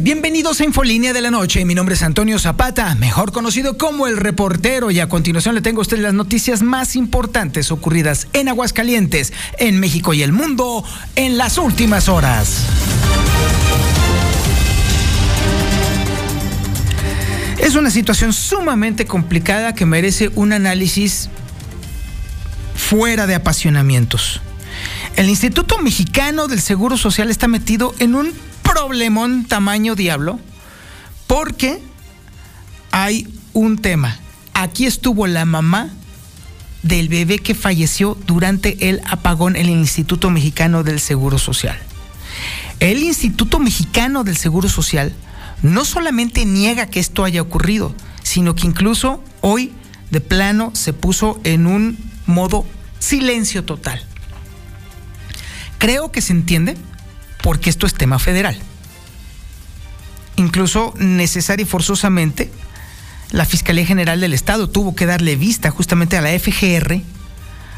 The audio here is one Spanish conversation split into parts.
Bienvenidos a Infolínea de la Noche. Mi nombre es Antonio Zapata, mejor conocido como el reportero, y a continuación le tengo a usted las noticias más importantes ocurridas en Aguascalientes, en México y el mundo en las últimas horas. Es una situación sumamente complicada que merece un análisis fuera de apasionamientos. El Instituto Mexicano del Seguro Social está metido en un problemón tamaño diablo porque hay un tema. Aquí estuvo la mamá del bebé que falleció durante el apagón en el Instituto Mexicano del Seguro Social. El Instituto Mexicano del Seguro Social no solamente niega que esto haya ocurrido, sino que incluso hoy de plano se puso en un modo silencio total. Creo que se entiende porque esto es tema federal. Incluso necesaria y forzosamente, la Fiscalía General del Estado tuvo que darle vista justamente a la FGR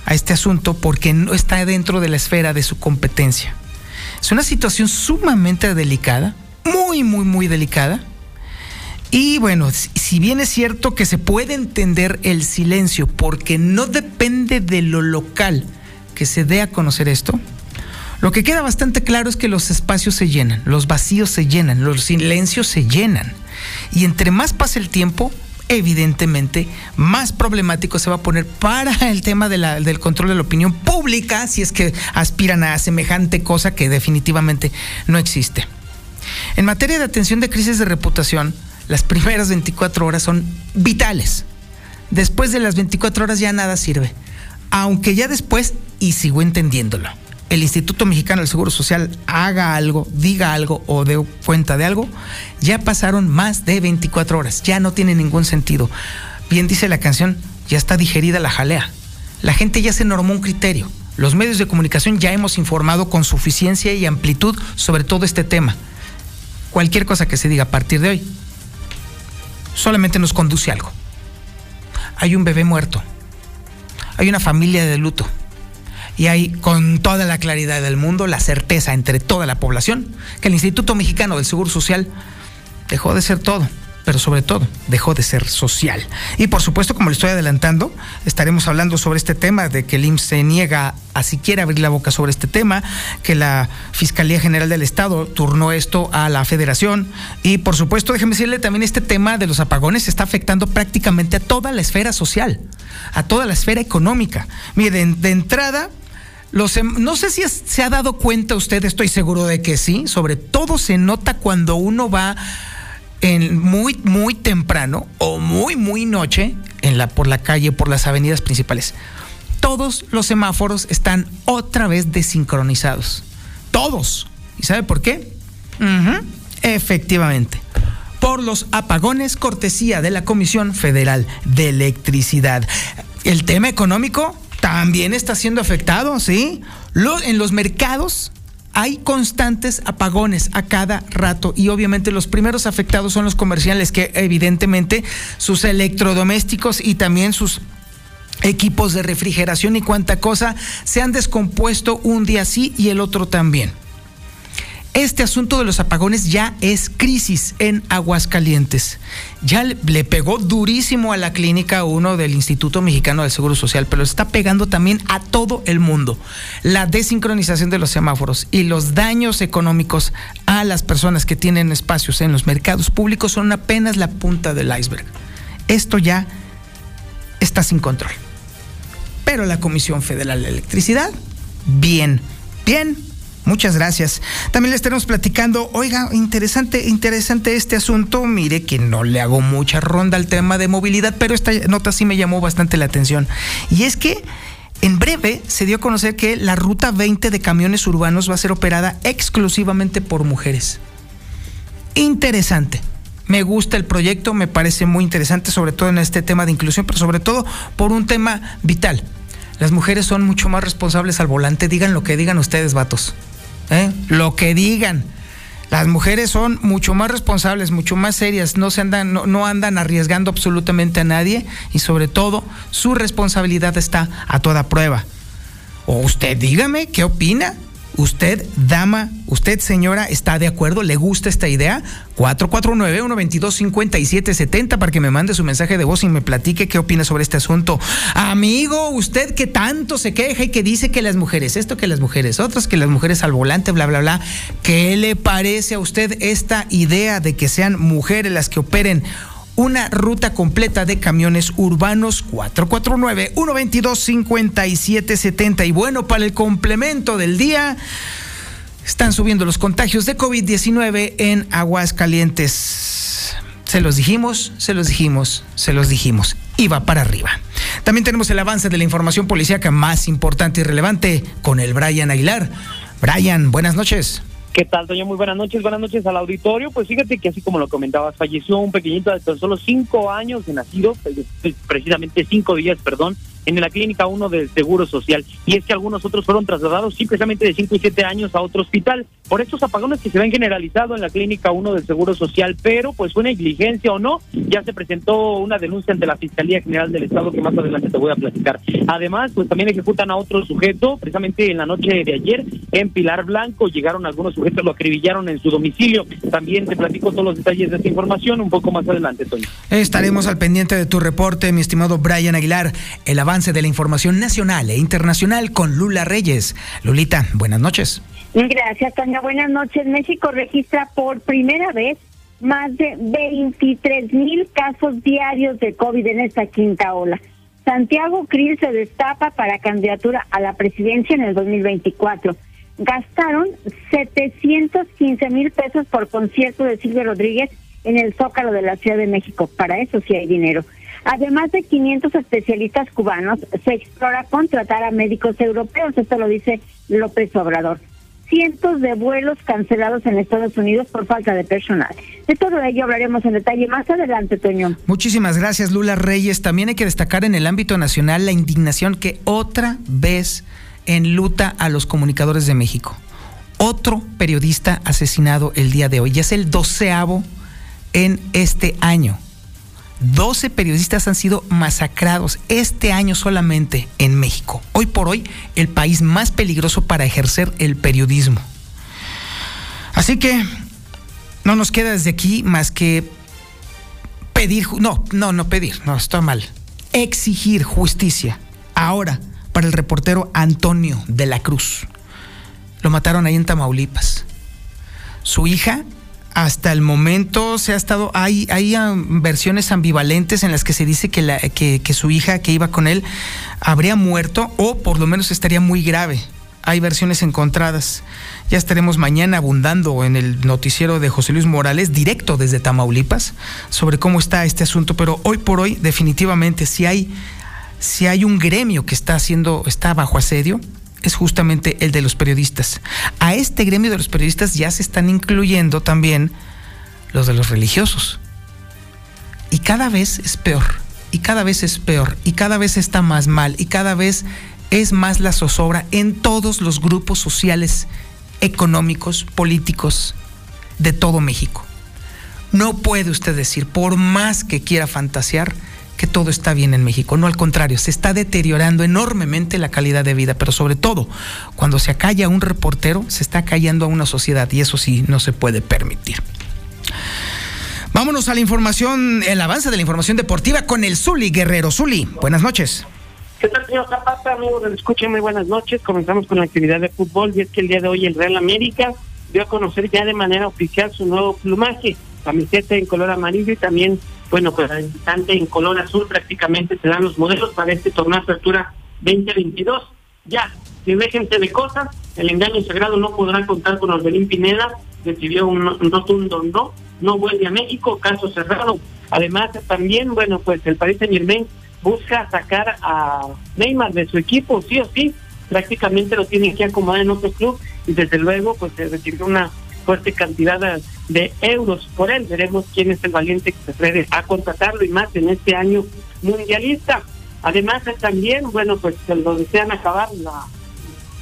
a este asunto porque no está dentro de la esfera de su competencia. Es una situación sumamente delicada, muy, muy, muy delicada. Y bueno, si bien es cierto que se puede entender el silencio porque no depende de lo local que se dé a conocer esto, lo que queda bastante claro es que los espacios se llenan, los vacíos se llenan, los silencios se llenan. Y entre más pasa el tiempo, evidentemente, más problemático se va a poner para el tema del control de la opinión pública, si es que aspiran a semejante cosa que definitivamente no existe. En materia de atención de crisis de reputación, las primeras 24 horas son vitales. Después de las 24 horas ya nada sirve. Aunque ya después, y sigo entendiéndolo, el Instituto Mexicano del Seguro Social haga algo, diga algo o dé cuenta de algo, ya pasaron más de 24 horas, ya no tiene ningún sentido. Bien dice la canción, ya está digerida la jalea. La gente ya se normó un criterio. Los medios de comunicación ya hemos informado con suficiencia y amplitud sobre todo este tema. Cualquier cosa que se diga a partir de hoy solamente nos conduce a algo. Hay un bebé muerto. Hay una familia de luto y hay con toda la claridad del mundo la certeza entre toda la población que el Instituto Mexicano del Seguro Social dejó de ser todo, pero sobre todo dejó de ser social. Y por supuesto, como le estoy adelantando, estaremos hablando sobre este tema de que el IMSS se niega a siquiera abrir la boca sobre este tema, que la Fiscalía General del Estado turnó esto a la Federación y por supuesto, déjeme decirle también este tema de los apagones está afectando prácticamente a toda la esfera social, a toda la esfera económica. Mire, de, de entrada, los, em, no sé si es, se ha dado cuenta usted, estoy seguro de que sí, sobre todo se nota cuando uno va en muy, muy temprano o muy, muy noche en la, por la calle, por las avenidas principales. Todos los semáforos están otra vez desincronizados. Todos. ¿Y sabe por qué? Efectivamente. Por los apagones cortesía de la Comisión Federal de Electricidad. El tema económico también está siendo afectado, ¿sí? En los mercados hay constantes apagones a cada rato y obviamente los primeros afectados son los comerciales que evidentemente sus electrodomésticos y también sus equipos de refrigeración y cuanta cosa se han descompuesto un día sí y el otro también. Este asunto de los apagones ya es crisis en Aguascalientes. Ya le, pegó durísimo a la clínica 1 del Instituto Mexicano del Seguro Social, pero está pegando también a todo el mundo. La desincronización de los semáforos y los daños económicos a las personas que tienen espacios en los mercados públicos son apenas la punta del iceberg. Esto ya está sin control. Pero la Comisión Federal de Electricidad, bien, bien, Muchas gracias. También le estaremos platicando, oiga, interesante, interesante este asunto. Mire que no le hago mucha ronda al tema de movilidad, pero esta nota sí me llamó bastante la atención. Y es que En breve se dio a conocer que la ruta 20 de camiones urbanos va a ser operada exclusivamente por mujeres. Interesante. Me gusta el proyecto, me parece muy interesante, sobre todo en este tema de inclusión, pero sobre todo por un tema vital. Las mujeres son mucho más responsables al volante, digan lo que digan ustedes, vatos. ¿Eh? Lo que digan. Las mujeres son mucho más responsables, mucho más serias, no se andan, no, andan arriesgando absolutamente a nadie y sobre todo su responsabilidad está a toda prueba. O usted dígame qué opina. ¿Usted, dama, usted, señora, está de acuerdo? ¿Le gusta esta idea? 449-122-5770 para que me mande su mensaje de voz y me platique qué opina sobre este asunto. Amigo, usted que tanto se queja y que dice que las mujeres, esto que las mujeres, otras que las mujeres al volante, bla, bla, bla. ¿Qué le parece a usted esta idea de que sean mujeres las que operen una ruta completa de camiones urbanos 449-122-5770. Y bueno, para el complemento del día, están subiendo los contagios de COVID-19 en Aguascalientes. Se los dijimos, se los dijimos, se los dijimos. Va para arriba. También tenemos el avance de la información policíaca más importante y relevante con el Brian Aguilar. Brian, buenas noches. ¿Qué tal, doña? Muy buenas noches. Buenas noches al auditorio. Pues fíjate que así como lo comentabas, falleció un pequeñito de tan solo cinco años de nacido, pues, precisamente cinco días, perdón, en la clínica 1 del Seguro Social. Y es que algunos otros fueron trasladados simplemente de 5 y 7 años a otro hospital por estos apagones que se ven generalizados en la clínica 1 del Seguro Social, pero pues fue negligencia o no, ya se presentó una denuncia ante la Fiscalía General del Estado que más adelante te voy a platicar. Además, pues también ejecutan a otro sujeto, precisamente en la noche de ayer en Pilar Blanco, llegaron algunos sujetos, lo acribillaron en su domicilio. También te platico todos los detalles de esta información un poco más adelante, Toño. Estaremos al pendiente de tu reporte, mi estimado Brian Aguilar. El avance de la información nacional e internacional con Lula Reyes. Lulita, buenas noches. Gracias, Tania. Buenas noches. México registra por primera vez más de 23 mil casos diarios de COVID en esta quinta ola. Santiago Krill se destapa para candidatura a la presidencia en el 2024. Gastaron 715 mil pesos por concierto de Silvio Rodríguez en el Zócalo de la Ciudad de México. Para eso sí hay dinero. Además de 500 especialistas cubanos, se explora contratar a médicos europeos, esto lo dice López Obrador. Cientos de vuelos cancelados en Estados Unidos por falta de personal. De todo ello hablaremos en detalle más adelante, Toño. Muchísimas gracias, Lula Reyes. También hay que destacar en el ámbito nacional la indignación que otra vez enluta a los comunicadores de México. Otro periodista asesinado el día de hoy. Ya es el doceavo en este año. 12 periodistas han sido masacrados este año solamente en México. Hoy por hoy, el país más peligroso para ejercer el periodismo. Así que no nos queda desde aquí más que pedir, no, no, no pedir, no, está mal. Exigir justicia. Ahora, para el reportero Antonio de la Cruz. Lo mataron ahí en Tamaulipas. Su hija hasta el momento se ha estado, hay, hay versiones ambivalentes en las que se dice que, que, su hija que iba con él habría muerto o por lo menos estaría muy grave. Hay versiones encontradas. Ya estaremos mañana abundando en el noticiero de José Luis Morales, directo desde Tamaulipas, sobre cómo está este asunto. Pero hoy por hoy, definitivamente, si hay, si hay un gremio que está haciendo, está bajo asedio, es justamente el de los periodistas. A este gremio de los periodistas ya se están incluyendo también los de los religiosos. Y cada vez es peor, y cada vez es peor, y cada vez está más mal, y cada vez es más la zozobra en todos los grupos sociales, económicos, políticos de todo México. No puede usted decir, por más que quiera fantasear, que todo está bien en México. No, al contrario, se está deteriorando enormemente la calidad de vida, pero sobre todo, cuando se acalla un reportero, se está callando a una sociedad y eso sí no se puede permitir. Vámonos a la información, el avance de la información deportiva con el Zuli Guerrero. Zuli, buenas noches. ¿Qué tal, señor Zapata, amigos? Muy buenas noches. Comenzamos con la actividad de fútbol y es que el día de hoy el Real América dio a conocer ya de manera oficial su nuevo plumaje, camiseta en color amarillo y también bueno, pues instante en color azul prácticamente se dan los modelos para este torneo de apertura 2022. Ya, si déjense de cosas, el engaño sagrado no podrá contar con Orbelín Pineda, decidió un, rotundo no, no vuelve a México, caso cerrado. Además, también, bueno, pues el Paris Saint Germain busca sacar a Neymar de su equipo, sí o sí, prácticamente lo tienen que acomodar en otro club y desde luego pues se recibió una fuerte cantidad de euros por él. Veremos quién es el valiente que se atreve a contratarlo y más en este año mundialista. Además también, bueno, pues lo desean acabar la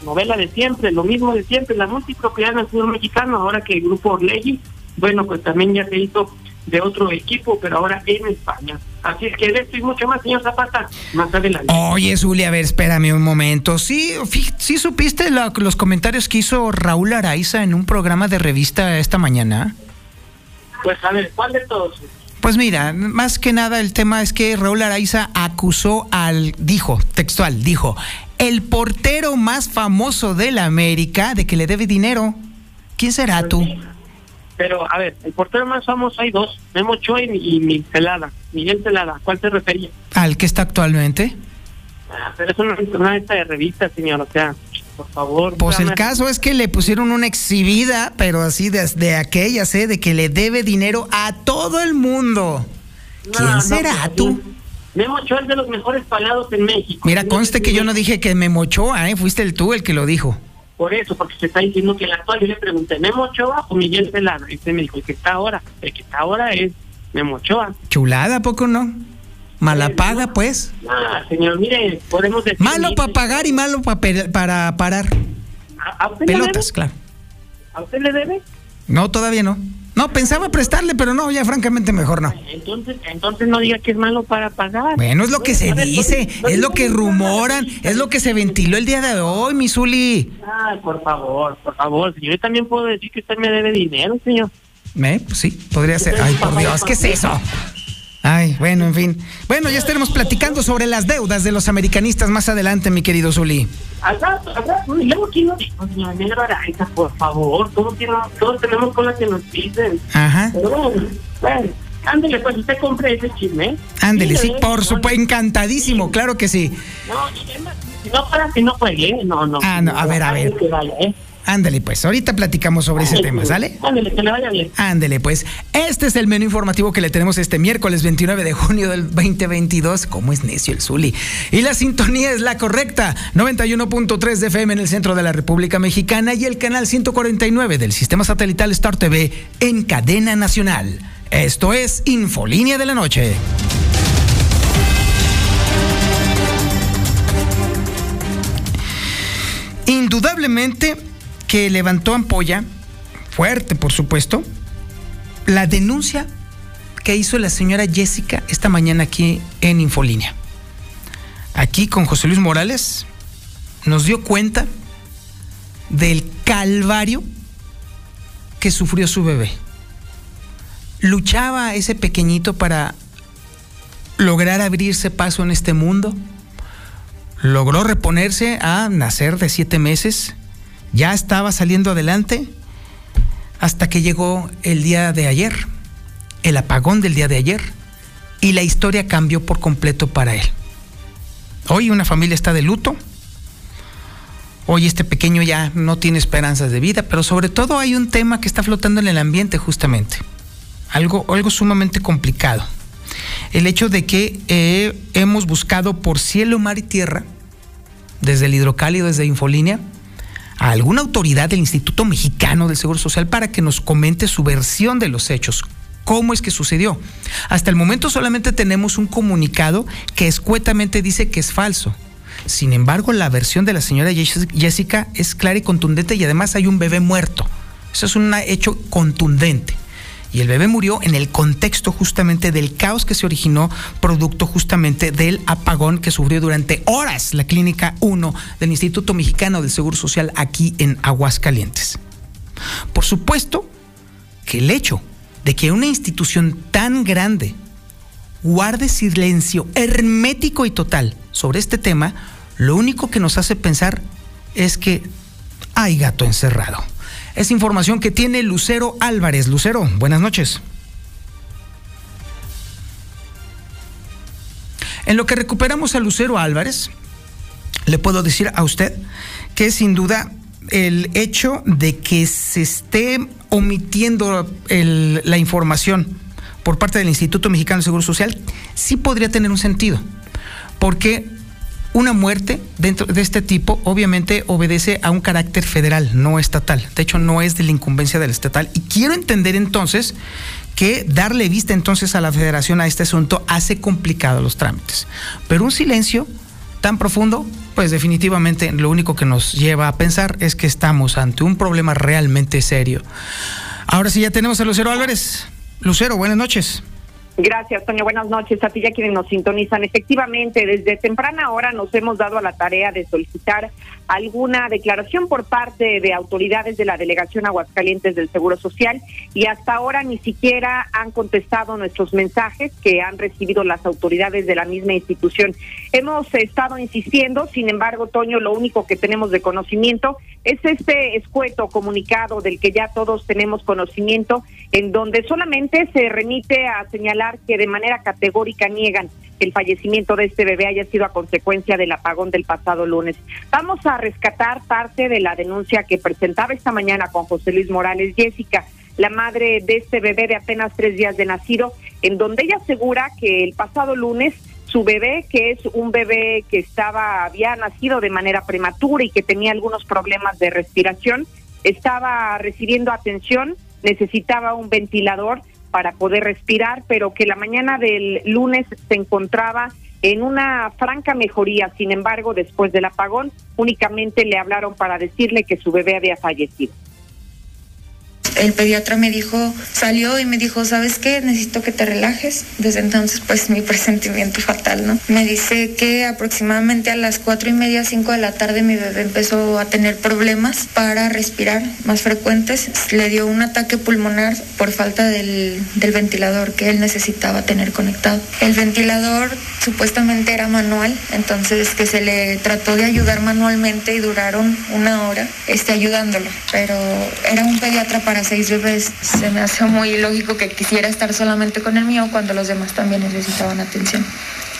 novela de siempre, lo mismo de siempre, la multipropiedad del fútbol mexicano, ahora que el grupo Orlegui, bueno, pues también ya se hizo de otro equipo, pero ahora en España. Así es que de esto y mucho más, señor Zapata, más adelante. Oye, Zuli, a ver, espérame un momento. Sí, sí supiste los comentarios que hizo Raúl Araiza en un programa de revista esta mañana. Pues a ver, ¿cuál de todos? Pues mira, más que nada el tema es que Raúl Araiza acusó al, dijo, textual, dijo, el portero más famoso de la América de que le debe dinero. ¿Quién será tú? Pero, a ver, el portero más famoso hay dos, Memo Ochoa y, Miguel Celada. Miguel Celada, ¿cuál te refería? ¿Al que está actualmente? Ah, pero eso no es una lista de revista, señor, o sea, por favor. Pues el caso es que le pusieron una exhibida, pero así de, aquella, ¿eh? De que le debe dinero a todo el mundo. ¿Quién será pues, tú? Memo Ochoa es de los mejores pagados en México. Mira, conste que yo no dije que Memo Ochoa, ¿eh? Fuiste el tú el que lo dijo. Por eso, porque se está diciendo que el actual, yo le pregunté, ¿Memo Ochoa o Miguel Celada? Y usted me dijo, el que está ahora, el que está ahora es Memo Ochoa. Chulada, poco no? Mala paga, pues. Ah, señor, mire, podemos decir... Malo para pagar y malo para parar. ¿A, usted Pelotas, claro. ¿A usted le debe? No, todavía no. No, pensaba prestarle, pero no, ya francamente mejor no. Entonces, entonces no diga que es malo para pagar. Bueno, es lo que se dice, es lo que rumoran, es lo que se ventiló el día de hoy, mi Zuli. Ay, por favor, por favor, yo también puedo decir que usted me debe dinero, señor. ¿Eh? Pues sí, podría ser. Ay, por Dios, ¿qué es eso? Ay, bueno, en fin. Bueno, ya estaremos platicando sobre las deudas de los americanistas más adelante, mi querido al rato, y luego quiero, por favor, todos, todos tenemos cosas que nos dicen. Ajá. Pero bueno. Ándele, pues usted compre ese chisme. Ándele, sí, por supuesto, encantadísimo, claro que sí. No, si no para que no juegue, no, no. Ah, no, a ver, a ver. ¿eh? Ándale, pues, ahorita platicamos sobre ese tema, ¿sale? Ándale, que le vaya bien. Ándale, pues, este es el menú informativo que le tenemos este miércoles 29 de junio del 2022. ¿Cómo es necio el Zuli? Y la sintonía es la correcta, 91.3 de FM en el centro de la República Mexicana y el canal 149 del sistema satelital Star TV en cadena nacional. Esto es Infolínea de la Noche. Indudablemente, que levantó ampolla, fuerte por supuesto, la denuncia que hizo la señora Jessica esta mañana aquí en Infolínea. Aquí con José Luis Morales nos dio cuenta del calvario que sufrió su bebé. Luchaba ese pequeñito para lograr abrirse paso en este mundo. Logró reponerse a nacer de siete meses ya estaba saliendo adelante hasta que llegó el día de ayer, el apagón del día de ayer, y la historia cambió por completo para él. Hoy una familia está de luto, hoy este pequeño ya no tiene esperanzas de vida, pero sobre todo hay un tema que está flotando en el ambiente justamente, algo, algo sumamente complicado. El hecho de que eh, hemos buscado por cielo, mar y tierra, desde el hidrocálido, desde Infolínea, a alguna autoridad del Instituto Mexicano del Seguro Social para que nos comente su versión de los hechos. ¿Cómo es que sucedió? Hasta el momento solamente tenemos un comunicado que escuetamente dice que es falso. Sin embargo, la versión de la señora Jessica es clara y contundente y además hay un bebé muerto. Eso es un hecho contundente y el bebé murió en el contexto justamente del caos que se originó producto justamente del apagón que sufrió durante horas la clínica 1 del Instituto Mexicano del Seguro Social aquí en Aguascalientes. Por supuesto que el hecho de que una institución tan grande guarde silencio hermético y total sobre este tema, lo único que nos hace pensar es que hay gato encerrado. Es información que tiene Lucero Álvarez. Lucero, buenas noches. En lo que recuperamos a Lucero Álvarez, le puedo decir a usted que sin duda el hecho de que se esté omitiendo la información por parte del Instituto Mexicano de Seguro Social sí podría tener un sentido. porque una muerte dentro de este tipo obviamente obedece a un carácter federal, no estatal. De hecho, no es de la incumbencia del estatal. Y quiero entender entonces que darle vista entonces a la federación a este asunto hace complicado los trámites. Pero un silencio tan profundo, pues definitivamente lo único que nos lleva a pensar es que estamos ante un problema realmente serio. Ahora sí, ya tenemos a Lucero Álvarez. Lucero, buenas noches. Gracias, Toño. Buenas noches a ti y a quienes nos sintonizan. Efectivamente, desde temprana hora nos hemos dado a la tarea de solicitar alguna declaración por parte de autoridades de la Delegación Aguascalientes del Seguro Social y hasta ahora ni siquiera han contestado nuestros mensajes que han recibido las autoridades de la misma institución. Hemos estado insistiendo, sin embargo, Toño, lo único que tenemos de conocimiento es este escueto comunicado del que ya todos tenemos conocimiento, en donde solamente se remite a señalar que de manera categórica niegan el fallecimiento de este bebé haya sido a consecuencia del apagón del pasado lunes. Vamos a rescatar parte de la denuncia que presentaba esta mañana con José Luis Morales Jessica, la madre de este bebé de apenas tres días de nacido, en donde ella asegura que el pasado lunes su bebé, que es un bebé que estaba, había nacido de manera prematura y que tenía algunos problemas de respiración, estaba recibiendo atención, necesitaba un ventilador para poder respirar, pero que la mañana del lunes se encontraba en una franca mejoría. Sin embargo, después del apagón, únicamente le hablaron para decirle que su bebé había fallecido el pediatra me dijo, salió y me dijo, ¿sabes qué? Necesito que te relajes. Desde entonces, pues mi presentimiento fatal, ¿no? Me dice que aproximadamente a las cuatro y media, cinco de la tarde, mi bebé empezó a tener problemas para respirar más frecuentes. Le dio un ataque pulmonar por falta del, ventilador que él necesitaba tener conectado. El ventilador supuestamente era manual, entonces que se le trató de ayudar manualmente y duraron una hora este, ayudándolo. Pero era un pediatra para seis bebés, se me hace muy lógico que quisiera estar solamente con el mío cuando los demás también necesitaban atención.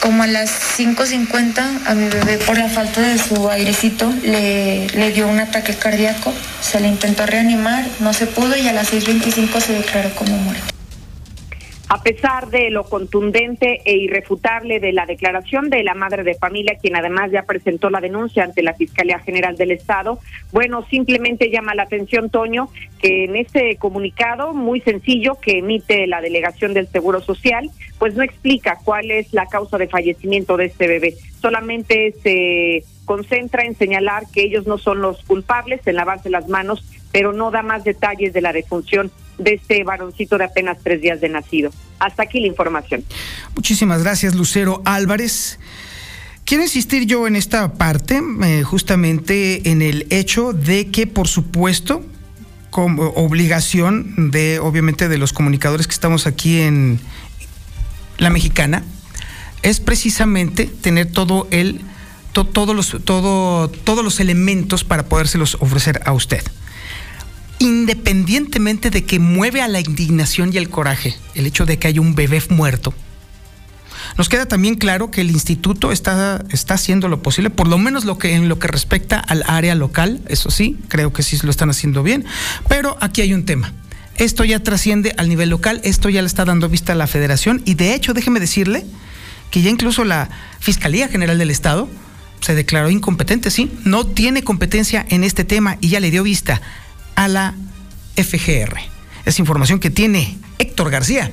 Como a las 5.50 a mi bebé por la falta de su airecito le, le dio un ataque cardíaco, se le intentó reanimar, no se pudo y a las 6.25 se declaró como muerto. A pesar de lo contundente e irrefutable de la declaración de la madre de familia, quien además ya presentó la denuncia ante la Fiscalía General del Estado, bueno, simplemente llama la atención, Toño, que en este comunicado muy sencillo que emite la Delegación del Seguro Social, pues no explica cuál es la causa de fallecimiento de este bebé. Solamente se concentra en señalar que ellos no son los culpables, en lavarse las manos, pero no da más detalles de la defunción de este varoncito de apenas tres días de nacido. Hasta aquí la información. Muchísimas gracias, Lucero Álvarez. Quiero insistir yo en esta parte, eh, justamente en el hecho de que, por supuesto, como obligación de, obviamente, de los comunicadores que estamos aquí en la mexicana, es precisamente tener todo el, todos los, todo, todos los elementos para podérselos ofrecer a usted independientemente de que mueve a la indignación y el coraje el hecho de que haya un bebé muerto, nos queda también claro que el instituto está, está haciendo lo posible, por lo menos lo que, en lo que respecta al área local, eso sí, creo que sí lo están haciendo bien, pero aquí hay un tema. Esto ya trasciende al nivel local, esto ya le está dando vista a la federación y de hecho, déjeme decirle que ya incluso la Fiscalía General del Estado se declaró incompetente, sí, no tiene competencia en este tema y ya le dio vista a la FGR. Es información que tiene Héctor García.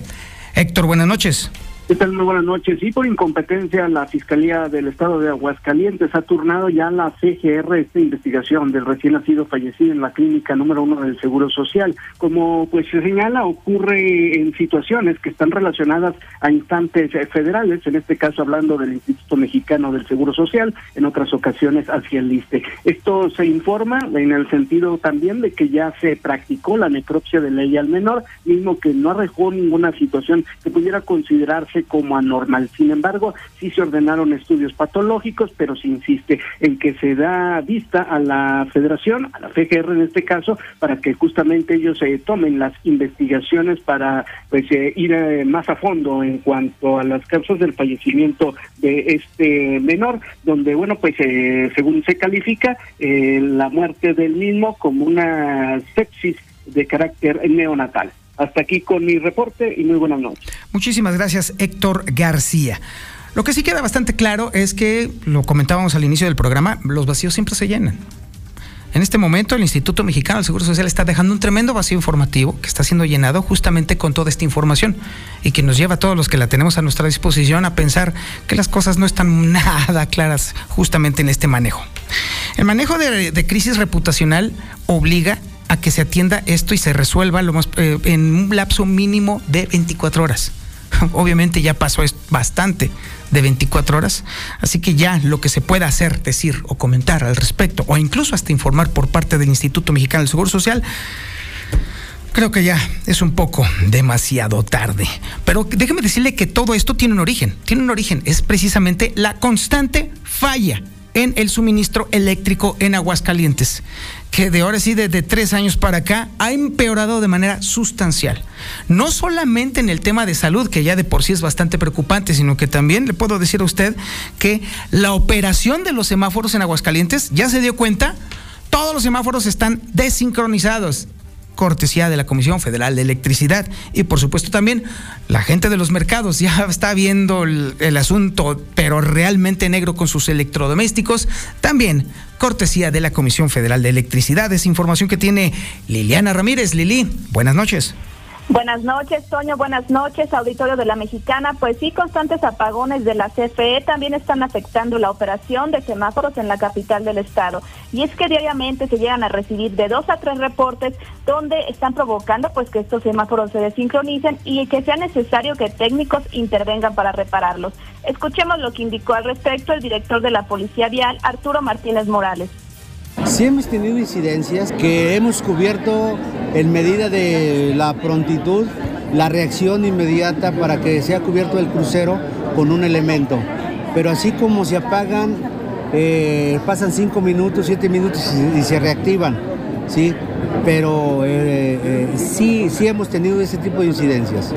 Héctor, buenas noches. ¿Qué tal? Muy buenas noches. Y por incompetencia, la Fiscalía del Estado de Aguascalientes ha turnado ya la CGR esta investigación del recién nacido fallecido en la clínica número uno del Seguro Social. Como pues se señala, ocurre en situaciones que están relacionadas a instantes federales, en este caso hablando del Instituto Mexicano del Seguro Social, en otras ocasiones hacia el ISTE. Esto se informa en el sentido también de que ya se practicó la necropsia de ley al menor, mismo que no arrojó ninguna situación que pudiera considerarse como anormal. Sin embargo, sí se ordenaron estudios patológicos, pero se insiste en que se da vista a la federación, a la FGR en este caso, para que justamente ellos se tomen las investigaciones para pues eh, ir eh, más a fondo en cuanto a las causas del fallecimiento de este menor, donde bueno pues eh, según se califica la muerte del mismo como una sepsis de carácter neonatal. Hasta aquí con mi reporte y muy buenas noches. Muchísimas gracias, Héctor García. Lo que sí queda bastante claro es que, lo comentábamos al inicio del programa, los vacíos siempre se llenan. En este momento el Instituto Mexicano del Seguro Social está dejando un tremendo vacío informativo que está siendo llenado justamente con toda esta información y que nos lleva a todos los que la tenemos a nuestra disposición a pensar que las cosas no están nada claras justamente en este manejo. El manejo de, crisis reputacional obliga a que se atienda esto y se resuelva lo más, eh, en un lapso mínimo de 24 horas. Obviamente ya pasó bastante de 24 horas, así que ya lo que se pueda hacer, decir o comentar al respecto, o incluso hasta informar por parte del Instituto Mexicano del Seguro Social, creo que ya es un poco demasiado tarde. Pero déjeme decirle que todo esto tiene un origen, tiene un origen, es precisamente la constante falla en el suministro eléctrico en Aguascalientes, que de ahora sí, desde tres años para acá, ha empeorado de manera sustancial. No solamente en el tema de salud, que ya de por sí es bastante preocupante, sino que también le puedo decir a usted que la operación de los semáforos en Aguascalientes, ya se dio cuenta, todos los semáforos están desincronizados cortesía de la Comisión Federal de Electricidad. Y por supuesto también la gente de los mercados ya está viendo el, asunto, pero realmente negro con sus electrodomésticos. También cortesía de la Comisión Federal de Electricidad. Es información que tiene Liliana Ramírez. Lili, buenas noches. Buenas noches, Toño. Buenas noches, auditorio de la Mexicana. Pues sí, constantes apagones de la CFE también están afectando la operación de semáforos en la capital del estado. Y es que diariamente se llegan a recibir de dos a tres reportes donde están provocando pues que estos semáforos se desincronicen y que sea necesario que técnicos intervengan para repararlos. Escuchemos lo que indicó al respecto el director de la Policía Vial, Arturo Martínez Morales. Sí hemos tenido incidencias que hemos cubierto en medida de la prontitud, la reacción inmediata para que sea cubierto el crucero con un elemento. Pero así como se apagan, eh, pasan cinco minutos, siete minutos y, se reactivan, ¿sí? Pero eh, eh, sí, sí hemos tenido ese tipo de incidencias.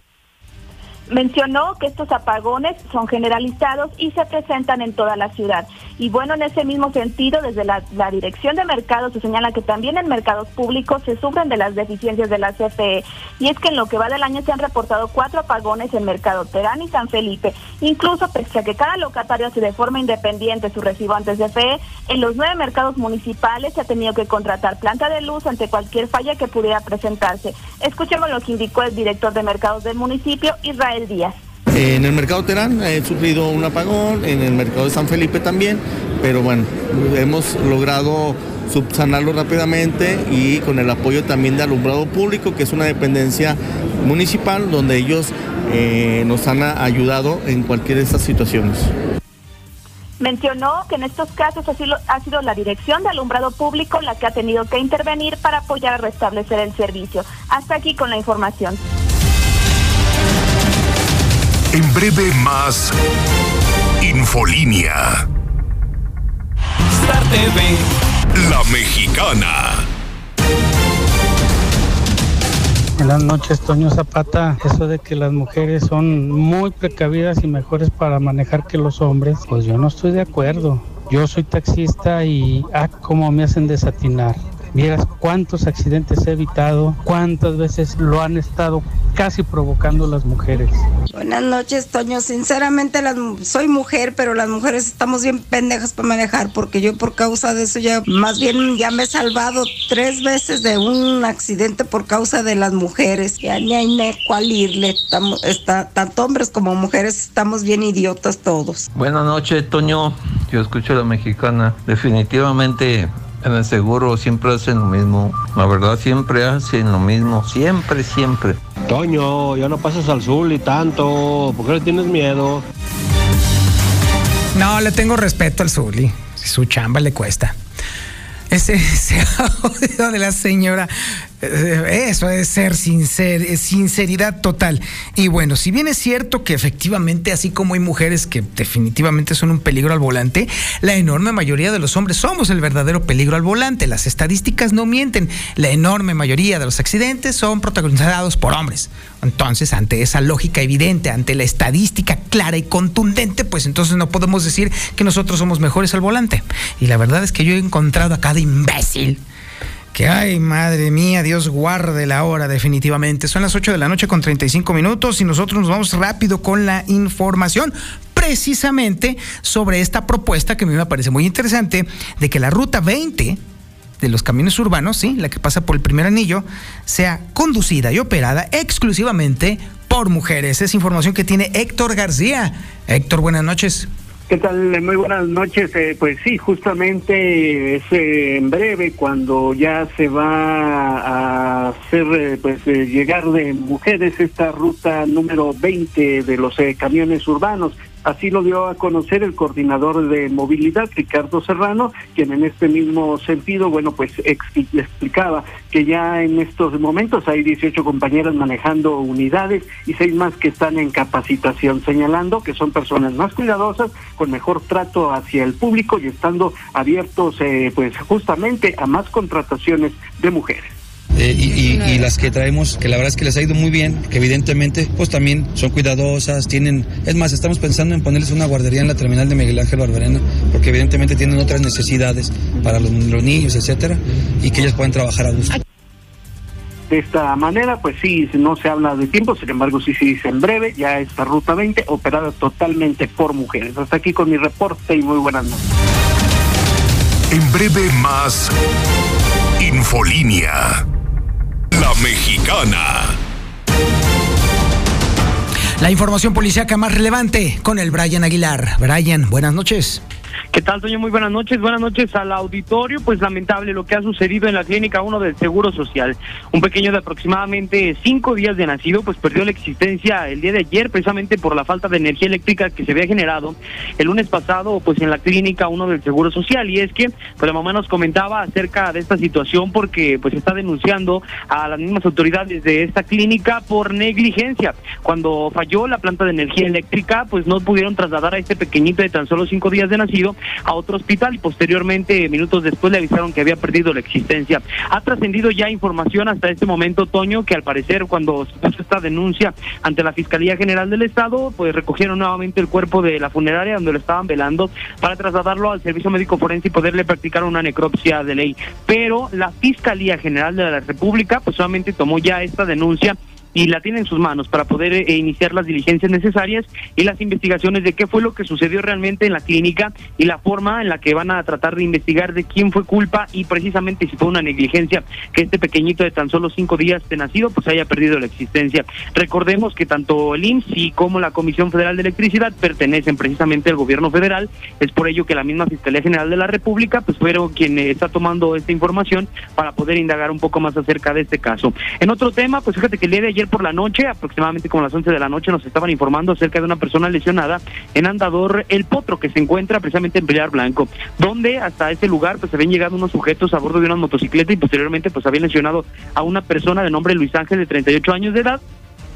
Mencionó que estos apagones son generalizados y se presentan en toda la ciudad. Y bueno, en ese mismo sentido, desde la, Dirección de Mercados se señala que también en mercados públicos se sufren de las deficiencias de la CFE. Y es que en lo que va del año se han reportado cuatro apagones en Mercado Terán y San Felipe. Incluso pese a que cada locatario hace de forma independiente su recibo antes de CFE, en los nueve mercados municipales se ha tenido que contratar planta de luz ante cualquier falla que pudiera presentarse. Escuchemos lo que indicó el director de mercados del municipio, Israel En el mercado Terán he sufrido un apagón, en el mercado de San Felipe también, pero bueno, hemos logrado subsanarlo rápidamente y con el apoyo también de alumbrado público, que es una dependencia municipal donde ellos eh, nos han ayudado en cualquiera de estas situaciones. Mencionó que en estos casos ha sido, ha sido la Dirección de Alumbrado Público la que ha tenido que intervenir para apoyar a restablecer el servicio. Hasta aquí con la información. En breve más Infolínea. Star TV. La Mexicana. Buenas noches, Toño Zapata. Eso de que las mujeres son muy precavidas y mejores para manejar que los hombres, pues yo no estoy de acuerdo. Yo soy taxista y, ah, cómo me hacen desatinar. Vieras cuántos accidentes he evitado, cuántas veces lo han estado casi provocando las mujeres. Buenas noches, Toño. Sinceramente, las, soy mujer, pero las mujeres estamos bien pendejas para manejar, porque yo por causa de eso ya, más bien ya me he salvado tres veces de un accidente por causa de las mujeres. Ya ni hay cuál irle. Estamos, está, tanto hombres como mujeres estamos bien idiotas todos. Buenas noches, Toño. Yo escucho a la mexicana. Definitivamente en el seguro siempre hacen lo mismo. La verdad, siempre hacen lo mismo. Siempre, siempre. Toño, ya no pasas al sur y tanto. ¿Por qué le tienes miedo? No, le tengo respeto al Zuli. Su chamba le cuesta. Ese, ese audio de la señora eso es ser sincer, sinceridad total. Y bueno, si bien es cierto que efectivamente, así como hay mujeres que definitivamente son un peligro al volante, la enorme mayoría de los hombres somos el verdadero peligro al volante. Las estadísticas no mienten. La enorme mayoría de los accidentes son protagonizados por hombres. Entonces, ante esa lógica evidente, ante la estadística clara y contundente, pues entonces no podemos decir que nosotros somos mejores al volante. Y la verdad es que yo he encontrado a cada imbécil Que ay, madre mía, Dios guarde la hora definitivamente. Son las 8 de la noche con 35 minutos y nosotros nos vamos rápido con la información precisamente sobre esta propuesta que a mí me parece muy interesante de que la ruta 20 de los caminos urbanos, sí, la que pasa por el primer anillo, sea conducida y operada exclusivamente por mujeres. Es información que tiene Héctor García. Héctor, buenas noches. ¿Qué tal? Muy buenas noches. Eh, pues sí, justamente es eh, en breve cuando ya se va a hacer, eh, pues llegar de mujeres esta ruta número 20 de los camiones urbanos. Así lo dio a conocer el coordinador de movilidad, Ricardo Serrano, quien en este mismo sentido, bueno, pues explicaba que ya en estos momentos hay 18 compañeras manejando unidades y seis más que están en capacitación, señalando que son personas más cuidadosas, con mejor trato hacia el público y estando abiertos, eh, pues justamente a más contrataciones de mujeres. Eh, y, las que traemos, que la verdad es que les ha ido muy bien, que evidentemente pues también son cuidadosas, tienen, es más, estamos pensando en ponerles una guardería en la terminal de Miguel Ángel Barberena, porque evidentemente tienen otras necesidades para los, niños, etcétera, y que ellas puedan trabajar a gusto. De esta manera, pues sí, no se habla de tiempo, sin embargo sí se dice en breve, ya esta Ruta 20 operada totalmente por mujeres. Hasta aquí con mi reporte y muy buenas noches. En breve más Infolínea. La Mexicana. La información policíaca más relevante con el Brian Aguilar. Brian, buenas noches. ¿Qué tal, Toño? Muy buenas noches. Buenas noches al auditorio. Pues lamentable lo que ha sucedido en la clínica 1 del Seguro Social. Un pequeño de aproximadamente cinco días de nacido, pues perdió la existencia el día de ayer, precisamente por la falta de energía eléctrica que se había generado el lunes pasado, pues en la clínica 1 del Seguro Social. Y es que, pues la mamá nos comentaba acerca de esta situación porque, pues está denunciando a las mismas autoridades de esta clínica por negligencia. Cuando falló la planta de energía eléctrica, pues no pudieron trasladar a este pequeñito de tan solo cinco días de nacido a otro hospital y posteriormente, minutos después, le avisaron que había perdido la existencia. Ha trascendido ya información hasta este momento, Toño, que al parecer cuando se puso esta denuncia ante la Fiscalía General del Estado, pues recogieron nuevamente el cuerpo de la funeraria donde lo estaban velando para trasladarlo al servicio médico forense y poderle practicar una necropsia de ley. Pero la Fiscalía General de la República pues solamente tomó ya esta denuncia y la tiene en sus manos para poder eh, iniciar las diligencias necesarias y las investigaciones de qué fue lo que sucedió realmente en la clínica y la forma en la que van a tratar de investigar de quién fue culpa y precisamente si fue una negligencia que este pequeñito de tan solo cinco días de nacido pues haya perdido la existencia. Recordemos que tanto el IMSS y como la Comisión Federal de Electricidad pertenecen precisamente al gobierno federal, es por ello que la misma Fiscalía General de la República pues fueron quien eh, está tomando esta información para poder indagar un poco más acerca de este caso. En otro tema, pues fíjate que el día de por la noche, aproximadamente como las 11 de la noche, nos estaban informando acerca de una persona lesionada en Andador El Potro, que se encuentra precisamente en Pilar Blanco, donde hasta ese lugar pues habían llegado unos sujetos a bordo de una motocicleta y posteriormente pues habían lesionado a una persona de nombre Luis Ángel de 38 años de edad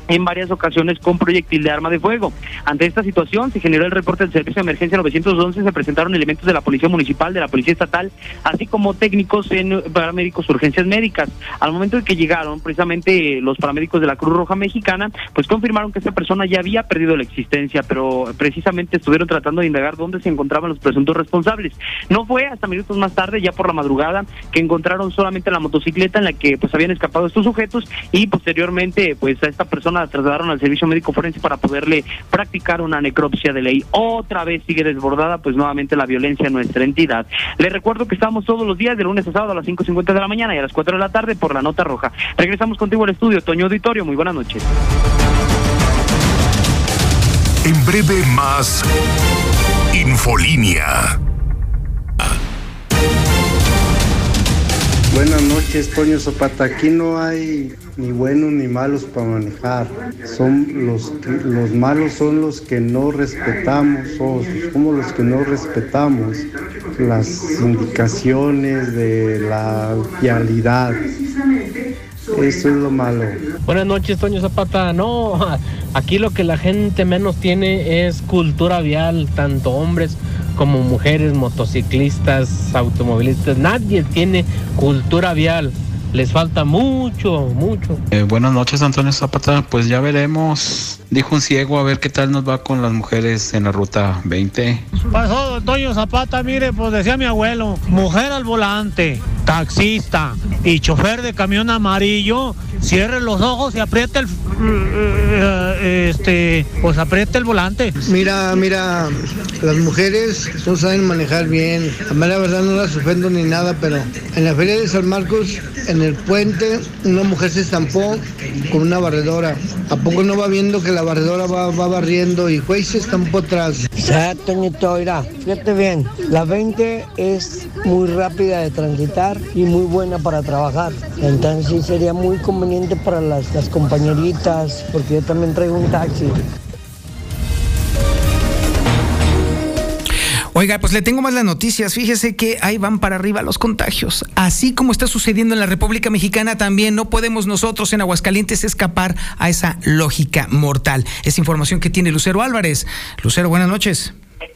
en varias ocasiones con proyectil de arma de fuego. Ante esta situación se generó el reporte del Servicio de Emergencia 911, se presentaron elementos de la Policía Municipal, de la Policía Estatal, así como técnicos en paramédicos urgencias médicas. Al momento de que llegaron precisamente los paramédicos de la Cruz Roja Mexicana, pues confirmaron que esta persona ya había perdido la existencia, pero precisamente estuvieron tratando de indagar dónde se encontraban los presuntos responsables. No fue hasta minutos más tarde, ya por la madrugada, que encontraron solamente la motocicleta en la que pues habían escapado estos sujetos y posteriormente pues a esta persona la trasladaron al servicio médico forense para poderle practicar una necropsia de ley. Otra vez sigue desbordada, pues nuevamente la violencia en nuestra entidad. Le recuerdo que estamos todos los días de lunes a sábado a las 5.50 de la mañana y a las 4 de la tarde por la Nota Roja. Regresamos contigo al estudio, Toño Auditorio. Muy buenas noches. En breve más Infolínea. Buenas noches, Toño Zapata. Aquí no hay ni buenos ni malos para manejar. Son los los malos son los que no respetamos, o somos los que no respetamos las indicaciones de la vialidad. Eso es lo malo. Buenas noches, Toño Zapata. No, aquí lo que la gente menos tiene es cultura vial, tanto hombres como mujeres, motociclistas, automovilistas, nadie tiene cultura vial. Les falta mucho, mucho. Eh, buenas noches, Antonio Zapata. Pues ya veremos Dijo un ciego a ver qué tal nos va con las mujeres en la ruta 20. Pasó Toño Zapata, mire, pues decía mi abuelo, mujer al volante, taxista y chofer de camión amarillo, cierre los ojos y apriete el eh, este pues apriete el volante. Mira, mira, las mujeres no saben manejar bien. A mí la verdad no las ofendo ni nada, pero en la feria de San Marcos, en el puente, una mujer se estampó con una barredora. ¿A poco no va viendo que la barredora va, barriendo y y se estampó atrás? sea, Toñito, mira, fíjate bien, la 20 es muy rápida de transitar y muy buena para trabajar. Entonces sí sería muy conveniente para las, las compañeritas, porque yo también traigo un taxi. Oiga, pues le tengo más las noticias. Fíjese que ahí van para arriba los contagios. Así como está sucediendo en la República Mexicana, también no podemos nosotros en Aguascalientes escapar a esa lógica mortal. Es información que tiene Lucero Álvarez. Lucero, buenas noches.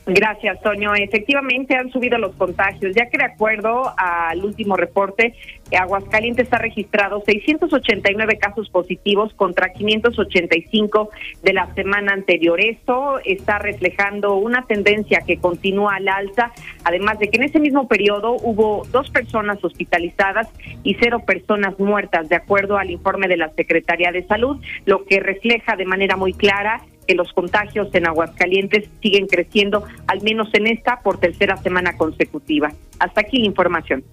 Gracias, Toño. Efectivamente han subido los contagios, ya que de acuerdo al último reporte, Aguascalientes ha registrado 689 casos positivos contra 585 de la semana anterior. Esto está reflejando una tendencia que continúa al alza, además de que en ese mismo periodo hubo dos personas hospitalizadas y cero personas muertas, de acuerdo al informe de la Secretaría de Salud, lo que refleja de manera muy clara que los contagios en Aguascalientes siguen creciendo, al menos en esta por tercera semana consecutiva. Hasta aquí la información.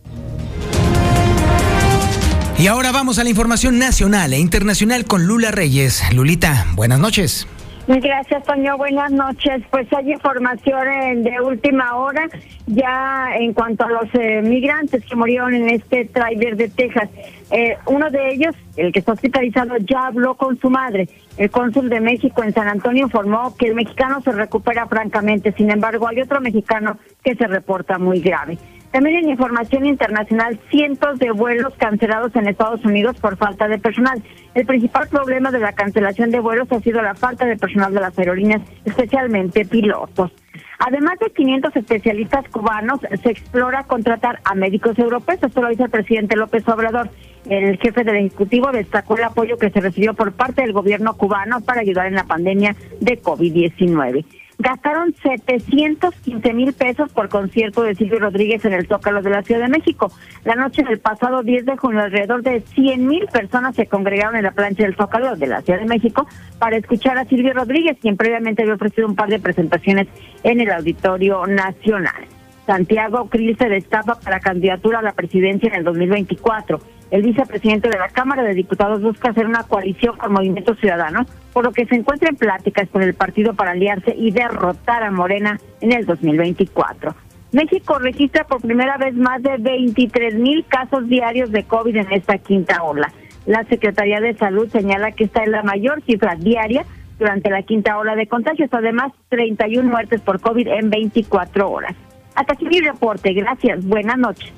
Y ahora vamos a la información nacional e internacional con Lula Reyes. Lulita, buenas noches. Gracias, Toño. Buenas noches. Pues hay información de última hora ya en cuanto a los eh, migrantes que murieron en este tráiler de Texas. Eh, uno de ellos, el que está hospitalizado, ya habló con su madre. El cónsul de México en San Antonio informó que el mexicano se recupera francamente. Sin embargo, hay otro mexicano que se reporta muy grave. También en información internacional, cientos de vuelos cancelados en Estados Unidos por falta de personal. El principal problema de la cancelación de vuelos ha sido la falta de personal de las aerolíneas, especialmente pilotos. Además de 500 especialistas cubanos, se explora contratar a médicos europeos. Esto lo dice el presidente López Obrador. El jefe del Ejecutivo destacó el apoyo que se recibió por parte del gobierno cubano para ayudar en la pandemia de COVID-19 gastaron 715 mil pesos por concierto de Silvio Rodríguez en el Zócalo de la Ciudad de México. La noche del pasado 10 de junio, alrededor de 100 mil personas se congregaron en la plancha del Zócalo de la Ciudad de México para escuchar a Silvio Rodríguez, quien previamente había ofrecido un par de presentaciones en el Auditorio Nacional. Santiago Krill se destapa para candidatura a la presidencia en el 2024. El vicepresidente de la Cámara de Diputados busca hacer una coalición con Movimiento Ciudadano, por lo que se encuentra en pláticas con el partido para aliarse y derrotar a Morena en el 2024. México registra por primera vez más de 23 mil casos diarios de COVID en esta quinta ola. La Secretaría de Salud señala que esta es la mayor cifra diaria durante la quinta ola de contagios, además 31 muertes por COVID en 24 horas. Hasta aquí mi reporte. Gracias. Buenas noches.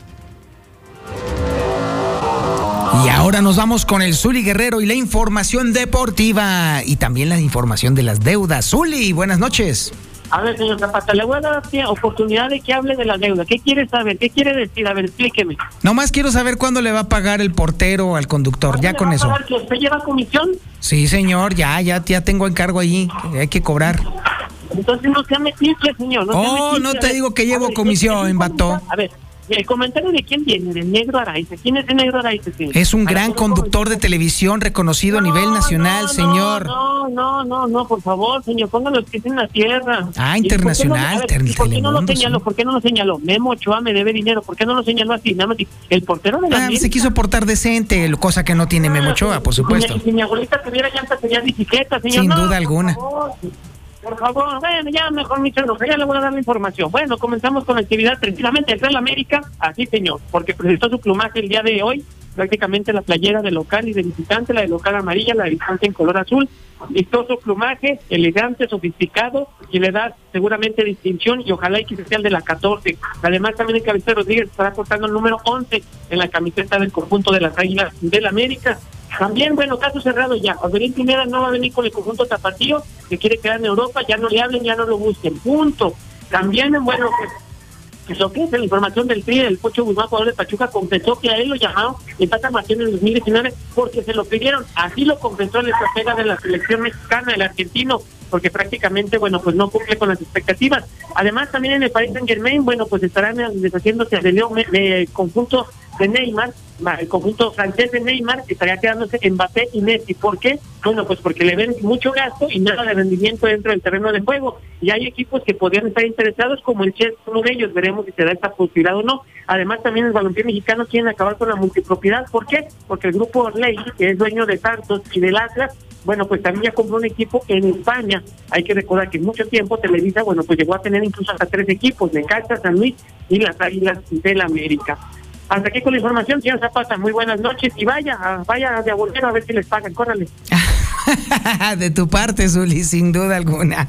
Y ahora nos vamos con el Zuli Guerrero y la información deportiva y también la información de las deudas. Zuli, buenas noches. A ver, señor Zapata, le voy a dar oportunidad de que hable de la deuda. ¿Qué quiere saber? ¿Qué quiere decir? A ver, explíqueme. Nomás quiero saber cuándo le va a pagar el portero al conductor. Ya con eso. que ¿Usted lleva comisión? Sí, señor, ya, ya, ya tengo encargo allí. Hay que cobrar. Entonces no se metido, señor. No oh, no te digo que llevo comisión, vato. A ver, ¿El comentario de quién viene? ¿Del negro Araiza? ¿Quién es el negro Araiza? Es un gran conductor de televisión reconocido a nivel nacional, señor. No, no, no, no, por favor, señor, póngalo que es en la tierra. Ah, internacional. ¿Por qué no, ¿por qué no lo señaló? ¿Por qué no lo señaló? Memo Ochoa me debe dinero. ¿Por qué no lo señaló así? Nada más, el portero de la ah, se quiso portar decente, cosa que no tiene Memo Ochoa, por supuesto. Si mi, abuelita tuviera llanta, sería bicicleta, señor. Sin duda alguna. Por favor, bueno, ya mejor mi chano, ya le voy a dar la información. Bueno, comenzamos con la actividad precisamente el Real América, así señor, porque presentó su plumaje el día de hoy, prácticamente la playera de local y de visitante, la de local amarilla, la de visitante en color azul, vistoso plumaje, elegante, sofisticado, y le da seguramente distinción y ojalá y que sea el de la 14. Además también el cabecero Rodríguez estará cortando el número 11 en la camiseta del conjunto de las Águilas del América. También, bueno, caso cerrado ya. Orbelín Pineda no va a venir con el conjunto tapatío, que quiere quedar en Europa, ya no le hablen, ya no lo busquen. Punto. También, bueno, pues, que es la información del PRI, el Pocho Guzmán, jugador de Pachuca, confesó que a él lo llamaron en Tata Martínez en el 2019 porque se lo pidieron. Así lo confesó el estratega de la selección mexicana, el argentino, porque prácticamente, bueno, pues no cumple con las expectativas. Además, también en el Paris Saint Germain, bueno, pues estarán deshaciéndose del de conjunto de Neymar, el conjunto francés de Neymar estaría quedándose Mbappé y Messi. ¿Por qué? Bueno, pues porque le ven mucho gasto y nada de rendimiento dentro del terreno de juego. Y hay equipos que podrían estar interesados, como el Chelsea, uno de ellos. Veremos si se da esta posibilidad o no. Además, también el balompié mexicano quieren acabar con la multipropiedad. ¿Por qué? Porque el grupo Orley, que es dueño de Santos y del Atlas, bueno, pues también ya compró un equipo en España. Hay que recordar que en mucho tiempo Televisa, bueno, pues llegó a tener incluso hasta tres equipos, Necaxa, San Luis y las Águilas del América. Hasta aquí con la información, señor Zapata. Muy buenas noches y vaya, vaya de abuelo a ver si les pagan. Córrale. de tu parte, Zuli, sin duda alguna.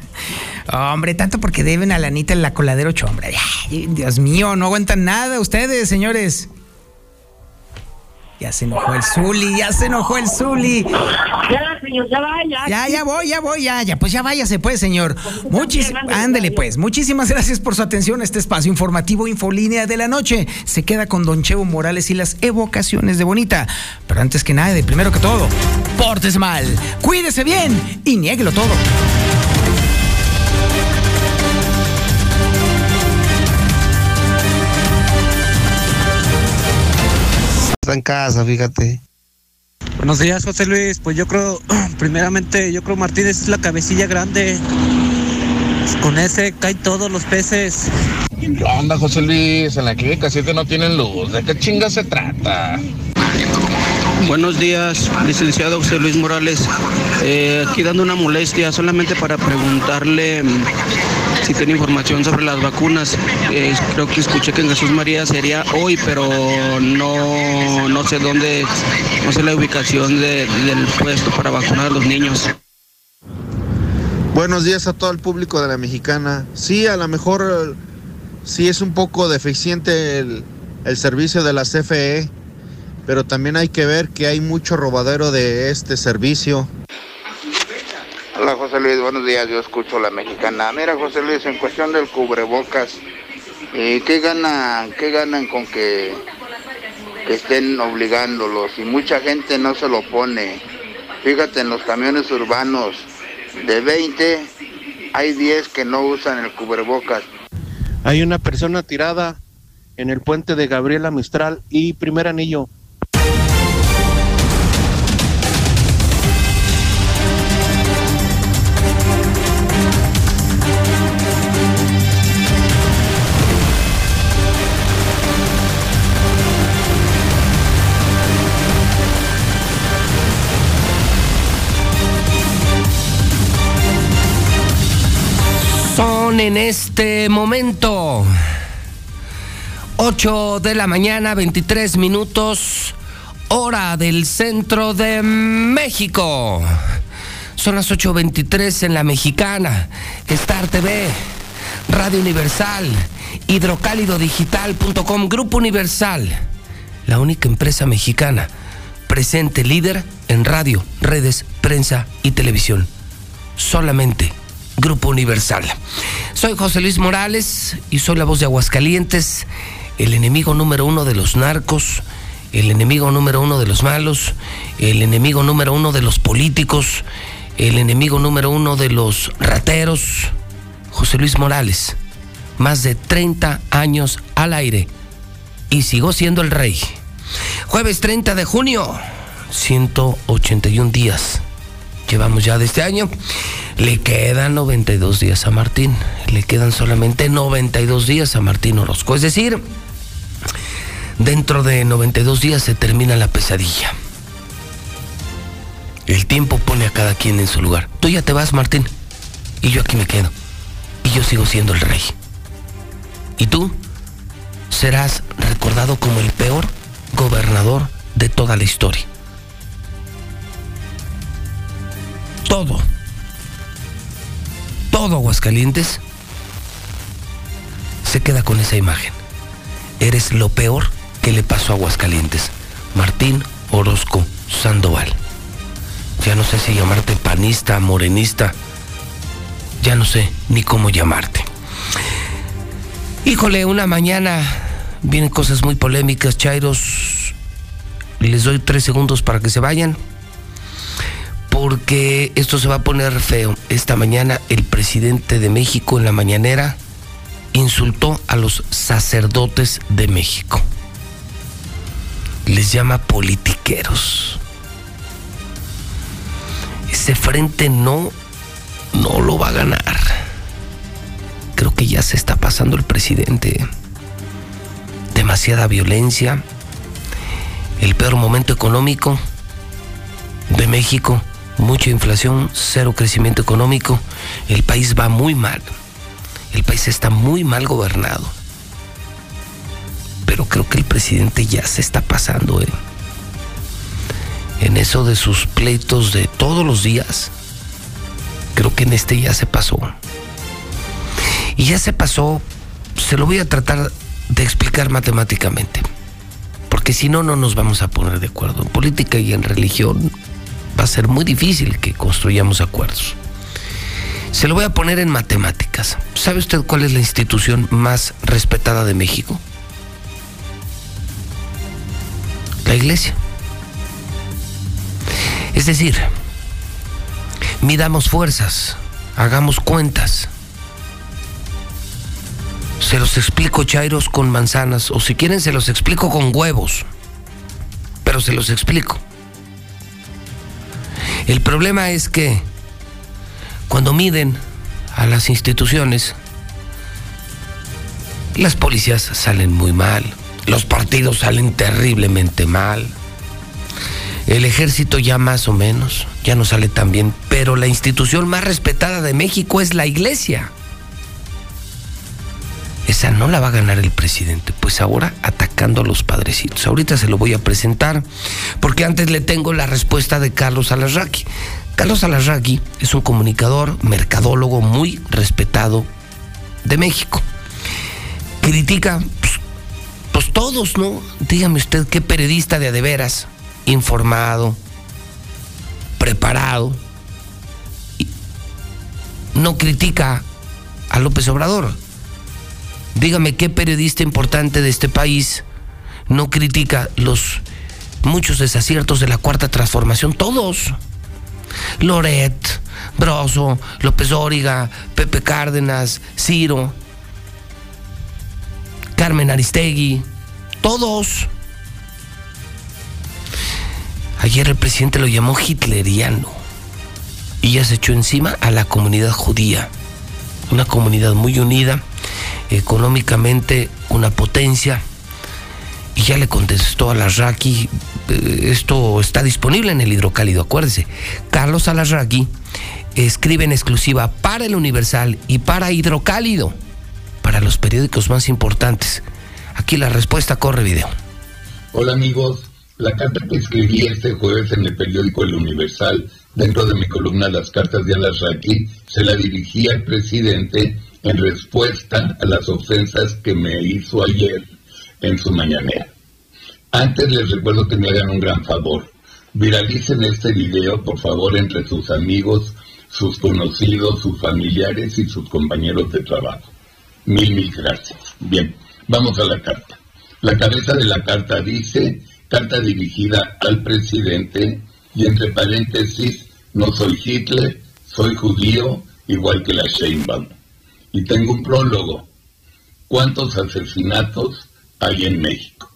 Hombre, tanto porque deben a la Anita en la coladero hombre. Dios mío, no aguantan nada ustedes, señores. Ya se enojó el Zuli, ya se enojó el Zuli. Ya, señor, ya vaya. Ya, ya voy, ya voy, ya, ya. Pues ya váyase, pues, señor. Muchísimas, ándele, pues. Muchísimas gracias por su atención a este espacio informativo Infolínea de la Noche. Se queda con Don Chevo Morales y las evocaciones de Bonita. Pero antes que nada, de primero que todo, portes mal, cuídese bien y niéguelo todo. En casa, fíjate. Buenos días, José Luis. Pues yo creo, primeramente, yo creo Martínez es la cabecilla grande. Con ese caen todos los peces. ¿Qué onda, José Luis? En la clínica 7 no tienen luz. ¿De qué chinga se trata? Buenos días, licenciado José Luis Morales. Eh, aquí dando una molestia solamente para preguntarle si tiene información sobre las vacunas. Eh, creo que escuché que en Jesús María sería hoy, pero no, no sé dónde, no sé la ubicación del puesto para vacunar a los niños. Buenos días a todo el público de la mexicana. Sí, a lo mejor sí es un poco deficiente el, el servicio de la CFE, pero también hay que ver que hay mucho robadero de este servicio. Hola José Luis, buenos días, yo escucho la mexicana. Mira José Luis, en cuestión del cubrebocas, eh, ¿qué, ganan, ¿qué ganan con que, estén obligándolos? Y mucha gente no se lo pone. Fíjate, en los camiones urbanos, de 20, hay 10 que no usan el cubrebocas. Hay una persona tirada en el puente de Gabriela Mistral y primer anillo. En este momento 8 de la mañana, 23 minutos, hora del centro de México. Son las 8.23 en la mexicana, Star TV, Radio Universal, hidrocálidodigital.com, Grupo Universal, la única empresa mexicana presente líder en radio, redes, prensa y televisión. Solamente Grupo Universal. Soy José Luis Morales y soy la voz de Aguascalientes, el enemigo número uno de los narcos, el enemigo número uno de los malos, el enemigo número uno de los políticos, el enemigo número uno de los rateros. José Luis Morales, más de 30 años al aire y sigo siendo el rey. Jueves 30 de junio, 181 días llevamos ya de este año. Le quedan 92 días a Martín. Le quedan solamente 92 días a Martín Orozco. Es decir, dentro de 92 días se termina la pesadilla. El tiempo pone a cada quien en su lugar. Tú ya te vas, Martín. Y yo aquí me quedo. Y yo sigo siendo el rey. Y tú serás recordado como el peor gobernador de toda la historia. Todo, todo Aguascalientes se queda con esa imagen. Eres lo peor que le pasó a Aguascalientes. Martín Orozco Sandoval. Ya no sé si llamarte panista, morenista. Ya no sé ni cómo llamarte. Híjole, una mañana vienen cosas muy polémicas, Chairos. Les doy tres segundos para que se vayan, porque esto se va a poner feo. Esta mañana el presidente de México en la mañanera insultó a los sacerdotes de México. Les llama politiqueros. Ese frente no, no lo va a ganar. Creo que ya se está pasando el presidente. Demasiada violencia. El peor momento económico de México. Mucha inflación, cero crecimiento económico. El país va muy mal. El país está muy mal gobernado. Pero creo que el presidente ya se está pasando ¿eh? en eso de sus pleitos de todos los días. Creo que en este ya se pasó. Y ya se pasó, se lo voy a tratar de explicar matemáticamente. Porque si no, no nos vamos a poner de acuerdo. En política y en religión va a ser muy difícil que construyamos acuerdos. Se lo voy a poner en matemáticas. ¿Sabe usted cuál es la institución más respetada de México? La iglesia. Es decir, midamos fuerzas, hagamos cuentas. Se los explico, Chairos, con manzanas, o si quieren se los explico con huevos, pero se los explico. El problema es que cuando miden a las instituciones, las policías salen muy mal, los partidos salen terriblemente mal, el ejército ya más o menos, ya no sale tan bien, pero la institución más respetada de México es la iglesia. Esa no la va a ganar el presidente, pues ahora atacando a los padrecitos. Ahorita se lo voy a presentar, porque antes le tengo la respuesta de Carlos Alarraqui. Carlos Alarraqui es un comunicador, mercadólogo muy respetado de México. Critica, pues, pues todos, ¿no? Dígame usted qué periodista de adeveras, informado, preparado, no critica a López Obrador. Dígame qué periodista importante de este país no critica los muchos desaciertos de la cuarta transformación, todos. Loret, Broso, López Óriga, Pepe Cárdenas, Ciro, Carmen Aristegui, todos. Ayer el presidente lo llamó hitleriano y ya se echó encima a la comunidad judía, una comunidad muy unida, económicamente una potencia. Y ya le contestó a la Raki, esto está disponible en el hidrocálido, acuérdese. Carlos Alarraqui escribe en exclusiva para el Universal y para Hidrocálido, para los periódicos más importantes. Aquí la respuesta corre video. Hola amigos, la carta que escribí este jueves en el periódico El Universal, dentro de mi columna Las cartas de Alarraqui, se la dirigí al presidente en respuesta a las ofensas que me hizo ayer en su mañanera. Antes les recuerdo que me hagan un gran favor. Viralicen este video, por favor, entre sus amigos, sus conocidos, sus familiares y sus compañeros de trabajo. Mil, mil gracias. Bien, vamos a la carta. La cabeza de la carta dice, carta dirigida al presidente, y entre paréntesis, no soy Hitler, soy judío, igual que la Sheinbaum. Y tengo un prólogo. ¿Cuántos asesinatos hay en México?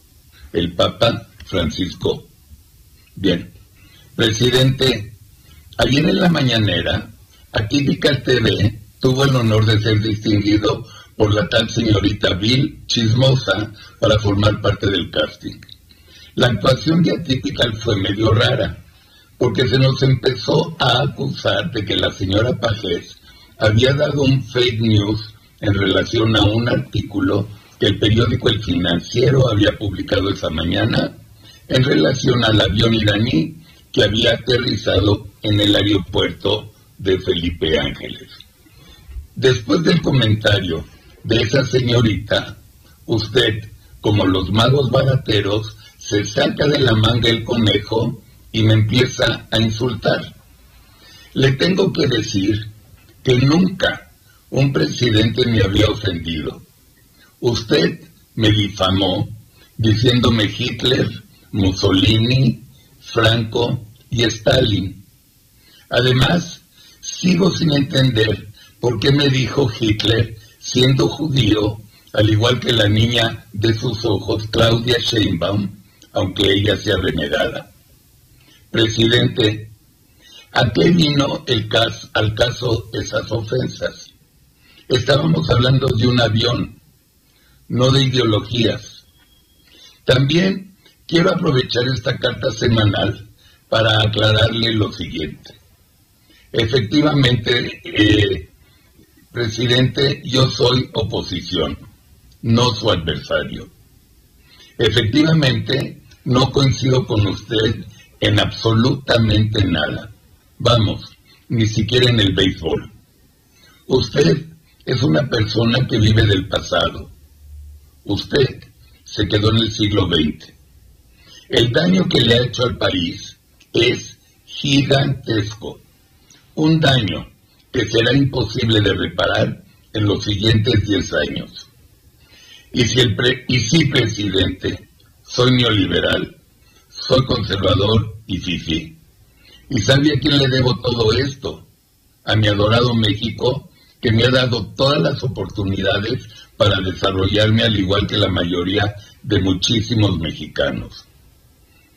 El Papa Francisco. Bien. Presidente, ayer en la mañanera, Atípica TV tuvo el honor de ser distinguido por la tal señorita Bill Chismosa para formar parte del casting. La actuación de Atípica fue medio rara, porque se nos empezó a acusar de que la señora Pajés había dado un fake news en relación a un artículo que el periódico El Financiero había publicado esa mañana en relación al avión iraní que había aterrizado en el aeropuerto de Felipe Ángeles. Después del comentario de esa señorita, usted, como los magos barateros, se saca de la manga el conejo y me empieza a insultar. Le tengo que decir que nunca un presidente me había ofendido. Usted me difamó diciéndome Hitler, Mussolini, Franco y Stalin. Además, sigo sin entender por qué me dijo Hitler siendo judío, al igual que la niña de sus ojos, Claudia Sheinbaum, aunque ella sea renegada. Presidente, ¿a qué vino el caso, al caso esas ofensas? Estábamos hablando de un avión, no de ideologías. También quiero aprovechar esta carta semanal para aclararle lo siguiente. Efectivamente, eh, presidente, yo soy oposición, no su adversario. Efectivamente, no coincido con usted en absolutamente nada. Vamos, ni siquiera en el béisbol. Usted es una persona que vive del pasado. Usted se quedó en el siglo XX. El daño que le ha hecho al país es gigantesco. Un daño que será imposible de reparar en los siguientes 10 años. Y si, el y si presidente, soy neoliberal, soy conservador y fifi. ¿Y sabe a quién le debo todo esto? A mi adorado México, que me ha dado todas las oportunidades para desarrollarme al igual que la mayoría de muchísimos mexicanos.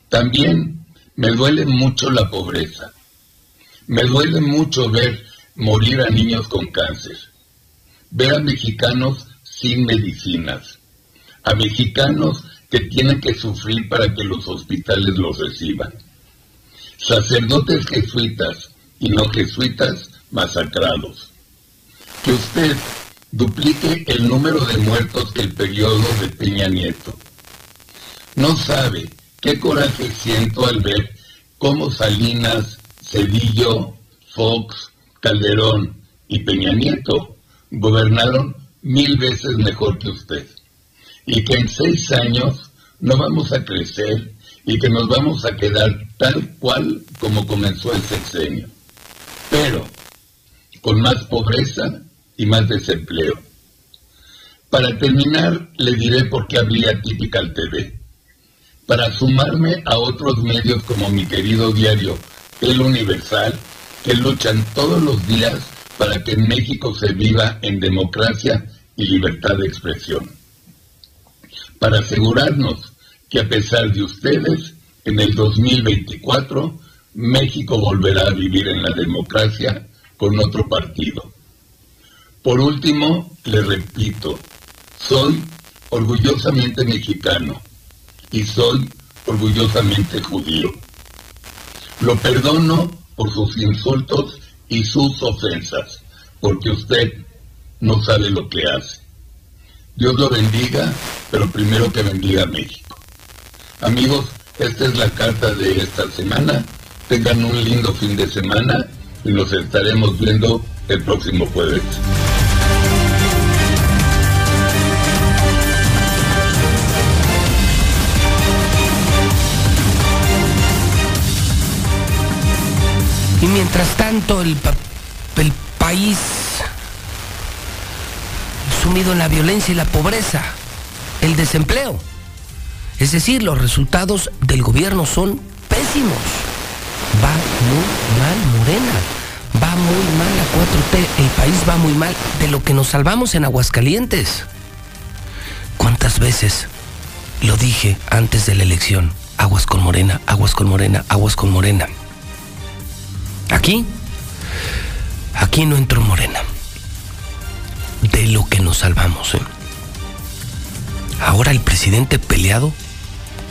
También me duele mucho la pobreza. Me duele mucho ver morir a niños con cáncer. Ver a mexicanos sin medicinas. A mexicanos que tienen que sufrir para que los hospitales los reciban. Sacerdotes jesuitas y no jesuitas masacrados que usted duplique el número de muertos que el periodo de Peña Nieto. No sabe qué coraje siento al ver cómo Salinas, Cedillo, Fox, Calderón y Peña Nieto gobernaron mil veces mejor que usted. Y que en seis años no vamos a crecer y que nos vamos a quedar tal cual como comenzó el sexenio. Pero con más pobreza y más desempleo. Para terminar, le diré por qué habría Typical TV. Para sumarme a otros medios como mi querido diario El Universal, que luchan todos los días para que en México se viva en democracia y libertad de expresión. Para asegurarnos que a pesar de ustedes, en el 2024 México volverá a vivir en la democracia con otro partido. Por último, le repito, soy orgullosamente mexicano y soy orgullosamente judío. Lo perdono por sus insultos y sus ofensas, porque usted no sabe lo que hace. Dios lo bendiga, pero primero que bendiga a México. Amigos, esta es la carta de esta semana. Tengan un lindo fin de semana y nos estaremos viendo el próximo jueves. Y mientras tanto el, el país sumido en la violencia y la pobreza, el desempleo. Es decir, los resultados del gobierno son pésimos. Va muy mal Morena, va muy mal la 4T, el país va muy mal de lo que nos salvamos en Aguascalientes. ¿Cuántas veces lo dije antes de la elección? Aguas con Morena, aguas con Morena, aguas con Morena. Aquí, aquí no entró Morena. De lo que nos salvamos. ¿eh? Ahora el presidente peleado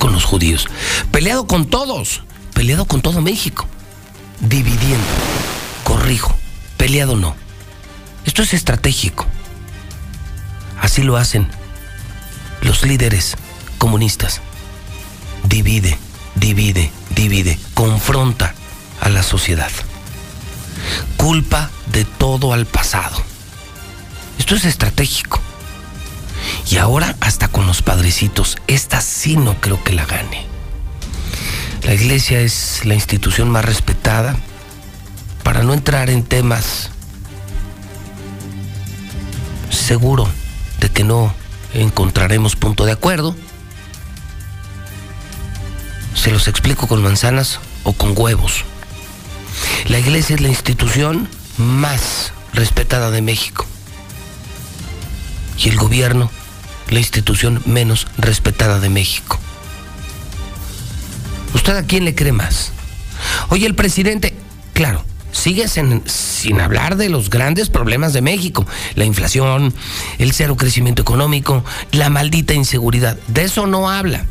con los judíos, peleado con todos, peleado con todo México, dividiendo. Corrijo, peleado no. Esto es estratégico. Así lo hacen los líderes comunistas. Divide, divide, divide, confronta a la sociedad culpa de todo al pasado. Esto es estratégico. Y ahora hasta con los padrecitos, esta sí no creo que la gane. La iglesia es la institución más respetada para no entrar en temas seguro de que no encontraremos punto de acuerdo. Se los explico con manzanas o con huevos. La iglesia es la institución más respetada de México. Y el gobierno, la institución menos respetada de México. ¿Usted a quién le cree más? Oye, el presidente, claro, sigue sin, sin, hablar de los grandes problemas de México, la inflación, el cero crecimiento económico, la maldita inseguridad. De eso no habla.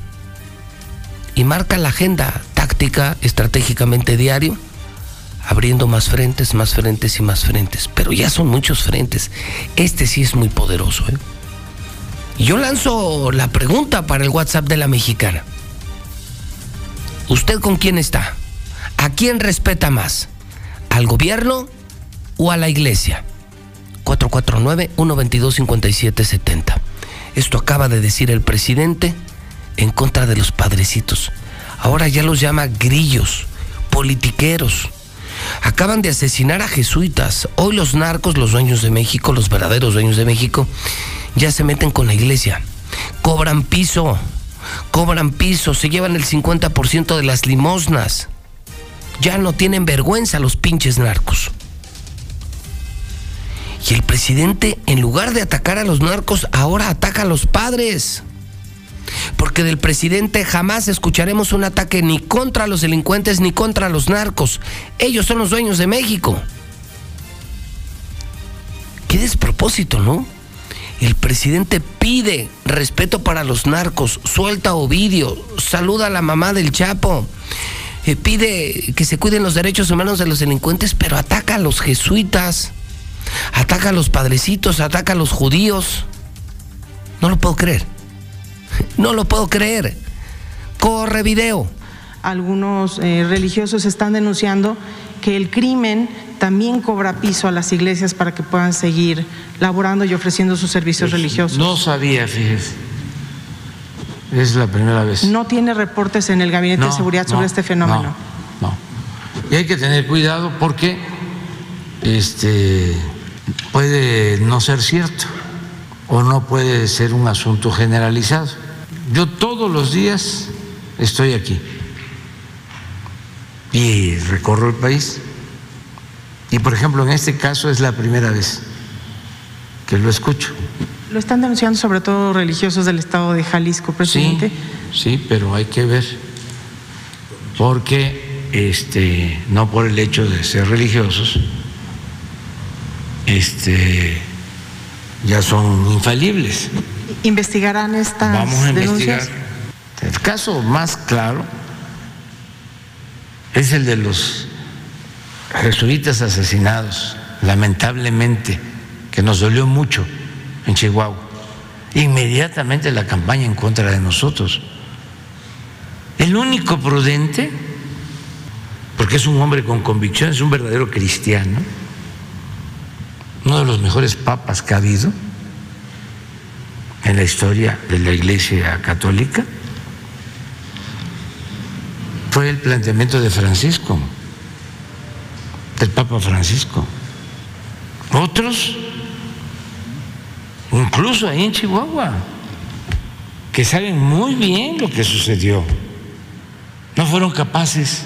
Y marca la agenda táctica estratégicamente diario, abriendo más frentes, más frentes y más frentes. Pero ya son muchos frentes. Este sí es muy poderoso. ¿eh? Yo lanzo la pregunta para el WhatsApp de la mexicana. ¿Usted con quién está? ¿A quién respeta más? ¿Al gobierno o a la iglesia? 449-122-5770. Esto acaba de decir el presidente en contra de los padrecitos. Ahora ya los llama grillos, politiqueros. Acaban de asesinar a jesuitas. Hoy los narcos, los dueños de México, los verdaderos dueños de México, ya se meten con la iglesia. Cobran piso, cobran piso, se llevan el 50% de las limosnas. Ya no tienen vergüenza los pinches narcos. Y el presidente, en lugar de atacar a los narcos, ahora ataca a los padres. Porque del presidente jamás escucharemos un ataque ni contra los delincuentes ni contra los narcos. Ellos son los dueños de México. Qué despropósito, ¿no? El presidente pide respeto para los narcos, suelta a Ovidio, saluda a la mamá del Chapo, eh, pide que se cuiden los derechos humanos de los delincuentes, pero ataca a los jesuitas, ataca a los padrecitos, ataca a los judíos. No lo puedo creer. No lo puedo creer. Corre video. Algunos eh, religiosos están denunciando que el crimen también cobra piso a las iglesias para que puedan seguir laborando y ofreciendo sus servicios Pues, religiosos. No sabía, fíjese. Es la primera vez. No tiene reportes en el Gabinete de Seguridad sobre no, este fenómeno. No, no. Y hay que tener cuidado porque este puede no ser cierto o no puede ser un asunto generalizado. Yo todos los días estoy aquí y recorro el país. Y por ejemplo, en este caso es la primera vez que lo escucho. Lo están denunciando sobre todo religiosos del estado de Jalisco, presidente. Sí, pero hay que ver, porque este, no por el hecho de ser religiosos, este, ya son infalibles. ¿Investigarán estas Vamos a denuncias? investigar. El caso más claro es el de los jesuitas asesinados, lamentablemente, que nos dolió mucho en Chihuahua. Inmediatamente la campaña en contra de nosotros. El único prudente, porque es un hombre con convicción, es un verdadero cristiano, uno de los mejores papas que ha habido en la historia de la Iglesia Católica, fue el planteamiento de Francisco, del Papa Francisco. Otros, incluso ahí en Chihuahua, que saben muy bien lo que sucedió, no fueron capaces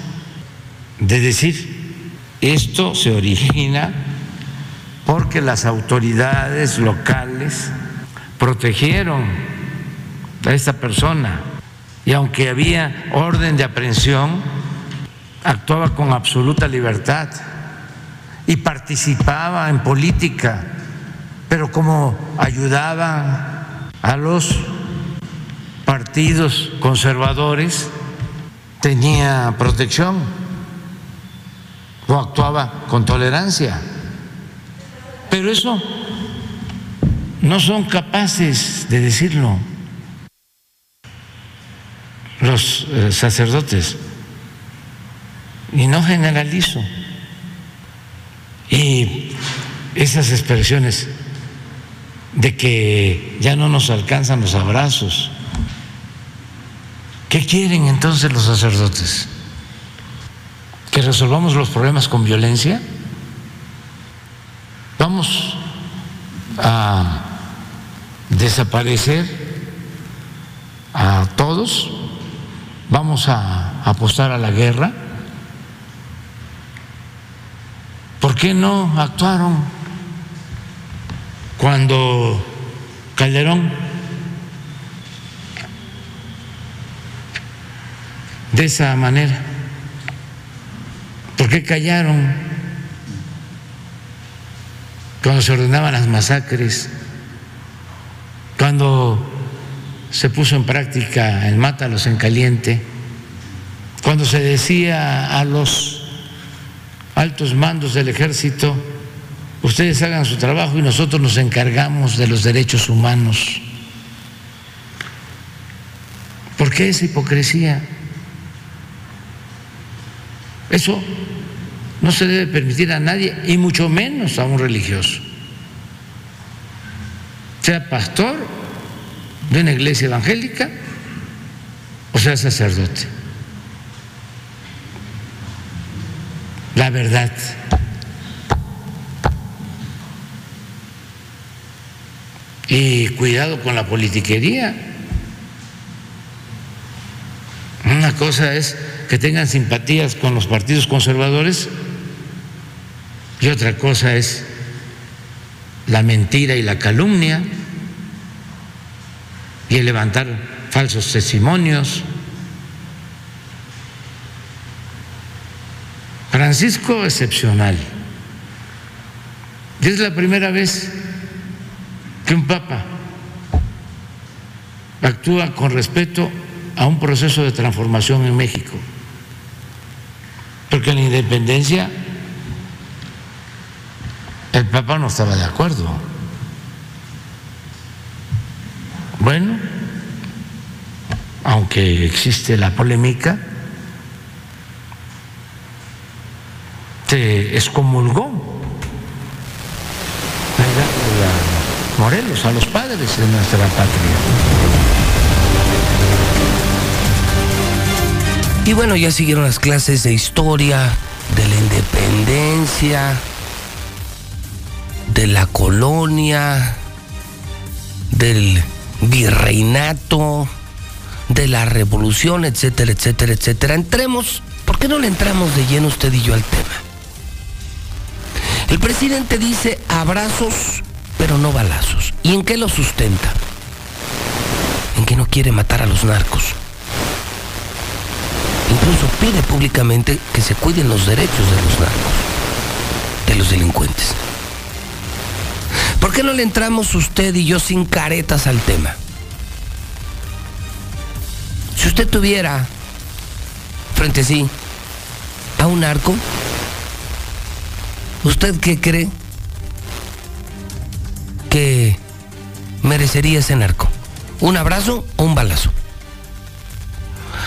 de decir, esto se origina porque las autoridades locales protegieron a esta persona y aunque había orden de aprehensión, actuaba con absoluta libertad y participaba en política, pero como ayudaba a los partidos conservadores, tenía protección o actuaba con tolerancia. Pero eso no son capaces de decirlo los eh, sacerdotes. Y no generalizo. Y esas expresiones de que ya no nos alcanzan los abrazos. ¿Qué quieren entonces los sacerdotes? ¿Que resolvamos los problemas con violencia? Vamos a desaparecer a todos, vamos a apostar a la guerra. ¿Por qué no actuaron cuando Calderón de esa manera? ¿Por qué callaron cuando se ordenaban las masacres? Cuando se puso en práctica el mátalos en caliente, cuando se decía a los altos mandos del ejército, ustedes hagan su trabajo y nosotros nos encargamos de los derechos humanos. ¿Por qué esa hipocresía? Eso no se debe permitir a nadie y mucho menos a un religioso, sea pastor de una iglesia evangélica o sea sacerdote. La verdad. Y cuidado con la politiquería. Una cosa es que tengan simpatías con los partidos conservadores y otra cosa es la mentira y la calumnia y el levantar falsos testimonios. Francisco excepcional. Es la primera vez que un papa actúa con respeto a un proceso de transformación en México. Porque en la independencia el Papa no estaba de acuerdo. Bueno, aunque existe la polémica, se excomulgó a Morelos, a los padres de nuestra patria. Y bueno, ya siguieron las clases de historia, de la independencia, de la colonia, del virreinato, de la revolución, etcétera, etcétera, etcétera. Entremos, ¿por qué no le entramos de lleno usted y yo al tema? El presidente dice abrazos, pero no balazos. ¿Y en qué lo sustenta? En que no quiere matar a los narcos. Incluso pide públicamente que se cuiden los derechos de los narcos, de los delincuentes. ¿Por qué no le entramos usted y yo sin caretas al tema? Si usted tuviera frente a sí a un narco, ¿usted qué cree que merecería ese narco? ¿Un abrazo o un balazo?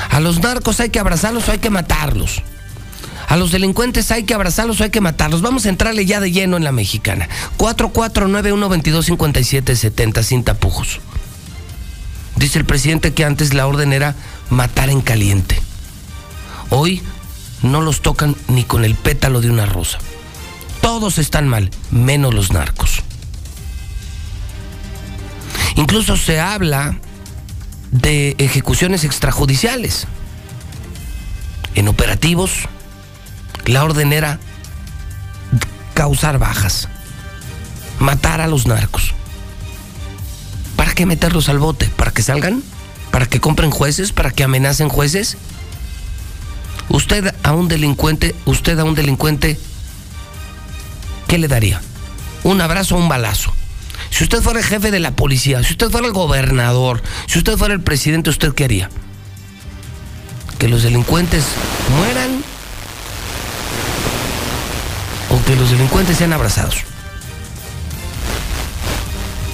A los narcos hay que abrazarlos o hay que matarlos. A los delincuentes hay que abrazarlos o hay que matarlos. Vamos a entrarle ya de lleno en la mexicana. 4491-2257-70 sin tapujos. Dice el presidente que antes la orden era matar en caliente. Hoy no los tocan ni con el pétalo de una rosa. Todos están mal, menos los narcos. Incluso se habla de ejecuciones extrajudiciales. En operativos, la orden era causar bajas, matar a los narcos. ¿Para qué meterlos al bote? ¿Para que salgan? ¿Para que compren jueces? ¿Para que amenacen jueces? Usted a un delincuente, usted a un delincuente, ¿qué le daría? ¿Un abrazo o un balazo? Si usted fuera el jefe de la policía, si usted fuera el gobernador, si usted fuera el presidente, ¿usted qué haría? ¿Que los delincuentes mueran que los delincuentes sean abrazados?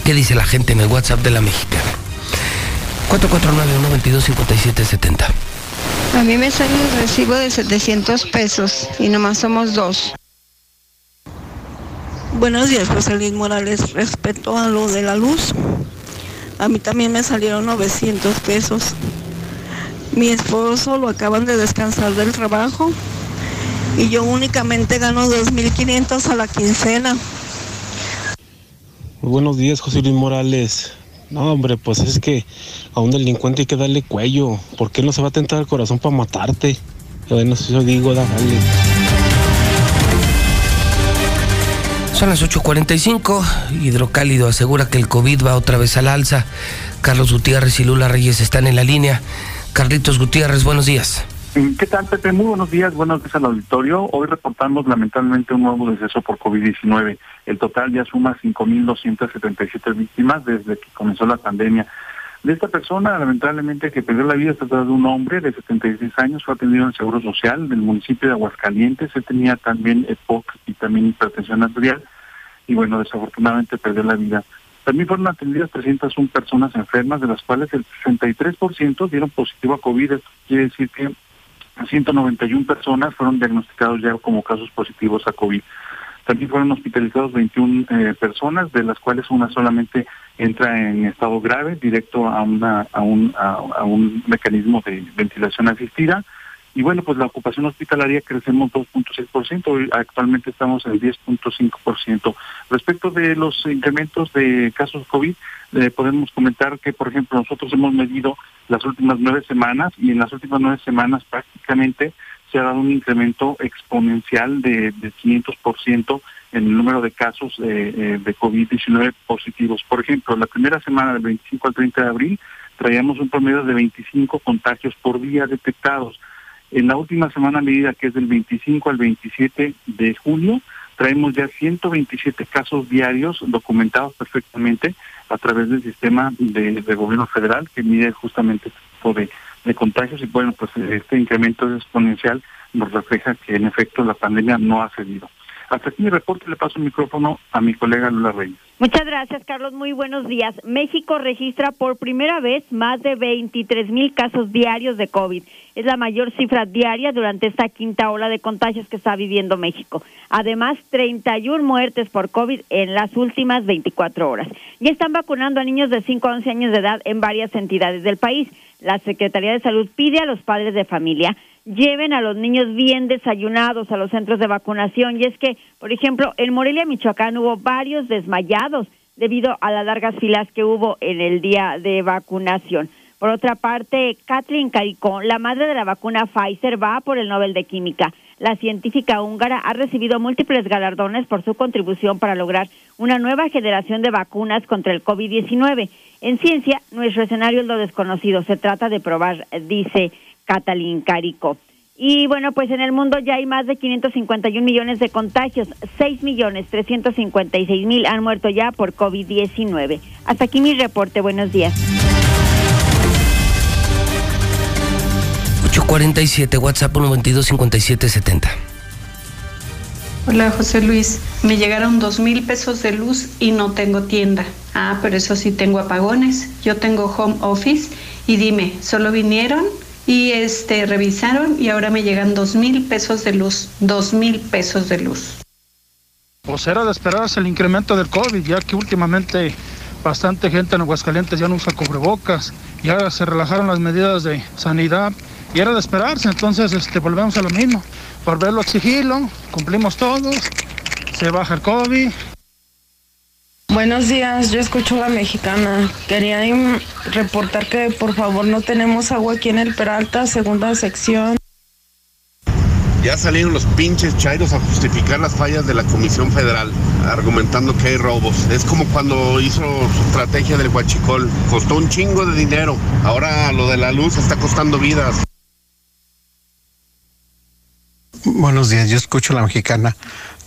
¿Qué dice la gente en el WhatsApp de la mexicana? 449-122-5770. A mí me sale un recibo de 700 pesos y nomás somos dos. Buenos días, José Luis Morales. Respecto a lo de la luz, a mí también me salieron 900 pesos. Mi esposo lo acaban de descansar del trabajo y yo únicamente gano 2.500 a la quincena. Buenos días, José Luis Morales. No, hombre, pues es que a un delincuente hay que darle cuello. ¿Por qué no se va a tentar el corazón para matarte? Bueno, eso yo digo, dale. Son las 8.45. Hidrocálido asegura que el COVID va otra vez al alza. Carlos Gutiérrez y Lula Reyes están en la línea. Carlitos Gutiérrez, buenos días. ¿Qué tal, Pepe? Muy buenos días, buenos días al auditorio. Hoy reportamos lamentablemente un nuevo deceso por COVID-19. El total ya suma 5.277 víctimas desde que comenzó la pandemia. De esta persona, lamentablemente, que perdió la vida, se trata de un hombre de 76 años, fue atendido en el Seguro Social del municipio de Aguascalientes. Él tenía también EPOC y también hipertensión arterial. Y bueno, desafortunadamente perdió la vida. También fueron atendidas 301 personas enfermas, de las cuales el 63% dieron positivo a COVID. Esto quiere decir que 191 personas fueron diagnosticados ya como casos positivos a COVID. También fueron hospitalizados 21 eh, personas, de las cuales una solamente entra en estado grave, directo a, una, a, un, a, un mecanismo de ventilación asistida. Y bueno, pues la ocupación hospitalaria crecemos 2.6%, actualmente estamos en 10.5%. Respecto de los incrementos de casos COVID, podemos comentar que, por ejemplo, nosotros hemos medido las últimas nueve semanas y en las últimas nueve semanas prácticamente se ha dado un incremento exponencial de, de 500% en el número de casos eh, eh, de COVID-19 positivos. Por ejemplo, la primera semana del 25 al 30 de abril traíamos un promedio de 25 contagios por día detectados. En la última semana medida, que es del 25 al 27 de junio, traemos ya 127 casos diarios documentados perfectamente a través del sistema de, gobierno federal que mide justamente este tipo de contagios y bueno, pues este incremento exponencial nos refleja que en efecto la pandemia no ha cedido. Hasta aquí mi reporte, le paso el micrófono a mi colega Lula Reyes. Muchas gracias, Carlos. Muy buenos días. México registra por primera vez más de 23 mil casos diarios de COVID. Es la mayor cifra diaria durante esta quinta ola de contagios que está viviendo México. Además, 31 muertes por COVID en las últimas 24 horas. Ya están vacunando a niños de 5 a 11 años de edad en varias entidades del país. La Secretaría de Salud pide a los padres de familia lleven a los niños bien desayunados a los centros de vacunación. Y es que, por ejemplo, en Morelia, Michoacán, hubo varios desmayados debido a las largas filas que hubo en el día de vacunación. Por otra parte, Kathleen Caricón, la madre de la vacuna Pfizer, va por el Nobel de Química. La científica húngara ha recibido múltiples galardones por su contribución para lograr una nueva generación de vacunas contra el COVID-19. En ciencia, nuestro escenario es lo desconocido. Se trata de probar, dice Catalín Carico. Y bueno, pues en el mundo ya hay más de 551 millones de contagios, 6 millones 356 mil han muerto ya por COVID-19. Hasta aquí mi reporte, buenos días. 847, WhatsApp 925770. Hola José Luis, me llegaron dos mil pesos de luz y no tengo tienda. Ah, pero eso sí tengo apagones. Yo tengo home office y dime, ¿solo vinieron? Y este revisaron y ahora me llegan dos mil pesos de luz, dos mil pesos de luz. Pues era de esperarse el incremento del COVID, ya que últimamente bastante gente en Aguascalientes ya no usa cubrebocas, ya se relajaron las medidas de sanidad y era de esperarse, entonces este, volvemos a lo mismo, volverlo a exigirlo, cumplimos todos, se baja el COVID Buenos días, yo escucho la mexicana. Quería reportar que por favor no tenemos agua aquí en el Peralta, segunda sección. Ya salieron los pinches chairos a justificar las fallas de la Comisión Federal, argumentando que hay robos. Es como cuando hizo su estrategia del huachicol. Costó un chingo de dinero. Ahora lo de la luz está costando vidas. Buenos días, yo escucho la mexicana.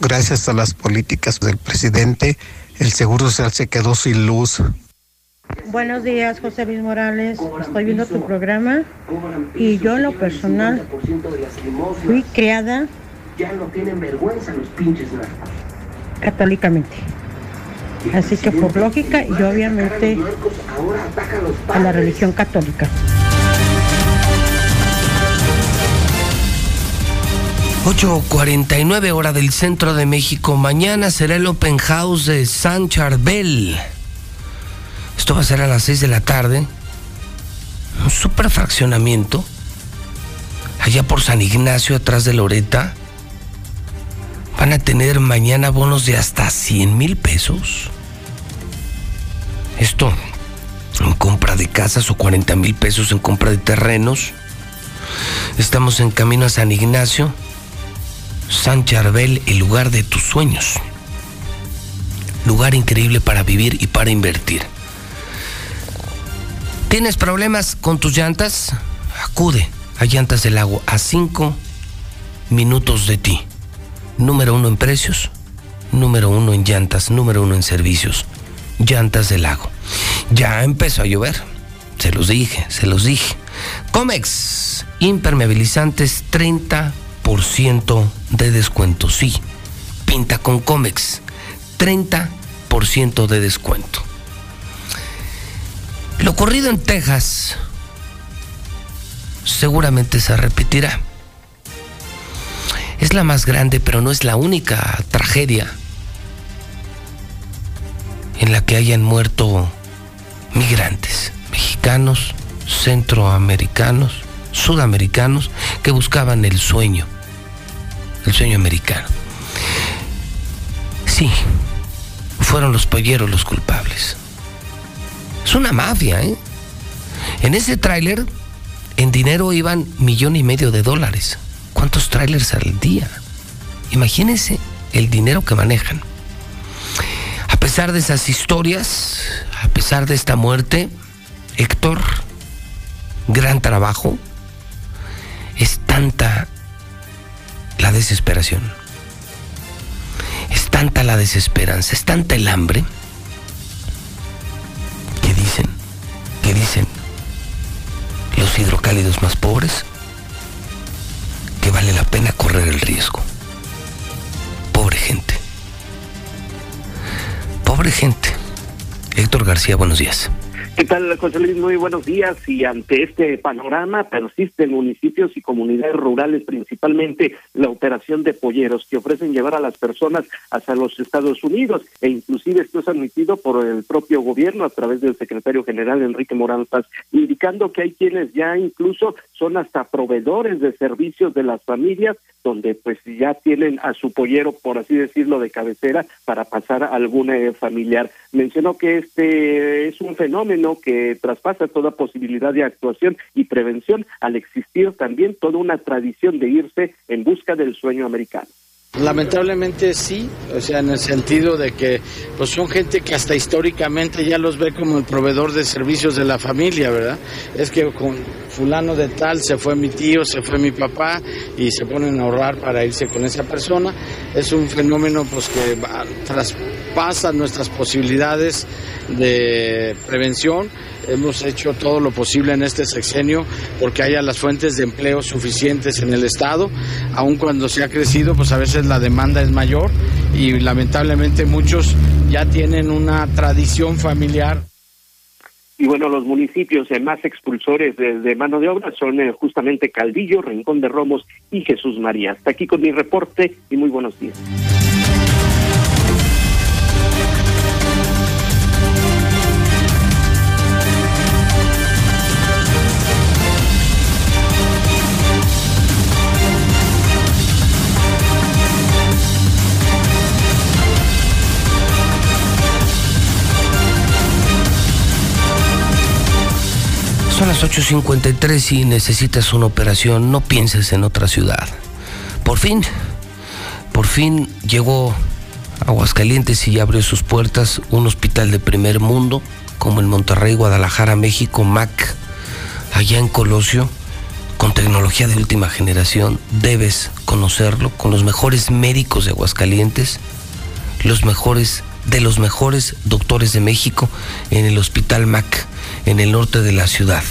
Gracias a las políticas del presidente el Seguro Social se quedó sin luz. Buenos días, José Luis Morales. Estoy viendo tu programa y yo en lo personal fui criada católicamente. Así que por lógica y obviamente a la religión católica. 8.49 hora del centro de México. Mañana será el Open House de San Charbel. Esto va a ser a las 6 de la tarde. Un super fraccionamiento. Allá por San Ignacio, atrás de Loreta. Van a tener mañana bonos de hasta 100 mil pesos. Esto compra de casas o 40 mil pesos en compra de terrenos. Estamos en camino a San Ignacio, San Charbel, el lugar de tus sueños. Lugar increíble para vivir y para invertir. ¿Tienes problemas con tus llantas? Acude a Llantas del Lago a 5 minutos de ti. Número uno en precios, número uno en llantas, número uno en servicios. Llantas del Lago. Ya empezó a llover. Se los dije, se los dije. Comex, impermeabilizantes 30% de descuento. Sí, pinta con Comex. 30% de descuento. Lo ocurrido en Texas seguramente se repetirá. Es la más grande, pero no es la única tragedia en la que hayan muerto migrantes, mexicanos, centroamericanos, sudamericanos, que buscaban el sueño, el sueño americano. Sí, fueron los polleros los culpables. Es una mafia, ¿eh? En ese tráiler, en dinero iban millón y medio de dólares. ¿Cuántos tráilers al día? Imagínense el dinero que manejan. A pesar de esas historias, a pesar de esta muerte, Héctor, gran trabajo, es tanta la desesperación, es tanta la desesperanza, es tanta el hambre, que dicen, que dicen los hidrocálidos más pobres, que vale la pena correr el riesgo. Pobre gente. Pobre gente. Héctor García, buenos días. ¿Qué tal, José Luis? Muy buenos días. Y ante este panorama persisten municipios y comunidades rurales, principalmente la operación de polleros que ofrecen llevar a las personas hacia los Estados Unidos. E inclusive esto es admitido por el propio gobierno a través del secretario general Enrique Morán indicando que hay quienes ya incluso son hasta proveedores de servicios de las familias donde pues ya tienen a su pollero, por así decirlo, de cabecera para pasar a algún eh, familiar. Mencionó que este es un fenómeno que traspasa toda posibilidad de actuación y prevención al existir también toda una tradición de irse en busca del sueño americano. Lamentablemente sí, o sea, en el sentido de que pues son gente que hasta históricamente ya los ve como el proveedor de servicios de la familia, ¿verdad? Es que con fulano de tal se fue mi tío, se fue mi papá y se ponen a ahorrar para irse con esa persona. Es un fenómeno pues que traspasa nuestras posibilidades de prevención Hemos hecho todo lo posible en este sexenio porque haya las fuentes de empleo suficientes en el Estado. Aun cuando se ha crecido, pues a veces la demanda es mayor y lamentablemente muchos ya tienen una tradición familiar. Y bueno, los municipios más expulsores de, mano de obra son eh, justamente Caldillo, Rincón de Romos y Jesús María. Hasta aquí con mi reporte y muy buenos días. Son las 8.53 y necesitas una operación, no pienses en otra ciudad. Por fin, por fin llegó Aguascalientes y ya abrió sus puertas un hospital de primer mundo, como en Monterrey, Guadalajara, México, MAC, allá en Colosio, con tecnología de última generación. Debes conocerlo, con los mejores médicos de Aguascalientes, los mejores de los mejores doctores de México en el Hospital MAC en el norte de la ciudad.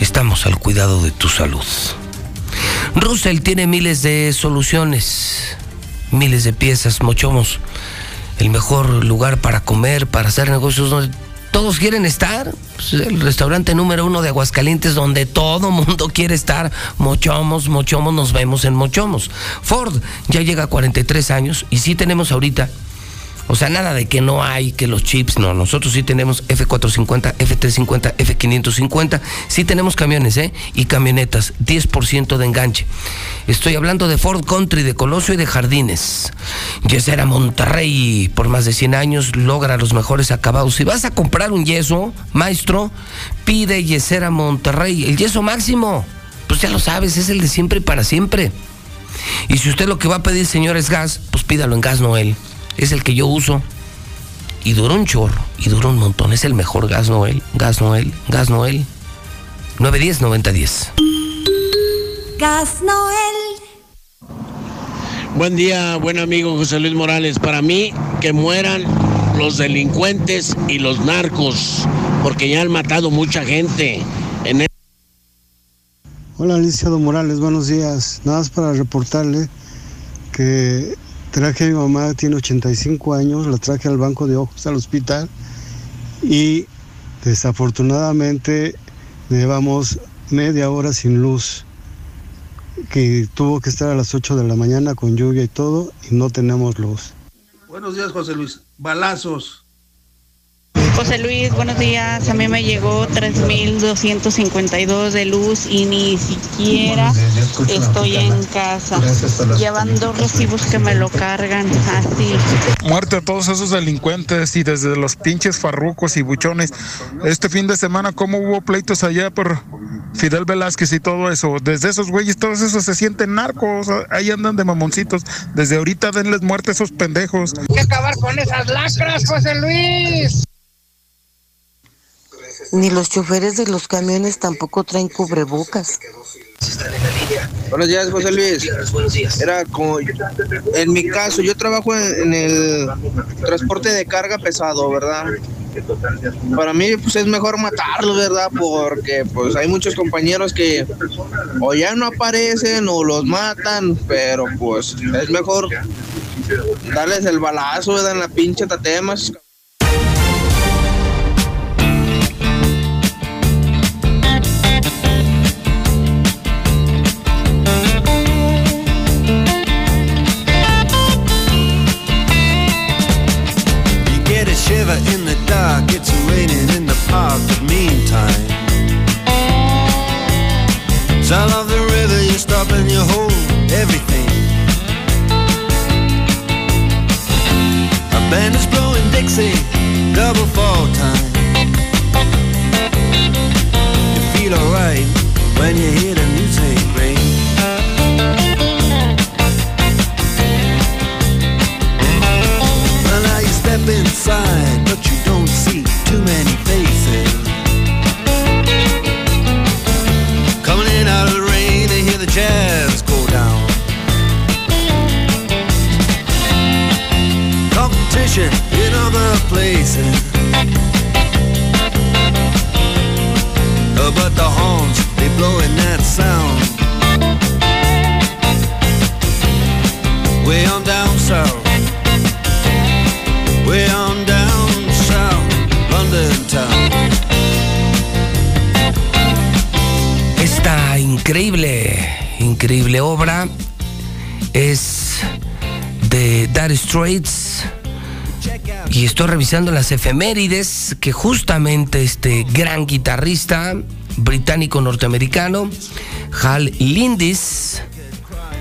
Estamos al cuidado de tu salud. Russell tiene miles de soluciones, miles de piezas, mochomos, el mejor lugar para comer, para hacer negocios donde todos quieren estar. Pues, el restaurante número uno de Aguascalientes donde todo mundo quiere estar. Mochomos, Mochomos, nos vemos en Mochomos. Ford ya llega a 43 años y sí tenemos ahorita O sea, nada de que no hay, que los chips, no. Nosotros sí tenemos F450, F350, F550. Sí tenemos camiones, ¿eh? Y camionetas, 10% de enganche. Estoy hablando de Ford Country, de Colosio y de Jardines. Yesera Monterrey, por más de 100 años, logra los mejores acabados. Si vas a comprar un yeso, maestro, pide Yesera Monterrey. El yeso máximo, pues ya lo sabes, es el de siempre y para siempre. Y si usted lo que va a pedir, señor, es gas, pues pídalo en Gas Noel es el que yo uso. Y dura un chorro, y dura un montón. Es el mejor gas Noel, gas Noel, gas Noel. 910-9010. Gas Noel. Buen día, buen amigo José Luis Morales. Para mí, que mueran los delincuentes y los narcos, porque ya han matado mucha gente. En el... Hola, Alicia Morales, buenos días. Nada más para reportarle que Traje a mi mamá, tiene 85 años, la traje al banco de ojos al hospital y desafortunadamente llevamos media hora sin luz, que tuvo que estar a las 8 de la mañana con lluvia y todo y no tenemos luz. Buenos días, José Luis. Balazos. José Luis, buenos días. A mí me llegó 3.252 de luz y ni siquiera estoy en casa. Llevan dos recibos que me lo cargan así. Muerte a todos esos delincuentes y desde los pinches farrucos y buchones. Este fin de semana, ¿cómo hubo pleitos allá por Fidel Velázquez y todo eso? Desde esos güeyes, todos esos se sienten narcos. Ahí andan de mamoncitos. Desde ahorita denles muerte a esos pendejos. Hay que acabar con esas lacras, José Luis. Ni los choferes de los camiones tampoco traen cubrebocas. Buenos días, José Luis. Era como, en mi caso, yo trabajo en, el transporte de carga pesado, ¿verdad? Para mí, pues es mejor matarlo, ¿verdad? Porque, pues, hay muchos compañeros que o ya no aparecen o los matan, pero, pues, es mejor darles el balazo, ¿verdad? En la pinche tatemas. The but meantime. Sound of the river, you stop and you hold everything. A band is blowing Dixie, double fall time. You feel alright when you hear the music ring. Well, now you step inside, increíble obra es de Dire Straits. Y estoy revisando las efemérides que justamente este gran guitarrista británico norteamericano, Hal Lindis,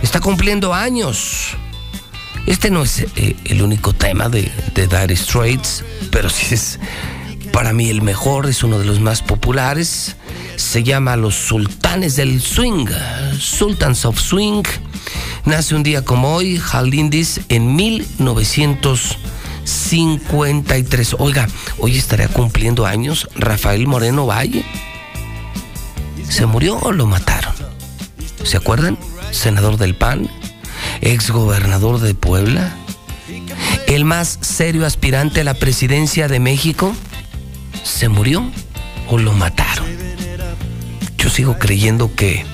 está cumpliendo años. Este no es eh, el único tema de, de Dire Straits, pero sí es para mí el mejor, es uno de los más populares. Se llama Los Sultanes del Swing, Sultans of Swing. Nace un día como hoy, Hal Lindis, en 1953. Oiga, hoy estaría cumpliendo años Rafael Moreno Valle. ¿Se murió o lo mataron? ¿Se acuerdan? Senador del PAN, ex gobernador de Puebla, el más serio aspirante a la presidencia de México, ¿se murió o lo mataron? Yo sigo creyendo que...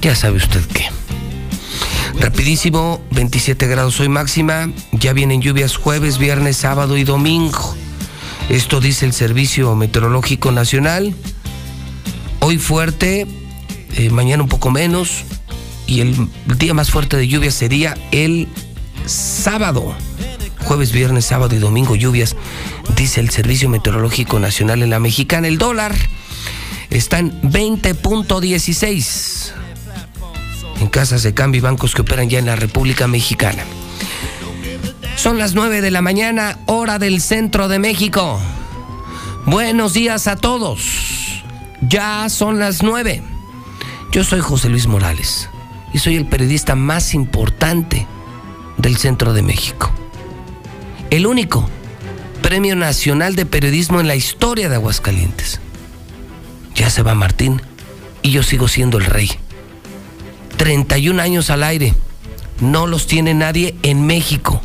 Ya sabe usted qué. Rapidísimo, 27 grados hoy máxima, ya vienen lluvias jueves, viernes, sábado y domingo. Esto dice el Servicio Meteorológico Nacional. Hoy fuerte, eh, mañana un poco menos, y el día más fuerte de lluvia sería el sábado. jueves, viernes, sábado y domingo lluvias, dice el Servicio Meteorológico Nacional en la Mexicana. El dólar está en 20.16 en casas de cambio y bancos que operan ya en la República Mexicana. Son las 9 de la mañana, hora del centro de México. Buenos días a todos. Ya son las 9. Yo soy José Luis Morales y soy el periodista más importante del centro de México. El único Premio Nacional de Periodismo en la historia de Aguascalientes. Ya se va Martín y yo sigo siendo el rey. 31 años al aire. No los tiene nadie en México.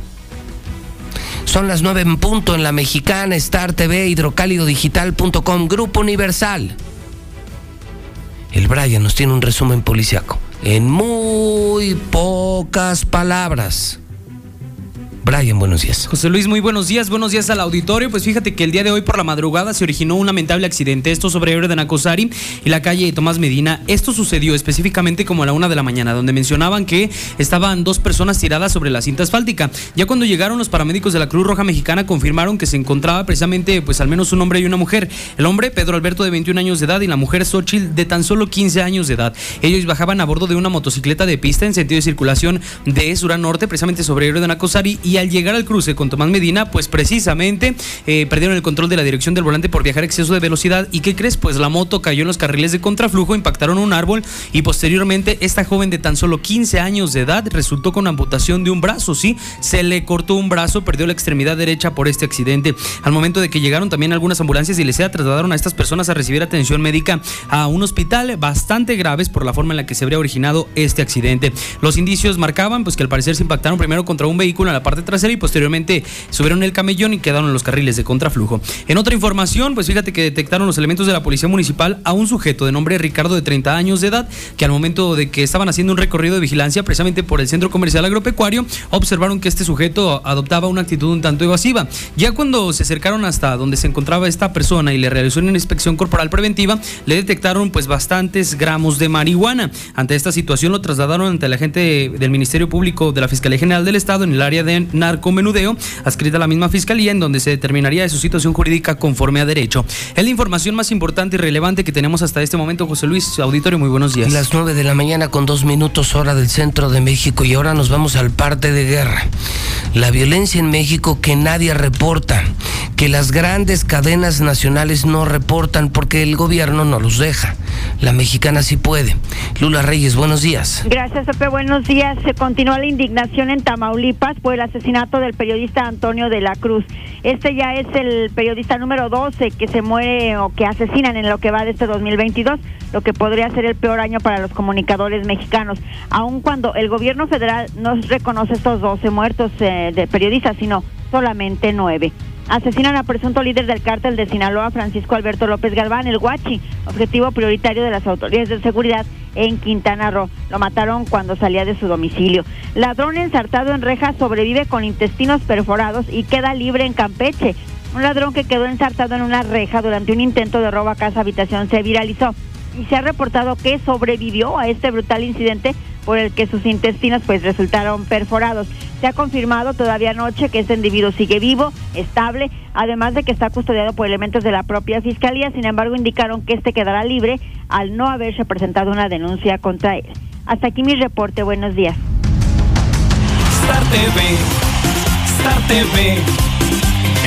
Son las 9 en punto en la mexicana, Star TV, hidrocálidodigital.com, Grupo Universal. El Brian nos tiene un resumen policiaco en muy pocas palabras. Brian, buenos días. José Luis, muy buenos días. Buenos días al auditorio. Pues fíjate que el día de hoy por la madrugada se originó un lamentable accidente. Esto sobre Ebre de Nacosari y la calle Tomás Medina. Esto sucedió específicamente como a la una de la mañana, donde mencionaban que estaban dos personas tiradas sobre la cinta asfáltica. Ya cuando llegaron los paramédicos de la Cruz Roja Mexicana confirmaron que se encontraba precisamente pues al menos un hombre y una mujer. El hombre, Pedro Alberto de 21 años de edad y la mujer Xochitl de tan solo 15 años de edad. Ellos bajaban a bordo de una motocicleta de pista en sentido de circulación de sur a norte, precisamente sobre Ebre de Nacosari y al llegar al cruce con Tomás Medina, pues precisamente eh, perdieron el control de la dirección del volante por viajar exceso de velocidad. ¿Y qué crees? Pues la moto cayó en los carriles de contraflujo, impactaron un árbol y posteriormente esta joven de tan solo 15 años de edad resultó con amputación de un brazo, ¿sí? Se le cortó un brazo, perdió la extremidad derecha por este accidente. Al momento de que llegaron también algunas ambulancias y les trasladaron a estas personas a recibir atención médica a un hospital bastante graves por la forma en la que se habría originado este accidente. Los indicios marcaban pues que al parecer se impactaron primero contra un vehículo en la parte trasera y posteriormente subieron el camellón y quedaron en los carriles de contraflujo. En otra información, pues fíjate que detectaron los elementos de la Policía Municipal a un sujeto de nombre Ricardo de 30 años de edad, que al momento de que estaban haciendo un recorrido de vigilancia precisamente por el Centro Comercial Agropecuario, observaron que este sujeto adoptaba una actitud un tanto evasiva. Ya cuando se acercaron hasta donde se encontraba esta persona y le realizó una inspección corporal preventiva, le detectaron pues bastantes gramos de marihuana. Ante esta situación lo trasladaron ante la gente del Ministerio Público de la Fiscalía General del Estado en el área de narco menudeo, adscrita a la misma fiscalía, en donde se determinaría de su situación jurídica conforme a derecho. Es la información más importante y relevante que tenemos hasta este momento, José Luis Auditorio. Muy buenos días. Las 9 de la mañana con dos minutos, hora del centro de México, y ahora nos vamos al parte de guerra. La violencia en México que nadie reporta, que las grandes cadenas nacionales no reportan porque el gobierno no los deja. La mexicana sí puede. Lula Reyes, buenos días. Gracias, Pepe. Buenos días. Se continúa la indignación en Tamaulipas por el asesinato del periodista Antonio de la Cruz. Este ya es el periodista número 12 que se muere o que asesinan en lo que va de este 2022, lo que podría ser el peor año para los comunicadores mexicanos, aun cuando el gobierno federal no reconoce estos 12 muertos eh, de periodistas, sino solamente nueve. Asesinan a presunto líder del cártel de Sinaloa, Francisco Alberto López Galván, el Guachi, objetivo prioritario de las autoridades de seguridad en Quintana Roo. Lo mataron cuando salía de su domicilio. Ladrón ensartado en rejas sobrevive con intestinos perforados y queda libre en Campeche. Un ladrón que quedó ensartado en una reja durante un intento de robo a casa habitación se viralizó y se ha reportado que sobrevivió a este brutal incidente por el que sus intestinos pues resultaron perforados. Se ha confirmado todavía anoche que este individuo sigue vivo, estable, además de que está custodiado por elementos de la propia fiscalía. Sin embargo, indicaron que este quedará libre al no haberse presentado una denuncia contra él. Hasta aquí mi reporte. Buenos días. Star TV, Star TV.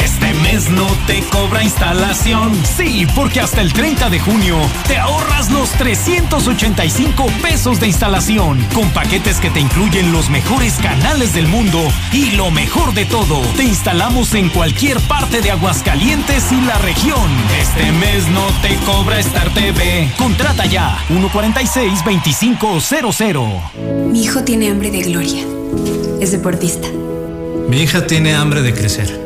Este mes no te cobra instalación. Sí, porque hasta el 30 de junio te ahorras los 385 pesos de instalación. Con paquetes que te incluyen los mejores canales del mundo. Y lo mejor de todo, te instalamos en cualquier parte de Aguascalientes y la región. Este mes no te cobra Star TV. Contrata ya 146-2500. Mi hijo tiene hambre de gloria. Es deportista. Mi hija tiene hambre de crecer.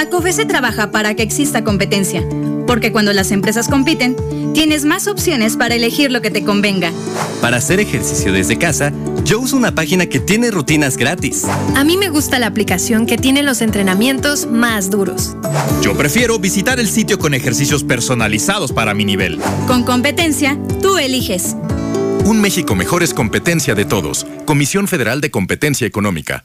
La COFESE trabaja para que exista competencia, porque cuando las empresas compiten, tienes más opciones para elegir lo que te convenga. Para hacer ejercicio desde casa, yo uso una página que tiene rutinas gratis. A mí me gusta la aplicación que tiene los entrenamientos más duros. Yo prefiero visitar el sitio con ejercicios personalizados para mi nivel. Con competencia, tú eliges. Un México mejor es competencia de todos. Comisión Federal de Competencia Económica.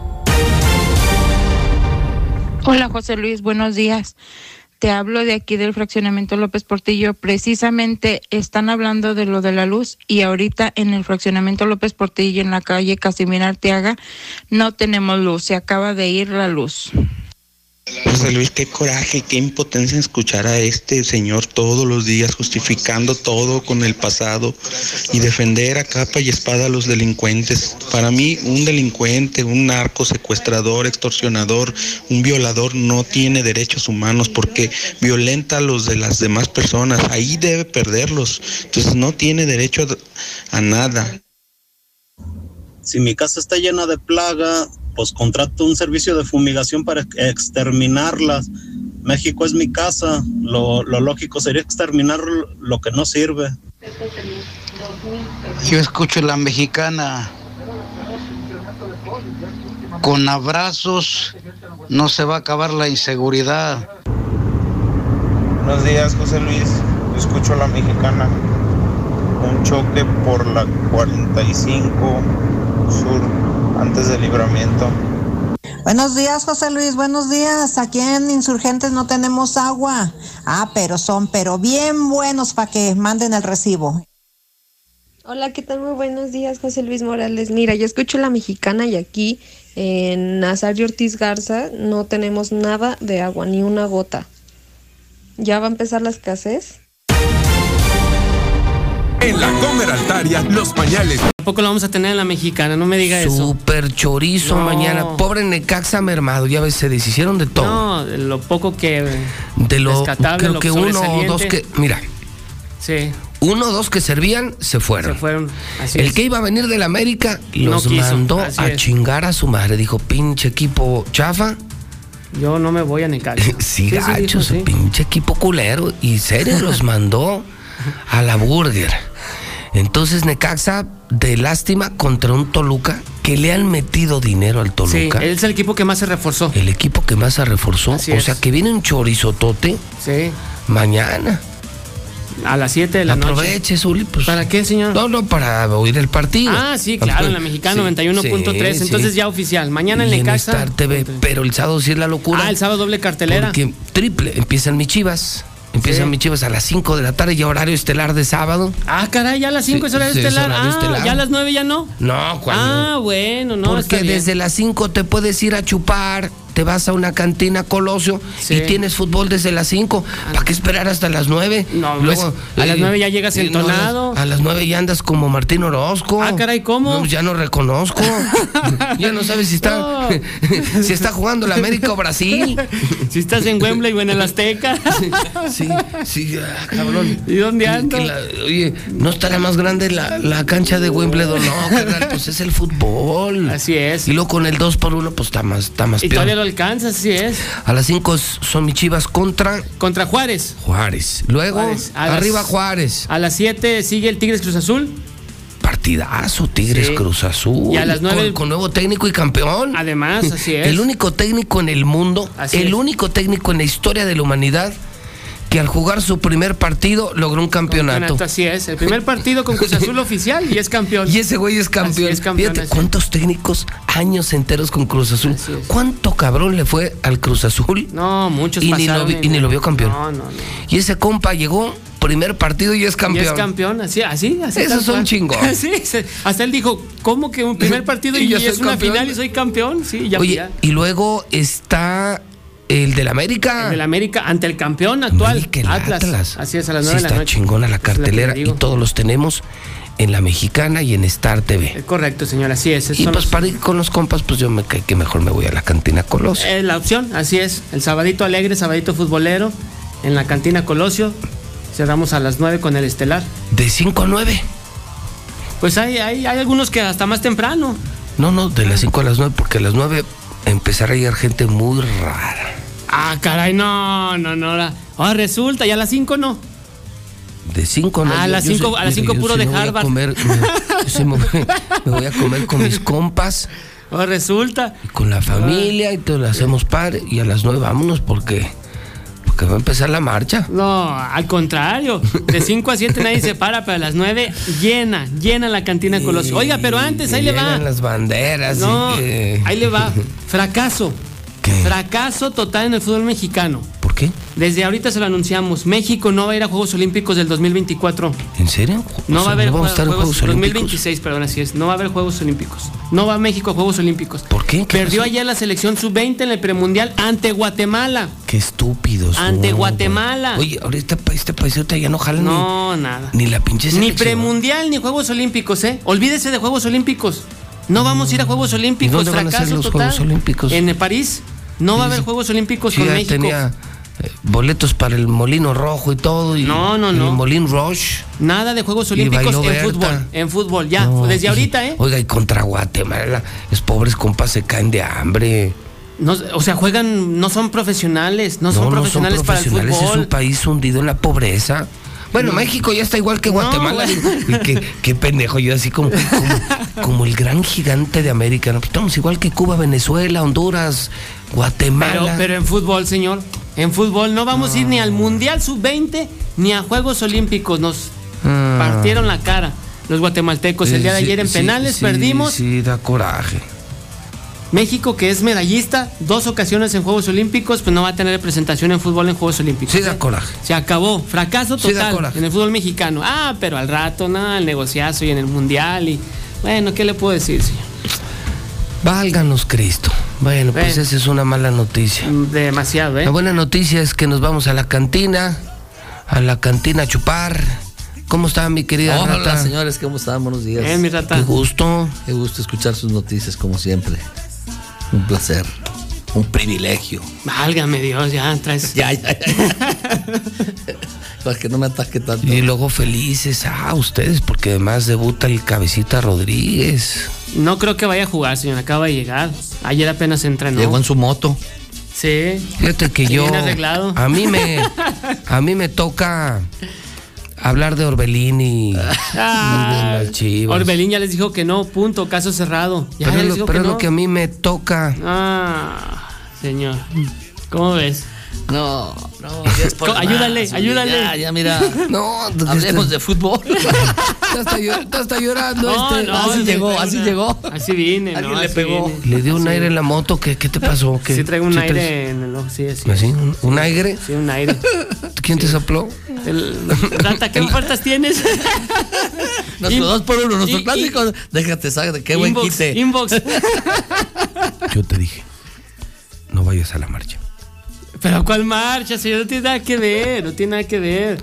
Hola José Luis, buenos días. Te hablo de aquí del fraccionamiento López Portillo. Precisamente están hablando de lo de la luz y ahorita en el fraccionamiento López Portillo en la calle Casimir Arteaga no tenemos luz, se acaba de ir la luz. José Luis, qué coraje, qué impotencia escuchar a este señor todos los días justificando todo con el pasado y defender a capa y espada a los delincuentes. Para mí, un delincuente, un narco, secuestrador, extorsionador, un violador no tiene derechos humanos porque violenta a los de las demás personas. Ahí debe perderlos. Entonces no tiene derecho a, a nada. Si mi casa está llena de plaga, pues contrato un servicio de fumigación para exterminarlas. México es mi casa, lo, lo lógico sería exterminar lo que no sirve. Yo escucho la mexicana. Con abrazos no se va a acabar la inseguridad. Buenos días, José Luis. Yo escucho la mexicana. Un choque por la 45 sur antes del libramiento. Buenos días, José Luis, buenos días. Aquí en Insurgentes no tenemos agua. Ah, pero son, pero bien buenos para que manden el recibo. Hola, ¿qué tal? Muy buenos días, José Luis Morales. Mira, yo escucho la mexicana y aquí en Nazario Ortiz Garza no tenemos nada de agua, ni una gota. ¿Ya va a empezar la escasez? En la Comer Altaria, los pañales. Tampoco lo vamos a tener en la mexicana, no me diga eso. Super chorizo No. mañana. Pobre Necaxa mermado, ya ves, se deshicieron de todo. No, de lo poco que. de lo creo lo que uno o dos que. Mira, Sí, uno o dos que servían se fueron. se fueron. Así El es. que iba a venir de la América No los quiso, mandó así a es. chingar a su madre. Dijo, pinche equipo chafa. Yo no me voy a Necaxa. Sí, sí, gacho, dijo, su sí. pinche equipo culero. Y serio los mandó a la burger. Entonces Necaxa, de lástima, contra un Toluca que le han metido dinero al Sí, Toluca. él es el equipo que más se reforzó. El equipo que más se reforzó. Así o es. sea, que viene un chorizotote Sí, mañana. a las 7 de la noche. Aproveche, Zuli. Pues, ¿Para qué, señor? No, no, para oír el partido. Ah, sí, claro, en la mexicana Sí, 91.3. sí, Entonces sí. ya oficial. Mañana en Y Necaxa. Star TV, pero el sábado sí es la locura. Ah, el sábado doble cartelera. Porque triple, empiezan mis chivas. Empiezan Sí. mis chivas a las 5 de la tarde y horario estelar de sábado. Ah, caray, ya a las 5 Sí, es horario sí, es estelar. horario ah, estelar. ya a las 9 ya no. No, cuando. Ah, bueno, no. Porque desde las 5 te puedes ir a chupar, te vas a una cantina Colosio Sí. y tienes fútbol desde las 5. ¿Para qué esperar hasta las 9? No, pues, a las nueve ya llegas eh, no, a las- entonado. a las 9 ya andas como Martín Orozco. Ah, caray, ¿cómo? No, pues ya no reconozco. ya no sabes si está, si está jugando la América o Brasil. Si estás en Wembley o en el Azteca. Sí, sí, ah, cabrón. ¿Y dónde la- oye, ¿no estará más grande la, la cancha de Wimbledon? No, carnal, pues es el fútbol. Así es. Y luego con el 2 por 1 pues está más, está más peor. Lo alcanzas, así es. A las 5 son mis chivas contra Contra Juárez. Juárez. Luego, Juárez. A las- arriba Juárez. A las 7 sigue el Tigres Cruz Azul. Partidazo, Tigres Sí. Cruz Azul. Y a las nueve- Con, con nuevo técnico y campeón. Además, así es. El único técnico en el mundo, Así el es. único técnico en la historia de la humanidad que al jugar su primer partido logró un campeonato. Campeonato, Así es. El primer partido con Cruz Azul oficial y es campeón. Y ese güey es campeón. Es campeón, Fíjate cuántos técnicos años enteros con Cruz Azul. ¿Cuánto cabrón le fue al Cruz Azul? No, muchos y, ni lo, y ni lo vio campeón. No, no, no. Y ese compa llegó, primer partido y es campeón. Y es campeón, así, así, así. Esos son chingones. Sí, hasta él dijo, ¿cómo que un primer partido Y y, es una campeón? final y soy campeón? Sí, ya, Oye, ya. y luego está el del América. El del América ante el campeón actual, América, el Atlas. Así es, a las Sí 9 de la está noche. chingona la cartelera te y todos los tenemos en la mexicana y en Star TV. Es correcto, señor, así es. Y pues los- para ir con los compas, pues yo me cae que mejor me voy a la cantina Colosio. Es la opción, así es. El sabadito alegre, sabadito futbolero, en la cantina Colosio. Cerramos a las 9 con el estelar. De 5 a 9. Pues hay, hay, hay algunos que hasta más temprano. No, no, de las 5 a las 9, porque a las 9 empezará a llegar gente muy rara. Ah, caray, no, no, no. ahora- Ahora resulta, ya a las 5 no. De 5 a 9. Ah, a las cinco- a las cinco puro de Harvard. me, sí me, voy- me voy a comer con mis compas, Ahora resulta. y con la familia, y todo lo hacemos padre. Y a las 9 vámonos, porque, porque va a empezar la marcha. No, al contrario. De 5 a 7 nadie se para, pero a las 9 llena, llena la cantina Colosio. Oiga, pero antes, ahí le va. Las banderas. y No, que- ahí le va. Fracaso. Fracaso total en el fútbol mexicano. ¿Por qué? Desde ahorita se lo anunciamos. México no va a ir a Juegos Olímpicos del 2024. ¿En serio? No O va a haber ¿no vamos a estar en Juegos, Juegos Olímpicos? 2026, perdón, así es. No va a haber Juegos Olímpicos. No va México a Juegos Olímpicos. ¿Por qué? ¿Qué Perdió ayer la selección sub-20 en el premundial ante Guatemala. Qué estúpidos. Ante Guatemala. Oye, ahorita este país ahorita ya no jala ni- No, nada. ni, la pinche Ni selección. premundial ni Juegos Olímpicos, ¿eh? Olvídese de Juegos Olímpicos. No vamos a ir a Juegos Olímpicos. dónde van a ser Fracaso los total. Juegos Olímpicos? En París. No va a haber Juegos Olímpicos Sí, con México. tenía eh, boletos para el Molino Rojo y todo. Y, No, no, y no. El Molín Rush. Nada de Juegos Olímpicos en Berta. fútbol. En fútbol, ya. No, desde pues, ahorita, ¿eh? Oiga, y contra Guatemala, los pobres compas se caen de hambre. No, o sea, juegan, no son profesionales, no, son profesionales, para el profesionales, fútbol. Es un país hundido en la pobreza. Bueno, México ya está igual que Guatemala. Y qué, qué pendejo, yo así como, como, como el gran gigante de América. ¿no? Pues Estamos igual que Cuba, Venezuela, Honduras, Guatemala. Pero, pero en fútbol, señor. En fútbol no vamos a ir ni al Mundial Sub-20 ni a Juegos Olímpicos. Nos Ah. partieron la cara los guatemaltecos. El día de ayer en sí, penales sí, perdimos. Sí, da coraje. México, que es medallista, dos ocasiones en Juegos Olímpicos, pues no va a tener representación en fútbol en Juegos Olímpicos. Sí, da coraje. Se acabó, fracaso total en el fútbol mexicano. Ah, pero al rato, nada, el negociazo y en el mundial y bueno, ¿qué le puedo decir, señor? Válganos Cristo. Bueno, pues esa es una mala noticia. Demasiado, ¿eh? La buena noticia es que nos vamos a la cantina, a la cantina a chupar. ¿Cómo está mi querida Hola, Rata? señores, ¿cómo están? Buenos días. Eh, mi rata. Qué gusto. Qué gusto escuchar sus noticias, como siempre. Un placer. Un privilegio. Válgame Dios, ya traes. Ya, ya, ya. Para que no me ataque tanto. Y luego felices a ustedes, porque además debuta el cabecita Rodríguez. No creo que vaya a jugar, señor. Acaba de llegar. Ayer apenas entrenó. Llegó en su moto. Sí. Fíjate que yo. bien arreglado. A mí me. A mí me toca hablar de Orbelín y, y de Ah, las Chivas. Orbelín ya les dijo que no, punto, caso cerrado. Ya Pero, lo, pero que es lo no. que a mí me toca. Ah, señor. ¿Cómo ves? No, no, ya es por ayúdale, ayúdale. Ya, ya, mira. No, Hablemos de fútbol. Está, está llorando No, este. no, así le llegó, así llegó. Así vine, Alguien ¿no? le así pegó. vine. Le dio un aire en la moto. ¿Qué, qué te pasó? ¿Qué, Sí traigo un aire traes- en el ojo, sí, así. ¿Así? ¿Un, un aire? Sí, un aire. ¿Quién te sopló? El, Rata, ¿qué ofertas tienes? Dos por uno, nuestro clásico. Déjate, sabe, qué buen quite. Inbox. Yo te dije, no vayas a la marcha. Pero ¿cuál marcha, señor? No tiene nada que ver, no tiene nada que ver.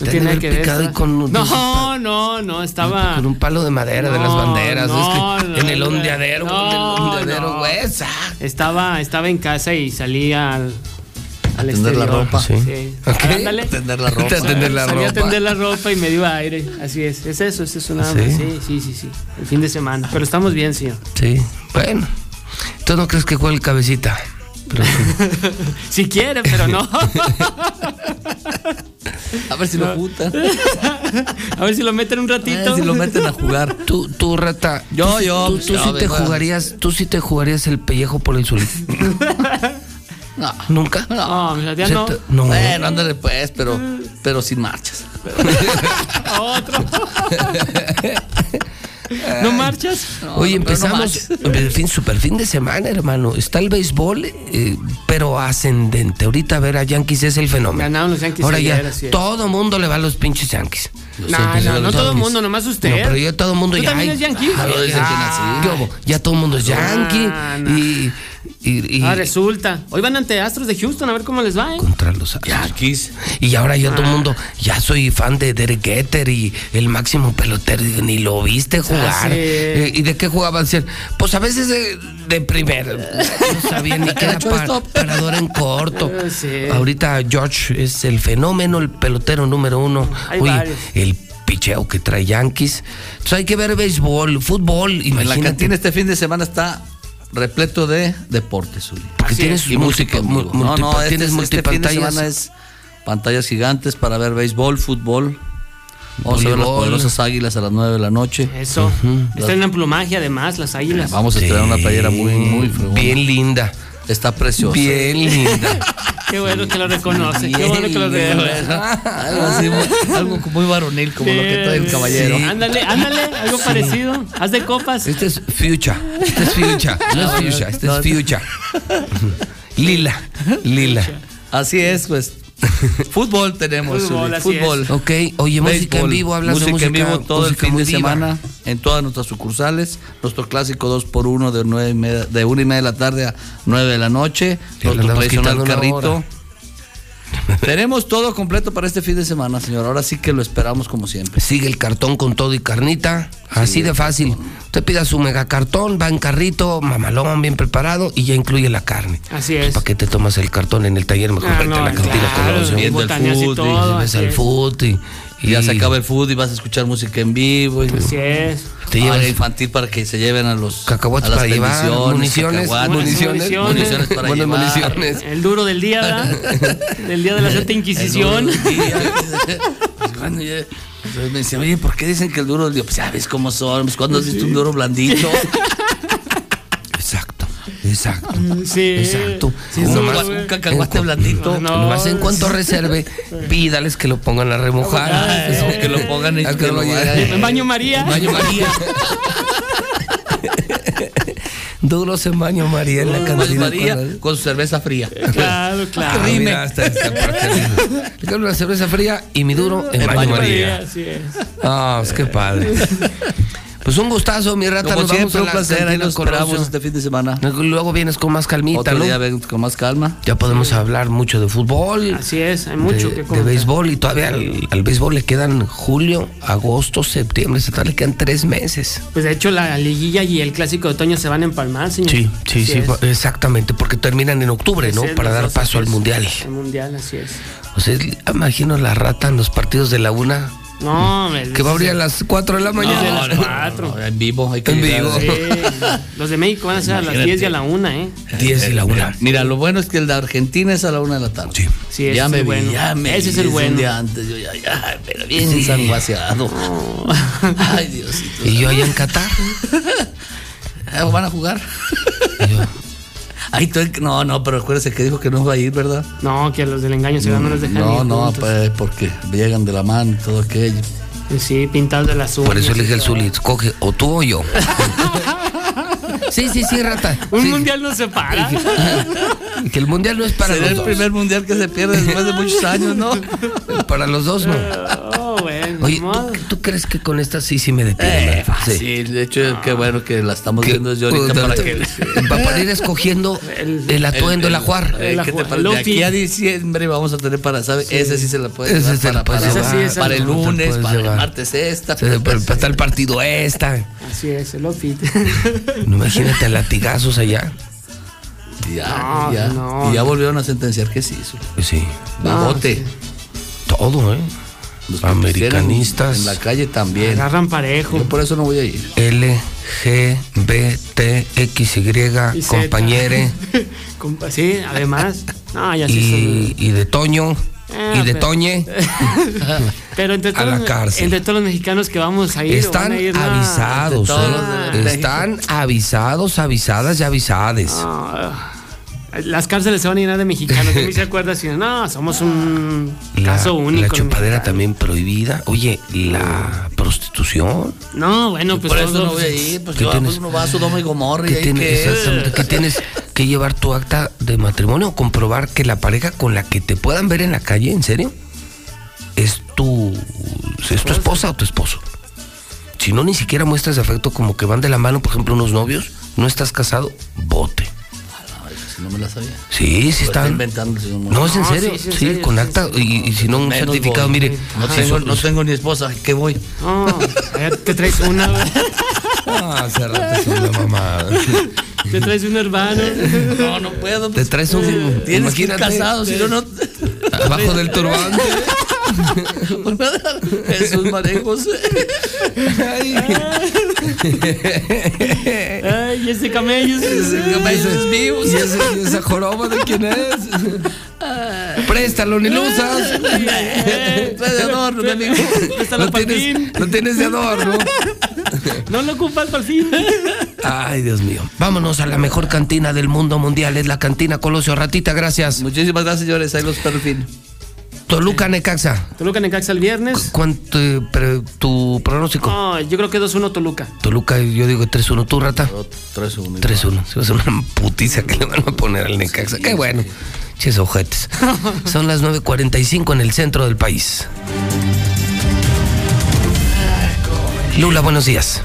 No tiene nada que ver. estaba- con No, no, no, estaba. Con un palo de madera de las banderas. no, es que no, en el ondeadero, no, en el ondeadero, no. güey. Estaba, estaba en casa y salía al. Al tender la exterior. ropa. Sí. Tender la ropa. Te tender la Salí a ropa. tender la ropa y me dio aire. Así es. Es eso, es eso nada ¿Sí? más. Sí, sí, sí, sí. El fin de semana. Pero estamos bien, señor. Sí, bueno. ¿Tú no crees que juegue el cabecita? Pero sí. Si quiere, pero no. A ver si lo juntan. A ver si lo meten un A ratito. ver si lo meten a jugar. Tú, tú, rata. Yo, tú, yo, Tú, pues, tú yo sí te a- jugarías, tú sí te jugarías el pellejo por el solito. No. ¿Nunca? No, mira, ya Se no. te- no. Bueno, ándale pues, pero, pero sin marchas. Otro. ¿No marchas? Oye, no empezamos el fin, super fin de semana, hermano. Está el béisbol, eh, pero ascendente. Ahorita a ver a Yankees es el fenómeno. Ganaron los Yankees Ahora ya, es. todo mundo le va a los pinches Yankees. No, no, no todo el mundo, nomás usted. No, pero ya todo el mundo ¿Tú ya. también ay, eres yankee? ah, dicen ya, que nací. ¿qué hubo? Ya todo el mundo es yankee. Ah, no. Y, y, y Ah, resulta. Hoy van ante Astros de Houston a ver cómo les va, ¿eh? contra los. Yankees. Y ahora ya Ah. todo el mundo, ya soy fan de Derek Jeter y el máximo pelotero. Ni lo viste jugar. sí. Eh, ¿Y de qué jugaba? Decían, Pues a veces de, de primero. No sabía ni que era pa- shortstop. parador en corto. Sí. Ahorita George es el fenómeno, el pelotero número uno. Hay Oye, varios. el picheo que trae Yankees. Entonces hay que ver béisbol, fútbol. En la Imagínate. cantina este fin de semana está repleto de deportes, Uli. Así tienes es. Y música multi-. No, no, este, tienes es- este multipantallas. es pantallas gigantes para ver béisbol, fútbol. Vamos a ver las Voleibol. poderosas águilas a las 9 de la noche. Eso. Están en plumaje, además, las águilas. Vamos a Sí, estrenar una playera muy, muy fregona. Bien linda. Está preciosa. Bien linda. Qué bueno que lo reconoce. Qué bueno que lo reconoce. algo así, muy- algo muy varonil como lo que trae el caballero. Sí. Ándale, ándale, algo parecido. Haz de copas. Este es Future. Este es Future. No es Fuchsia, este es Future. Lila. Lila. Así es, pues. Fútbol tenemos, Fútbol, fútbol. Ok, oye, música en vivo, hablas música de música en vivo todo el fin de semana en todas nuestras sucursales. Nuestro clásico 2 por 1 de nueve y media, de una y media de la tarde a 9 de la noche. Nuestro tradicional carrito. hora. Tenemos todo completo para este fin de semana, señor. Ahora sí que lo esperamos como siempre. Sigue el cartón con todo y carnita. Así de fácil. Usted pida su mega cartón, va en carrito, mamalón, bien preparado y ya incluye la carne. Así es. ¿Para qué te tomas el cartón en el taller? Mejor Ah, vete a no, la cantina claro, con los viendo el y ves fútbol y, Y ya se acaba el fútbol y vas a escuchar música en vivo. Y, Así es. Te llevas área infantil para que se lleven a los cacahuates a las para llevar, municiones, municiones, municiones para buenas llevar. municiones. El duro del día, ¿verdad? Del día de la Santa Inquisición. Pues, bueno, ya- entonces me decía, oye, ¿por qué dicen que el duro del día? Pues ya ves cómo son, pues cuando has visto un duro blandito. Exacto, exacto. Sí. Exacto. Sí, Nomás- eso, güey. un cacahuate en blandito. No. Nomás en cuanto reserve, pídales que lo pongan a remojar. Ah, Eso, que lo pongan y Ah, que lo. En baño María. Baño María. Duros en baño María en la cantina. María con la- con cerveza fría. Claro, claro. Ah, mira, hasta esta parte. Una cerveza fría y mi duro en baño, María. Así es. Ah, pues qué padre. Pues un gustazo, mi rata. Como nos vamos siempre, a un la placer. Ahí nos esperamos este fin de semana. Luego vienes con más calmita, Otro ¿no? día con más calma. Ya podemos hablar mucho de fútbol. Así es, hay mucho de, que de comentar. béisbol y todavía al, al béisbol le quedan julio, agosto, septiembre, todavía le quedan tres meses. Pues de hecho la liguilla y el clásico de otoño se van a empalmar, señor. Sí, sí, Así sí, es. exactamente, porque terminan en octubre, ¿no? Es, Para dar paso al mundial. El mundial, así es. O sea, imagino la rata en los partidos de la una, No, hombre, que va a abrir a las 4 de la mañana. las cuatro. No, en vivo, hay que En vivo. Sí, los de México van a ser a las Imagínate. 10 y a la 1, ¿eh? 10 y la una. Mira, lo bueno es que el de Argentina es a la una de la tarde. Sí. Sí, ese ya es me el vi, bueno. ya me Ese es el bueno. Un día antes, yo ya, ya, pero bien ensanguaseado. Ay, Diosito. Y yo allá en Qatar. Ah, ¿Van a jugar? Y yo, Ahí todo el- no, no, pero acuérdese que dijo que no va a ir, ¿verdad? No, que a los del engaño se no les dejan No, ir no, juntos. pues, porque llegan de la mano y todo aquello. Sí, pintados de las uñas. Por eso elige el todo. Zuli. Escoge o tú o yo. Sí, sí, sí, rata. Un Sí. mundial no se para. Que el mundial no es para Será los el dos. primer mundial que se pierde después de muchos años, ¿no? Para los dos, no. Oye, ¿tú, tú crees que con esta sí, sí me detiene? Eh, verdad? sí, de hecho, qué bueno que la estamos viendo desde ahorita Puta, para que... para ir escogiendo el, atuendo, el, ajuar. Eh, ¿qué te parece? De aquí a diciembre vamos a tener para, ¿sabes? Ese sí se la puede Ese llevar se la para, para, llevar. para el sí, lunes, para el martes esta. Se- para, para estar el partido esta. Así es, el outfit. No, imagínate latigazos allá. Ya, No, ya. no. Y ya volvieron a sentenciar que sí. Eso. Sí. Babote. Todo, ¿eh? Los Americanistas. En la calle también. Agarran parejo. Yo por eso no voy a ir. L, G, B, T, X, Y, compañere. Compa- Sí, además. No, ya sí Y, y de Toño. Ah, y de pero- Toñe. Pero entre A todos, la los- cárcel. entre todos los mexicanos que vamos a ir. van Están a ir, no. avisados, ¿eh? Están avisados, avisadas y avisades. Ah, las cárceles se van a llenar de mexicanos. ¿Quién se acuerda? Si no, somos un La, caso único. la chupadera también prohibida. Oye, la prostitución. No, bueno, pues por eso no voy a ir. Pues ¿Qué yo, tienes? pues uno va a Sodoma y Gomorra y Que ahí tienes, que... exactamente, que tienes que llevar tu acta de matrimonio o comprobar que la pareja con la que te puedan ver en la calle, ¿en serio? Es tu, es tu esposa o tu esposo. Si no, ni siquiera muestras afecto como que van de la mano, por ejemplo, unos novios, no estás casado, bote. No me la sabía. Sí, sí están. inventando No, es en serio. sí, en Sí, con sí, acta y, y si no un Menos certificado, voy. mire. No sí, tengo, son- no tengo ni esposa, ¿qué voy? No, te traes una. Ah, hace rato es una mamada. te traes un hermano. No, no puedo. Te traes un. Tienes que ir casado, si no, no... Abajo del turbante. Jesús Marejos. Ay, y ese camello. ¿Y ese- y esa joroba de quién es? Préstalo, ni lo usas. Está de adorno, mi amigo. Préstalo Lo para tienes, lo tienes de adorno. No lo ocupas para el fin. Ay, Dios mío. Vámonos a la mejor cantina del mundo mundial. Es la cantina Colosio Ratita, gracias. Muchísimas gracias, señores. Ahí los perfil. Toluca Necaxa. Toluca Necaxa el viernes. ¿Cuánto pre- tu pronóstico? No, yo creo que 2-1 Toluca. Toluca, yo digo 3-1. ¿Tú, Rata? 3-1. 3-1. Se va a hacer una putiza que le van a poner al Necaxa. Qué bueno. Ches ojetes. Son las 9.45 en el centro del país. Lula, buenos días.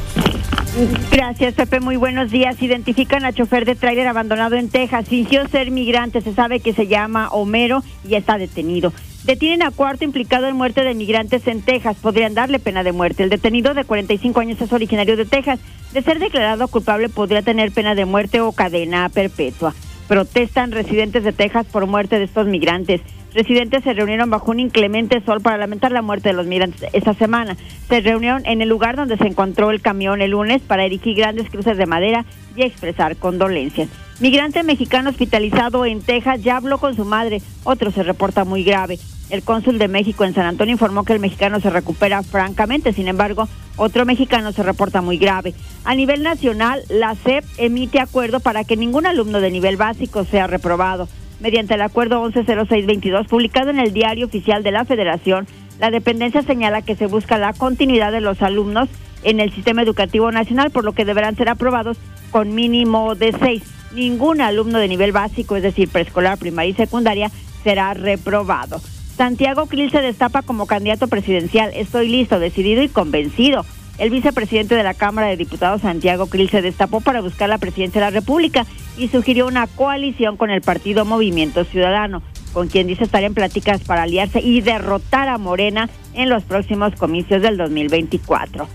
Gracias, Pepe. Muy buenos días. Identifican a chofer de tráiler abandonado en Texas. Fingió ser migrante. Se sabe que se llama Homero y está detenido. Detienen a cuarto implicado en muerte de migrantes en Texas. Podrían darle pena de muerte. El detenido de 45 años es originario de Texas. De ser declarado culpable podría tener pena de muerte o cadena perpetua. Protestan residentes de Texas por muerte de estos migrantes. Residentes se reunieron bajo un inclemente sol para lamentar la muerte de los migrantes esta semana. Se reunieron en el lugar donde se encontró el camión el lunes para erigir grandes cruces de madera y expresar condolencias. Migrante mexicano hospitalizado en Texas ya habló con su madre. Otro se reporta muy grave. El cónsul de México en San Antonio informó que el mexicano se recupera francamente. Sin embargo, otro mexicano se reporta muy grave. A nivel nacional, la SEP emite acuerdo para que ningún alumno de nivel básico sea reprobado. Mediante el acuerdo 110622 publicado en el Diario Oficial de la Federación, la dependencia señala que se busca la continuidad de los alumnos en el sistema educativo nacional, por lo que deberán ser aprobados con mínimo de seis. Ningún alumno de nivel básico, es decir, preescolar, primaria y secundaria, será reprobado. Santiago Krill se destapa como candidato presidencial. Estoy listo, decidido y convencido. El vicepresidente de la Cámara de Diputados, Santiago Krill, se destapó para buscar la presidencia de la República y sugirió una coalición con el partido Movimiento Ciudadano, con quien dice estar en pláticas para aliarse y derrotar a Morena en los próximos comicios del 2024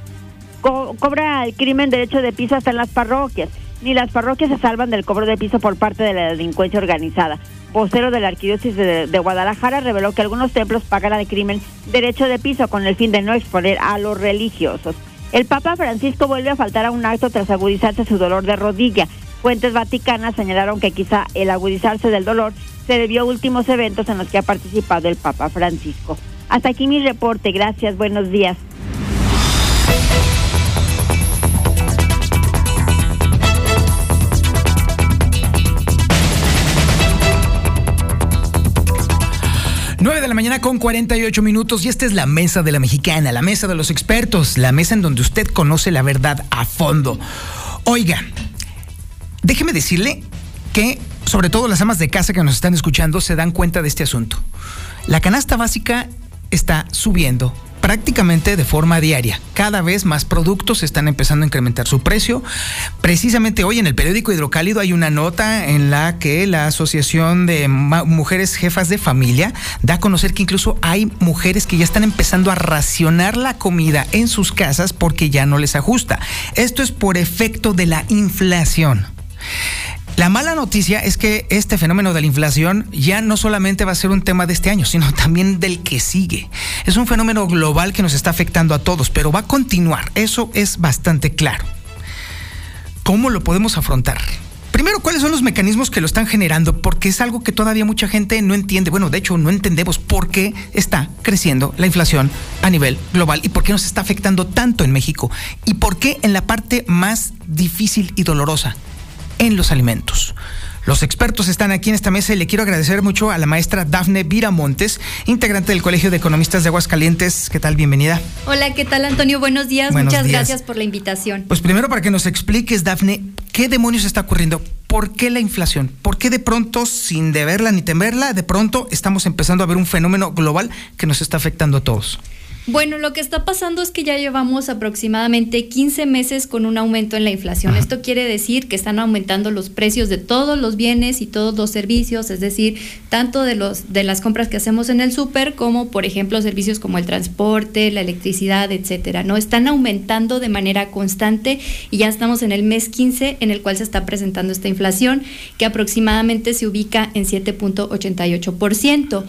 co- cobra el crimen derecho de piso hasta en las parroquias. Ni las parroquias se salvan del cobro de piso por parte de la delincuencia organizada. Vocero de la Arquidiócesis de, de Guadalajara reveló que algunos templos pagan al crimen derecho de piso con el fin de no exponer a los religiosos. El Papa Francisco vuelve a faltar a un acto tras agudizarse su dolor de rodilla. Fuentes vaticanas señalaron que quizá el agudizarse del dolor se debió a últimos eventos en los que ha participado el Papa Francisco. Hasta aquí mi reporte. Gracias. Buenos días. 9 de la mañana con 48 minutos y esta es la mesa de la mexicana, la mesa de los expertos, la mesa en donde usted conoce la verdad a fondo. Oiga, déjeme decirle que sobre todo las amas de casa que nos están escuchando se dan cuenta de este asunto. La canasta básica está subiendo prácticamente de forma diaria. Cada vez más productos están empezando a incrementar su precio. Precisamente hoy en el periódico Hidrocálido hay una nota en la que la Asociación de Mujeres Jefas de Familia da a conocer que incluso hay mujeres que ya están empezando a racionar la comida en sus casas porque ya no les ajusta. Esto es por efecto de la inflación. La mala noticia es que este fenómeno de la inflación ya no solamente va a ser un tema de este año, sino también del que sigue. Es un fenómeno global que nos está afectando a todos, pero va a continuar. Eso es bastante claro. ¿Cómo lo podemos afrontar? Primero, ¿cuáles son los mecanismos que lo están generando? Porque es algo que todavía mucha gente no entiende. Bueno, de hecho, no entendemos por qué está creciendo la inflación a nivel global y por qué nos está afectando tanto en México y por qué en la parte más difícil y dolorosa, en los alimentos. Los expertos están aquí en esta mesa y le quiero agradecer mucho a la maestra Dafne Viramontes, integrante del Colegio de Economistas de Aguascalientes. ¿Qué tal? Bienvenida. Hola, ¿qué tal Antonio? Buenos días. Muchas gracias por la invitación. Pues primero para que nos expliques, Dafne, ¿qué demonios está ocurriendo? ¿Por qué la inflación? ¿Por qué de pronto, sin deberla ni temerla, de pronto estamos empezando a ver un fenómeno global que nos está afectando a todos? Bueno, lo que está pasando es que ya llevamos aproximadamente 15 meses con un aumento en la inflación. Esto quiere decir que están aumentando los precios de todos los bienes y todos los servicios, es decir, tanto de los de las compras que hacemos en el súper como, por ejemplo, servicios como el transporte, la electricidad, etcétera. No están aumentando de manera constante y ya estamos en el mes 15 en el cual se está presentando esta inflación que aproximadamente se ubica en 7.88%.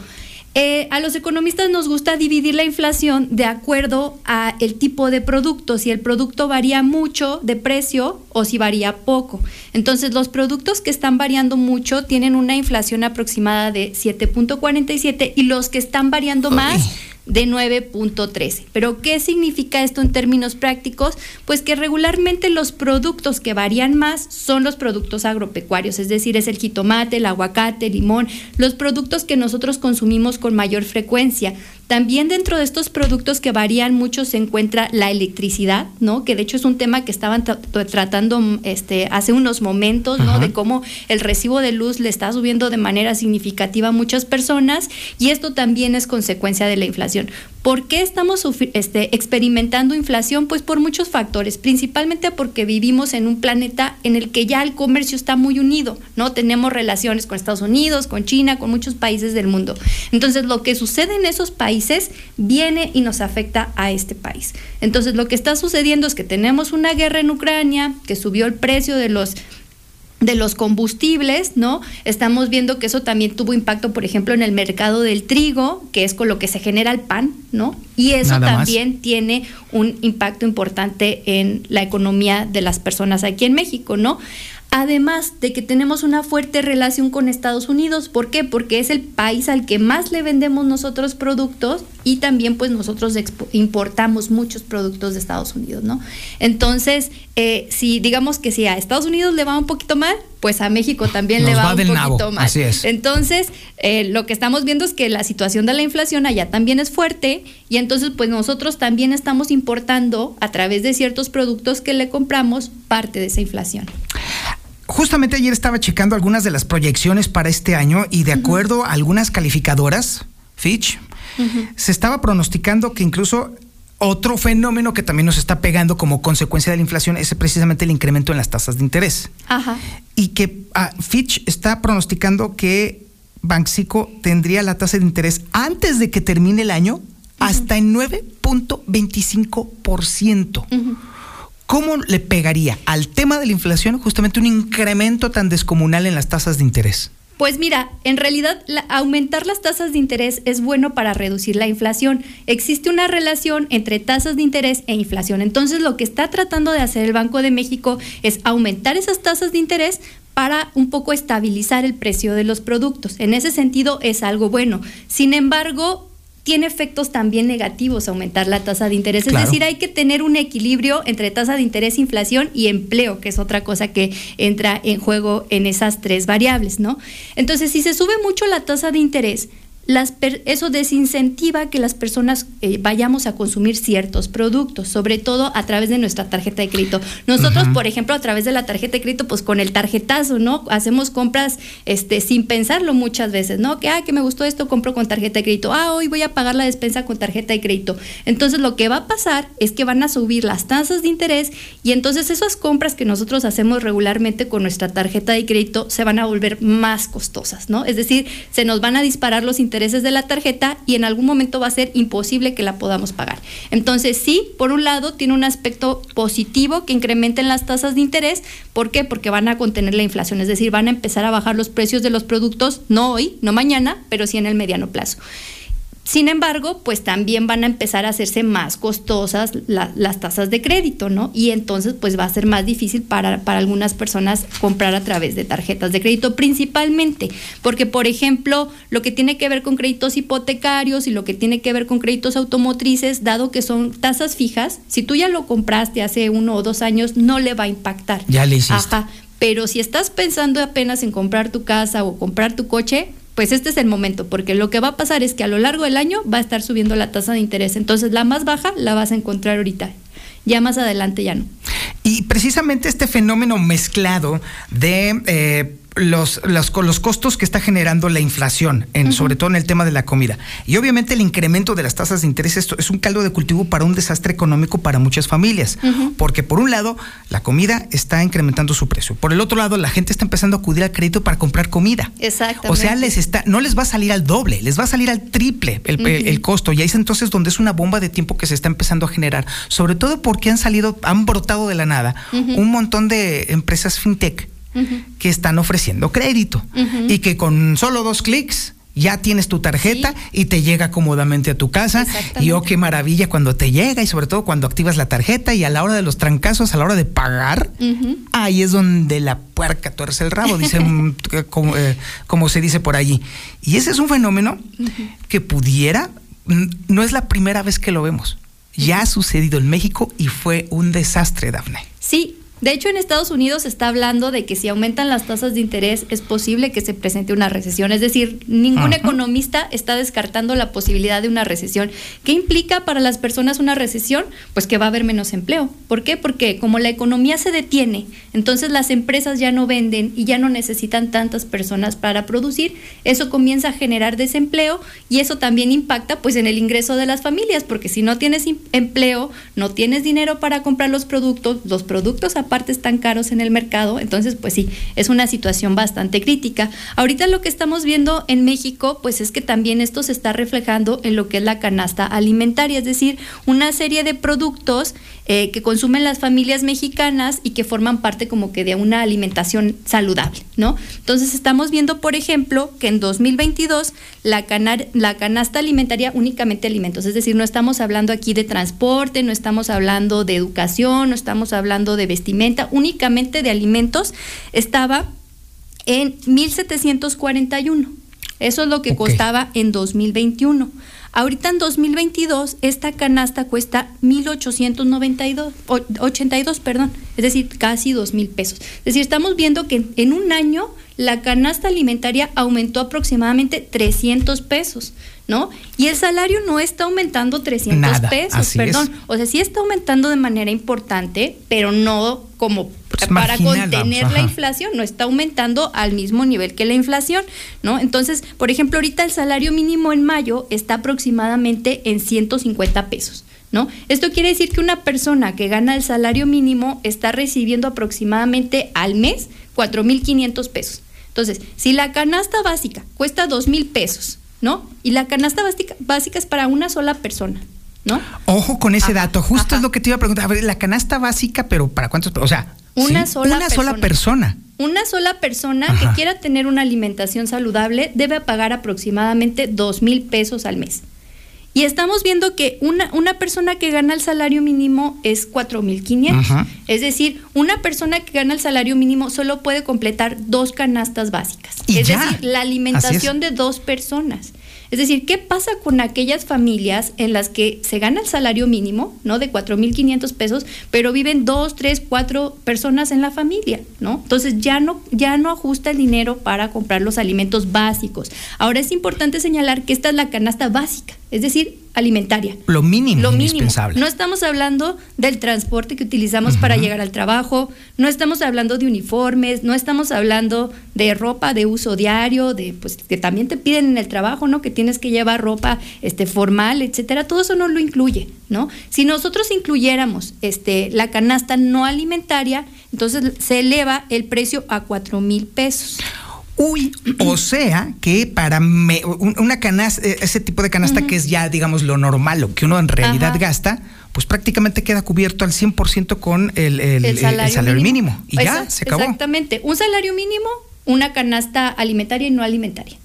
Eh, a los economistas nos gusta dividir la inflación de acuerdo a el tipo de producto, si el producto varía mucho de precio o si varía poco. Entonces, los productos que están variando mucho tienen una inflación aproximada de 7.47 y los que están variando más de 9.13. Pero ¿qué significa esto en términos prácticos? Pues que regularmente los productos que varían más son los productos agropecuarios, es decir, es el jitomate, el aguacate, el limón, los productos que nosotros consumimos con mayor frecuencia. También dentro de estos productos que varían mucho se encuentra la electricidad, ¿no? Que de hecho es un tema que estaban tratando este, hace unos momentos, ¿no? De cómo el recibo de luz le está subiendo de manera significativa a muchas personas y esto también es consecuencia de la inflación. ¿Por qué estamos este, experimentando inflación? Pues por muchos factores, principalmente porque vivimos en un planeta en el que ya el comercio está muy unido, ¿no? Tenemos relaciones con Estados Unidos, con China, con muchos países del mundo. Entonces, lo que sucede en esos países viene y nos afecta a este país. Entonces, lo que está sucediendo es que tenemos una guerra en Ucrania, que subió el precio de los de los combustibles, ¿no? Estamos viendo que eso también tuvo impacto, por ejemplo, en el mercado del trigo, que es con lo que se genera el pan, ¿no? Y eso también tiene un impacto importante en la economía de las personas aquí en México, ¿no? Además de que tenemos una fuerte relación con Estados Unidos. ¿Por qué? Porque es el país al que más le vendemos nosotros productos y también pues nosotros importamos muchos productos de Estados Unidos, ¿no? Entonces, eh, si digamos que si a Estados Unidos le va un poquito mal, pues a México también le va, un poquito mal. Así es. Entonces, eh, lo que estamos viendo es que la situación de la inflación allá también es fuerte y entonces pues nosotros también estamos importando a través de ciertos productos que le compramos parte de esa inflación. Justamente ayer estaba checando algunas de las proyecciones para este año y de acuerdo a algunas calificadoras, Fitch, se estaba pronosticando que incluso otro fenómeno que también nos está pegando como consecuencia de la inflación es precisamente el incremento en las tasas de interés. Ajá. Y que ah, Fitch está pronosticando que Banxico tendría la tasa de interés antes de que termine el año hasta en 9.25%. ¿Cómo le pegaría al tema de la inflación justamente un incremento tan descomunal en las tasas de interés? Pues mira, en realidad aumentar las tasas de interés es bueno para reducir la inflación. Existe una relación entre tasas de interés e inflación. Entonces lo que está tratando de hacer el Banco de México es aumentar esas tasas de interés para un poco estabilizar el precio de los productos. En ese sentido es algo bueno. Sin embargo, tiene efectos también negativos aumentar la tasa de interés. Es decir, hay que tener un equilibrio entre tasa de interés, inflación y empleo, que es otra cosa que entra en juego en esas tres variables, ¿no? Entonces, si se sube mucho la tasa de interés, las eso desincentiva que las personas eh, vayamos a consumir ciertos productos, sobre todo a través de nuestra tarjeta de crédito. Nosotros, por ejemplo, a través de la tarjeta de crédito, pues con el tarjetazo, ¿no? Hacemos compras este, sin pensarlo muchas veces, ¿no? Que, ah, que me gustó esto, compro con tarjeta de crédito. Ah, hoy voy a pagar la despensa con tarjeta de crédito. Entonces, lo que va a pasar es que van a subir las tasas de interés y entonces esas compras que nosotros hacemos regularmente con nuestra tarjeta de crédito se van a volver más costosas, ¿no? Es decir, se nos van a disparar los intereses intereses de la tarjeta y en algún momento va a ser imposible que la podamos pagar. Entonces, sí, por un lado, tiene un aspecto positivo que incrementen las tasas de interés. ¿Por qué? Porque van a contener la inflación, es decir, van a empezar a bajar los precios de los productos, no hoy, no mañana, pero sí en el mediano plazo. Sin embargo, pues también van a empezar a hacerse más costosas las tasas de crédito, ¿no? Y entonces pues va a ser más difícil para, para algunas personas comprar a través de tarjetas de crédito, principalmente porque, por ejemplo, lo que tiene que ver con créditos hipotecarios y lo que tiene que ver con créditos automotrices, dado que son tasas fijas, si tú ya lo compraste hace uno o dos años, no le va a impactar. Ya le hiciste. Ajá. Pero si estás pensando apenas en comprar tu casa o comprar tu coche, pues este es el momento, porque lo que va a pasar es que a lo largo del año va a estar subiendo la tasa de interés. Entonces la más baja la vas a encontrar ahorita. Ya más adelante ya no. Y precisamente este fenómeno mezclado de eh, los, los, los, costos que está generando la inflación, en, sobre todo en el tema de la comida. Y obviamente el incremento de las tasas de interés esto es un caldo de cultivo para un desastre económico para muchas familias. Porque por un lado, la comida está incrementando su precio. Por el otro lado, la gente está empezando a acudir al crédito para comprar comida. Exactamente. O sea, les está, no les va a salir al doble, les va a salir al triple el, el costo. Y ahí es entonces donde es una bomba de tiempo que se está empezando a generar. Sobre todo porque han salido, han brotado de la nada un montón de empresas fintech que están ofreciendo crédito y que con solo dos clics ya tienes tu tarjeta y te llega cómodamente a tu casa. Y oh, qué maravilla cuando te llega y sobre todo cuando activas la tarjeta y a la hora de los trancazos, a la hora de pagar, ahí es donde la puerca tuerce el rabo, dice como, eh, como, se dice por allí. Y ese es un fenómeno que pudiera, no es la primera vez que lo vemos. Ya ha sucedido en México y fue un desastre, Dafne. Sí, de hecho, en Estados Unidos se está hablando de que si aumentan las tasas de interés es posible que se presente una recesión. Es decir, ningún economista está descartando la posibilidad de una recesión. ¿Qué implica para las personas una recesión? Pues que va a haber menos empleo. ¿Por qué? Porque como la economía se detiene, entonces las empresas ya no venden y ya no necesitan tantas personas para producir. Eso comienza a generar desempleo y eso también impacta pues en el ingreso de las familias, porque si no tienes empleo, no tienes dinero para comprar los productos, los productos aparte partes tan caros en el mercado, entonces pues sí, es una situación bastante crítica. Ahorita lo que estamos viendo en México, pues es que también esto se está reflejando en lo que es la canasta alimentaria, es decir, una serie de productos eh, que consumen las familias mexicanas y que forman parte como que de una alimentación saludable, ¿no? Entonces estamos viendo, por ejemplo, que en 2022 la, la canasta alimentaria únicamente alimentos, es decir, no estamos hablando aquí de transporte, no estamos hablando de educación, no estamos hablando de vestimenta, únicamente de alimentos estaba en 1741. Eso es lo que costaba en 2021. Ahorita en 2022 esta canasta cuesta 1892 82, perdón, es decir, casi 2000 pesos. Es decir, estamos viendo que en un año la canasta alimentaria aumentó aproximadamente 300 pesos. ¿No? Y el salario no está aumentando 300 pesos, perdón. O sea, sí está aumentando de manera importante, pero no como pues para contener la inflación, no está aumentando al mismo nivel que la inflación, ¿no? Entonces, por ejemplo, ahorita el salario mínimo en mayo está aproximadamente en 150 pesos. ¿No? Esto quiere decir que una persona que gana el salario mínimo está recibiendo aproximadamente al mes 4.500 pesos. Entonces, si la canasta básica cuesta 2.000 pesos ¿no? Y la canasta básica, básica es para una sola persona. ¿No? Ojo con ese dato, justo es lo que te iba a preguntar. A ver, la canasta básica, pero ¿para cuántos? O sea, una, sola, una persona. sola persona. Una sola persona que quiera tener una alimentación saludable debe pagar aproximadamente dos mil pesos al mes. Y estamos viendo que una, una persona que gana el salario mínimo es 4.500. Es decir, una persona que gana el salario mínimo solo puede completar dos canastas básicas. es decir, la alimentación de dos personas. Es decir, ¿qué pasa con aquellas familias en las que se gana el salario mínimo, ¿no? De 4.500 pesos, pero viven dos, tres, cuatro personas en la familia, ¿no? Entonces ya no, ya no ajusta el dinero para comprar los alimentos básicos. Ahora es importante señalar que esta es la canasta básica, es decir, alimentaria. Lo mínimo, Lo mínimo. indispensable. No estamos hablando del transporte que utilizamos para llegar al trabajo, no estamos hablando de uniformes, no estamos hablando de ropa de uso diario, de pues que también te piden en el trabajo, ¿no? Que tienes que llevar ropa este formal, etcétera. Todo eso no lo incluye, ¿no? Si nosotros incluyéramos este la canasta no alimentaria, entonces se eleva el precio a cuatro mil pesos. Uy, o sea que para me- un- una canasta, eh, ese tipo de canasta que es ya, digamos, lo normal, lo que uno en realidad Ajá. gasta, pues prácticamente queda cubierto al 100% con el, el- el el salario, mínimo. Y ya, se acabó. Exactamente. Un salario mínimo, una canasta alimentaria y no alimentaria.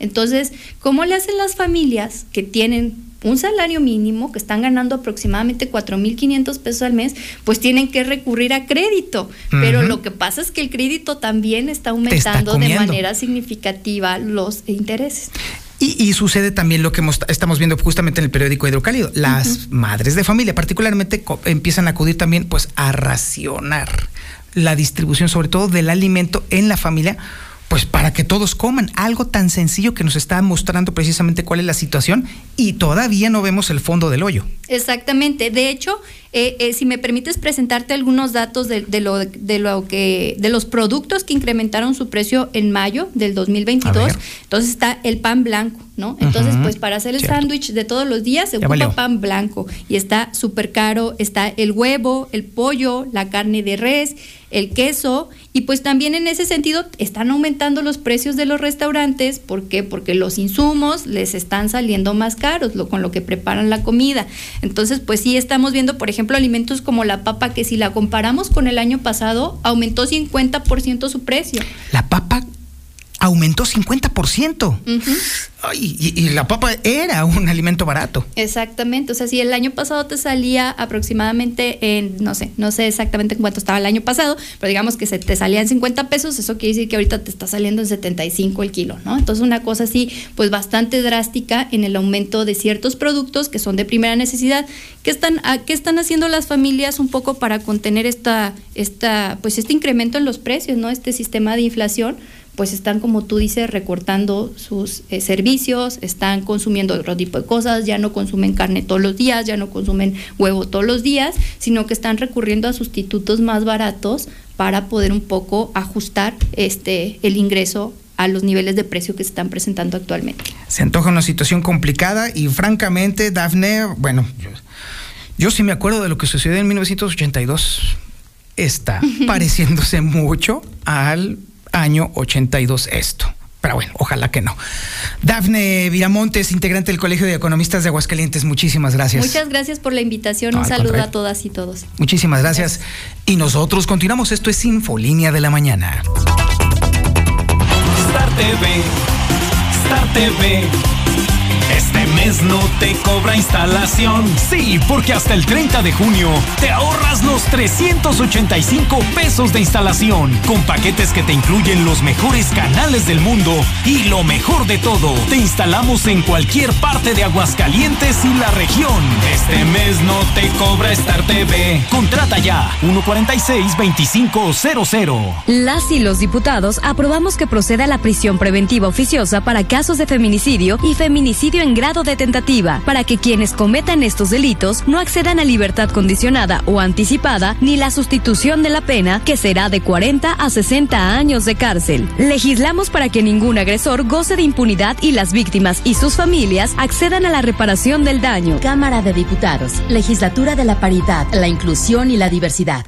Entonces, ¿cómo le hacen las familias que tienen un salario mínimo, que están ganando aproximadamente 4.500 pesos al mes, pues tienen que recurrir a crédito. Pero lo que pasa es que el crédito también está aumentando de manera significativa los intereses. Y, y sucede también lo que hemos- estamos viendo justamente en el periódico Hidrocálido. Las madres de familia, particularmente, empiezan a acudir también pues a racionar la distribución, sobre todo del alimento en la familia, pues para que todos coman. Algo tan sencillo que nos está mostrando precisamente cuál es la situación y todavía no vemos el fondo del hoyo. Exactamente. De hecho, eh, eh, si me permites presentarte algunos datos de, de lo, de lo que de los productos que incrementaron su precio en mayo del 2022, entonces está el pan blanco, ¿no? Entonces, pues para hacer el sándwich de todos los días se Ya ocupa valió. pan blanco y está súper caro. Está el huevo, el pollo, la carne de res, el queso y pues también en ese sentido están aumentando los precios de los restaurantes. ¿Por qué? Porque los insumos les están saliendo más caros lo, con lo que preparan la comida. Entonces, pues sí estamos viendo, por ejemplo, alimentos como la papa que si la comparamos con el año pasado, aumentó 50% su precio. La papa aumentó 50%. Ay, y, y la papa era un alimento barato. Exactamente, o sea, si el año pasado te salía aproximadamente en, no sé, no sé exactamente en cuánto estaba el año pasado, pero digamos que se te salía en 50 pesos, eso quiere decir que ahorita te está saliendo en 75 el kilo, ¿no? Entonces una cosa así, pues bastante drástica en el aumento de ciertos productos que son de primera necesidad. ¿Qué están, a- qué están haciendo las familias un poco para contener esta, esta, pues este incremento en los precios, ¿no? Este sistema de inflación pues están, como tú dices, recortando sus eh, servicios, están consumiendo otro tipo de cosas, ya no consumen carne todos los días, ya no consumen huevo todos los días, sino que están recurriendo a sustitutos más baratos para poder un poco ajustar este el ingreso a los niveles de precio que se están presentando actualmente. Se antoja una situación complicada y francamente, Dafne, bueno, yo, yo sí me acuerdo de lo que sucedió en 1982. Está pareciéndose mucho al año 82 esto. Pero bueno, ojalá que no. Dafne Viramontes, integrante del Colegio de Economistas de Aguascalientes, muchísimas gracias. Muchas gracias por la invitación, No, un al saludo contrario. a todas y todos. Muchísimas gracias. Y nosotros continuamos. Esto es Infolínea de la Mañana. Star TV, Star TV. Este mes no te cobra instalación. Sí, porque hasta el 30 de junio te ahorras los 385 pesos de instalación con paquetes que te incluyen los mejores canales del mundo y lo mejor de todo, te instalamos en cualquier parte de Aguascalientes y la región. Este mes no te cobra Star TV. Contrata ya 146-2500. Las y los diputados aprobamos que proceda la prisión preventiva oficiosa para casos de feminicidio y feminicidio en grado de tentativa, para que quienes cometan estos delitos no accedan a libertad condicionada o anticipada ni la sustitución de la pena, que será de 40 a 60 años de cárcel. Legislamos para que ningún agresor goce de impunidad y las víctimas y sus familias accedan a la reparación del daño. Cámara de Diputados, Legislatura de la Paridad, la Inclusión y la Diversidad.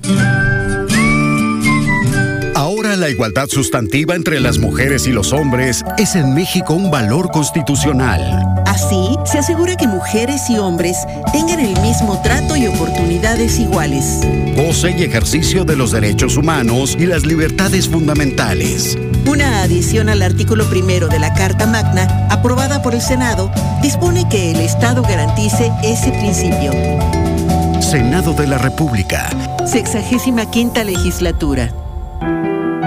Ahora la igualdad sustantiva entre las mujeres y los hombres es en México un valor constitucional. Así, se asegura que mujeres y hombres tengan el mismo trato y oportunidades iguales. Goce y ejercicio de los derechos humanos y las libertades fundamentales. Una adición al artículo primero de la Carta Magna, aprobada por el Senado, dispone que el Estado garantice ese principio. Senado de la República. Sexagésima quinta legislatura.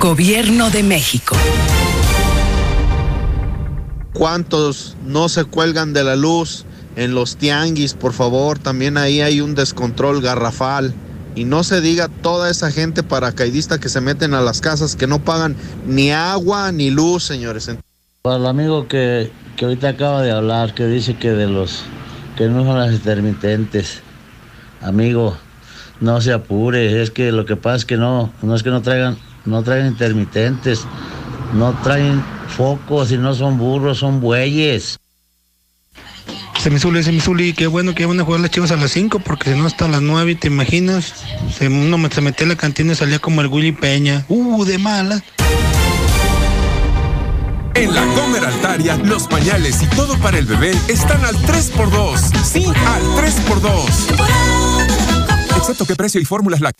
Gobierno de México. ¿Cuántos no se cuelgan de la luz en los tianguis? Por favor, también ahí hay un descontrol garrafal. Y no se diga toda esa gente paracaidista que se meten a las casas que no pagan ni agua ni luz, señores. Para el amigo que, que ahorita acaba de hablar, que dice que de los que no son las intermitentes, amigo, no se apure, es que lo que pasa es que no, no es que no traigan, no traen intermitentes, no traen focos y no son burros, son bueyes. Semisuli, Semisuli, qué bueno que van a jugar las chivas a las 5, porque si no hasta las 9, ¿te imaginas? Se, uno me- se metía a la cantina y salía como el Willy Peña. Uh, de mala. En la Comer Altaria, los pañales y todo para el bebé están al 3x2. Sí, al 3x2. Excepto que precio y fórmulas lácteas.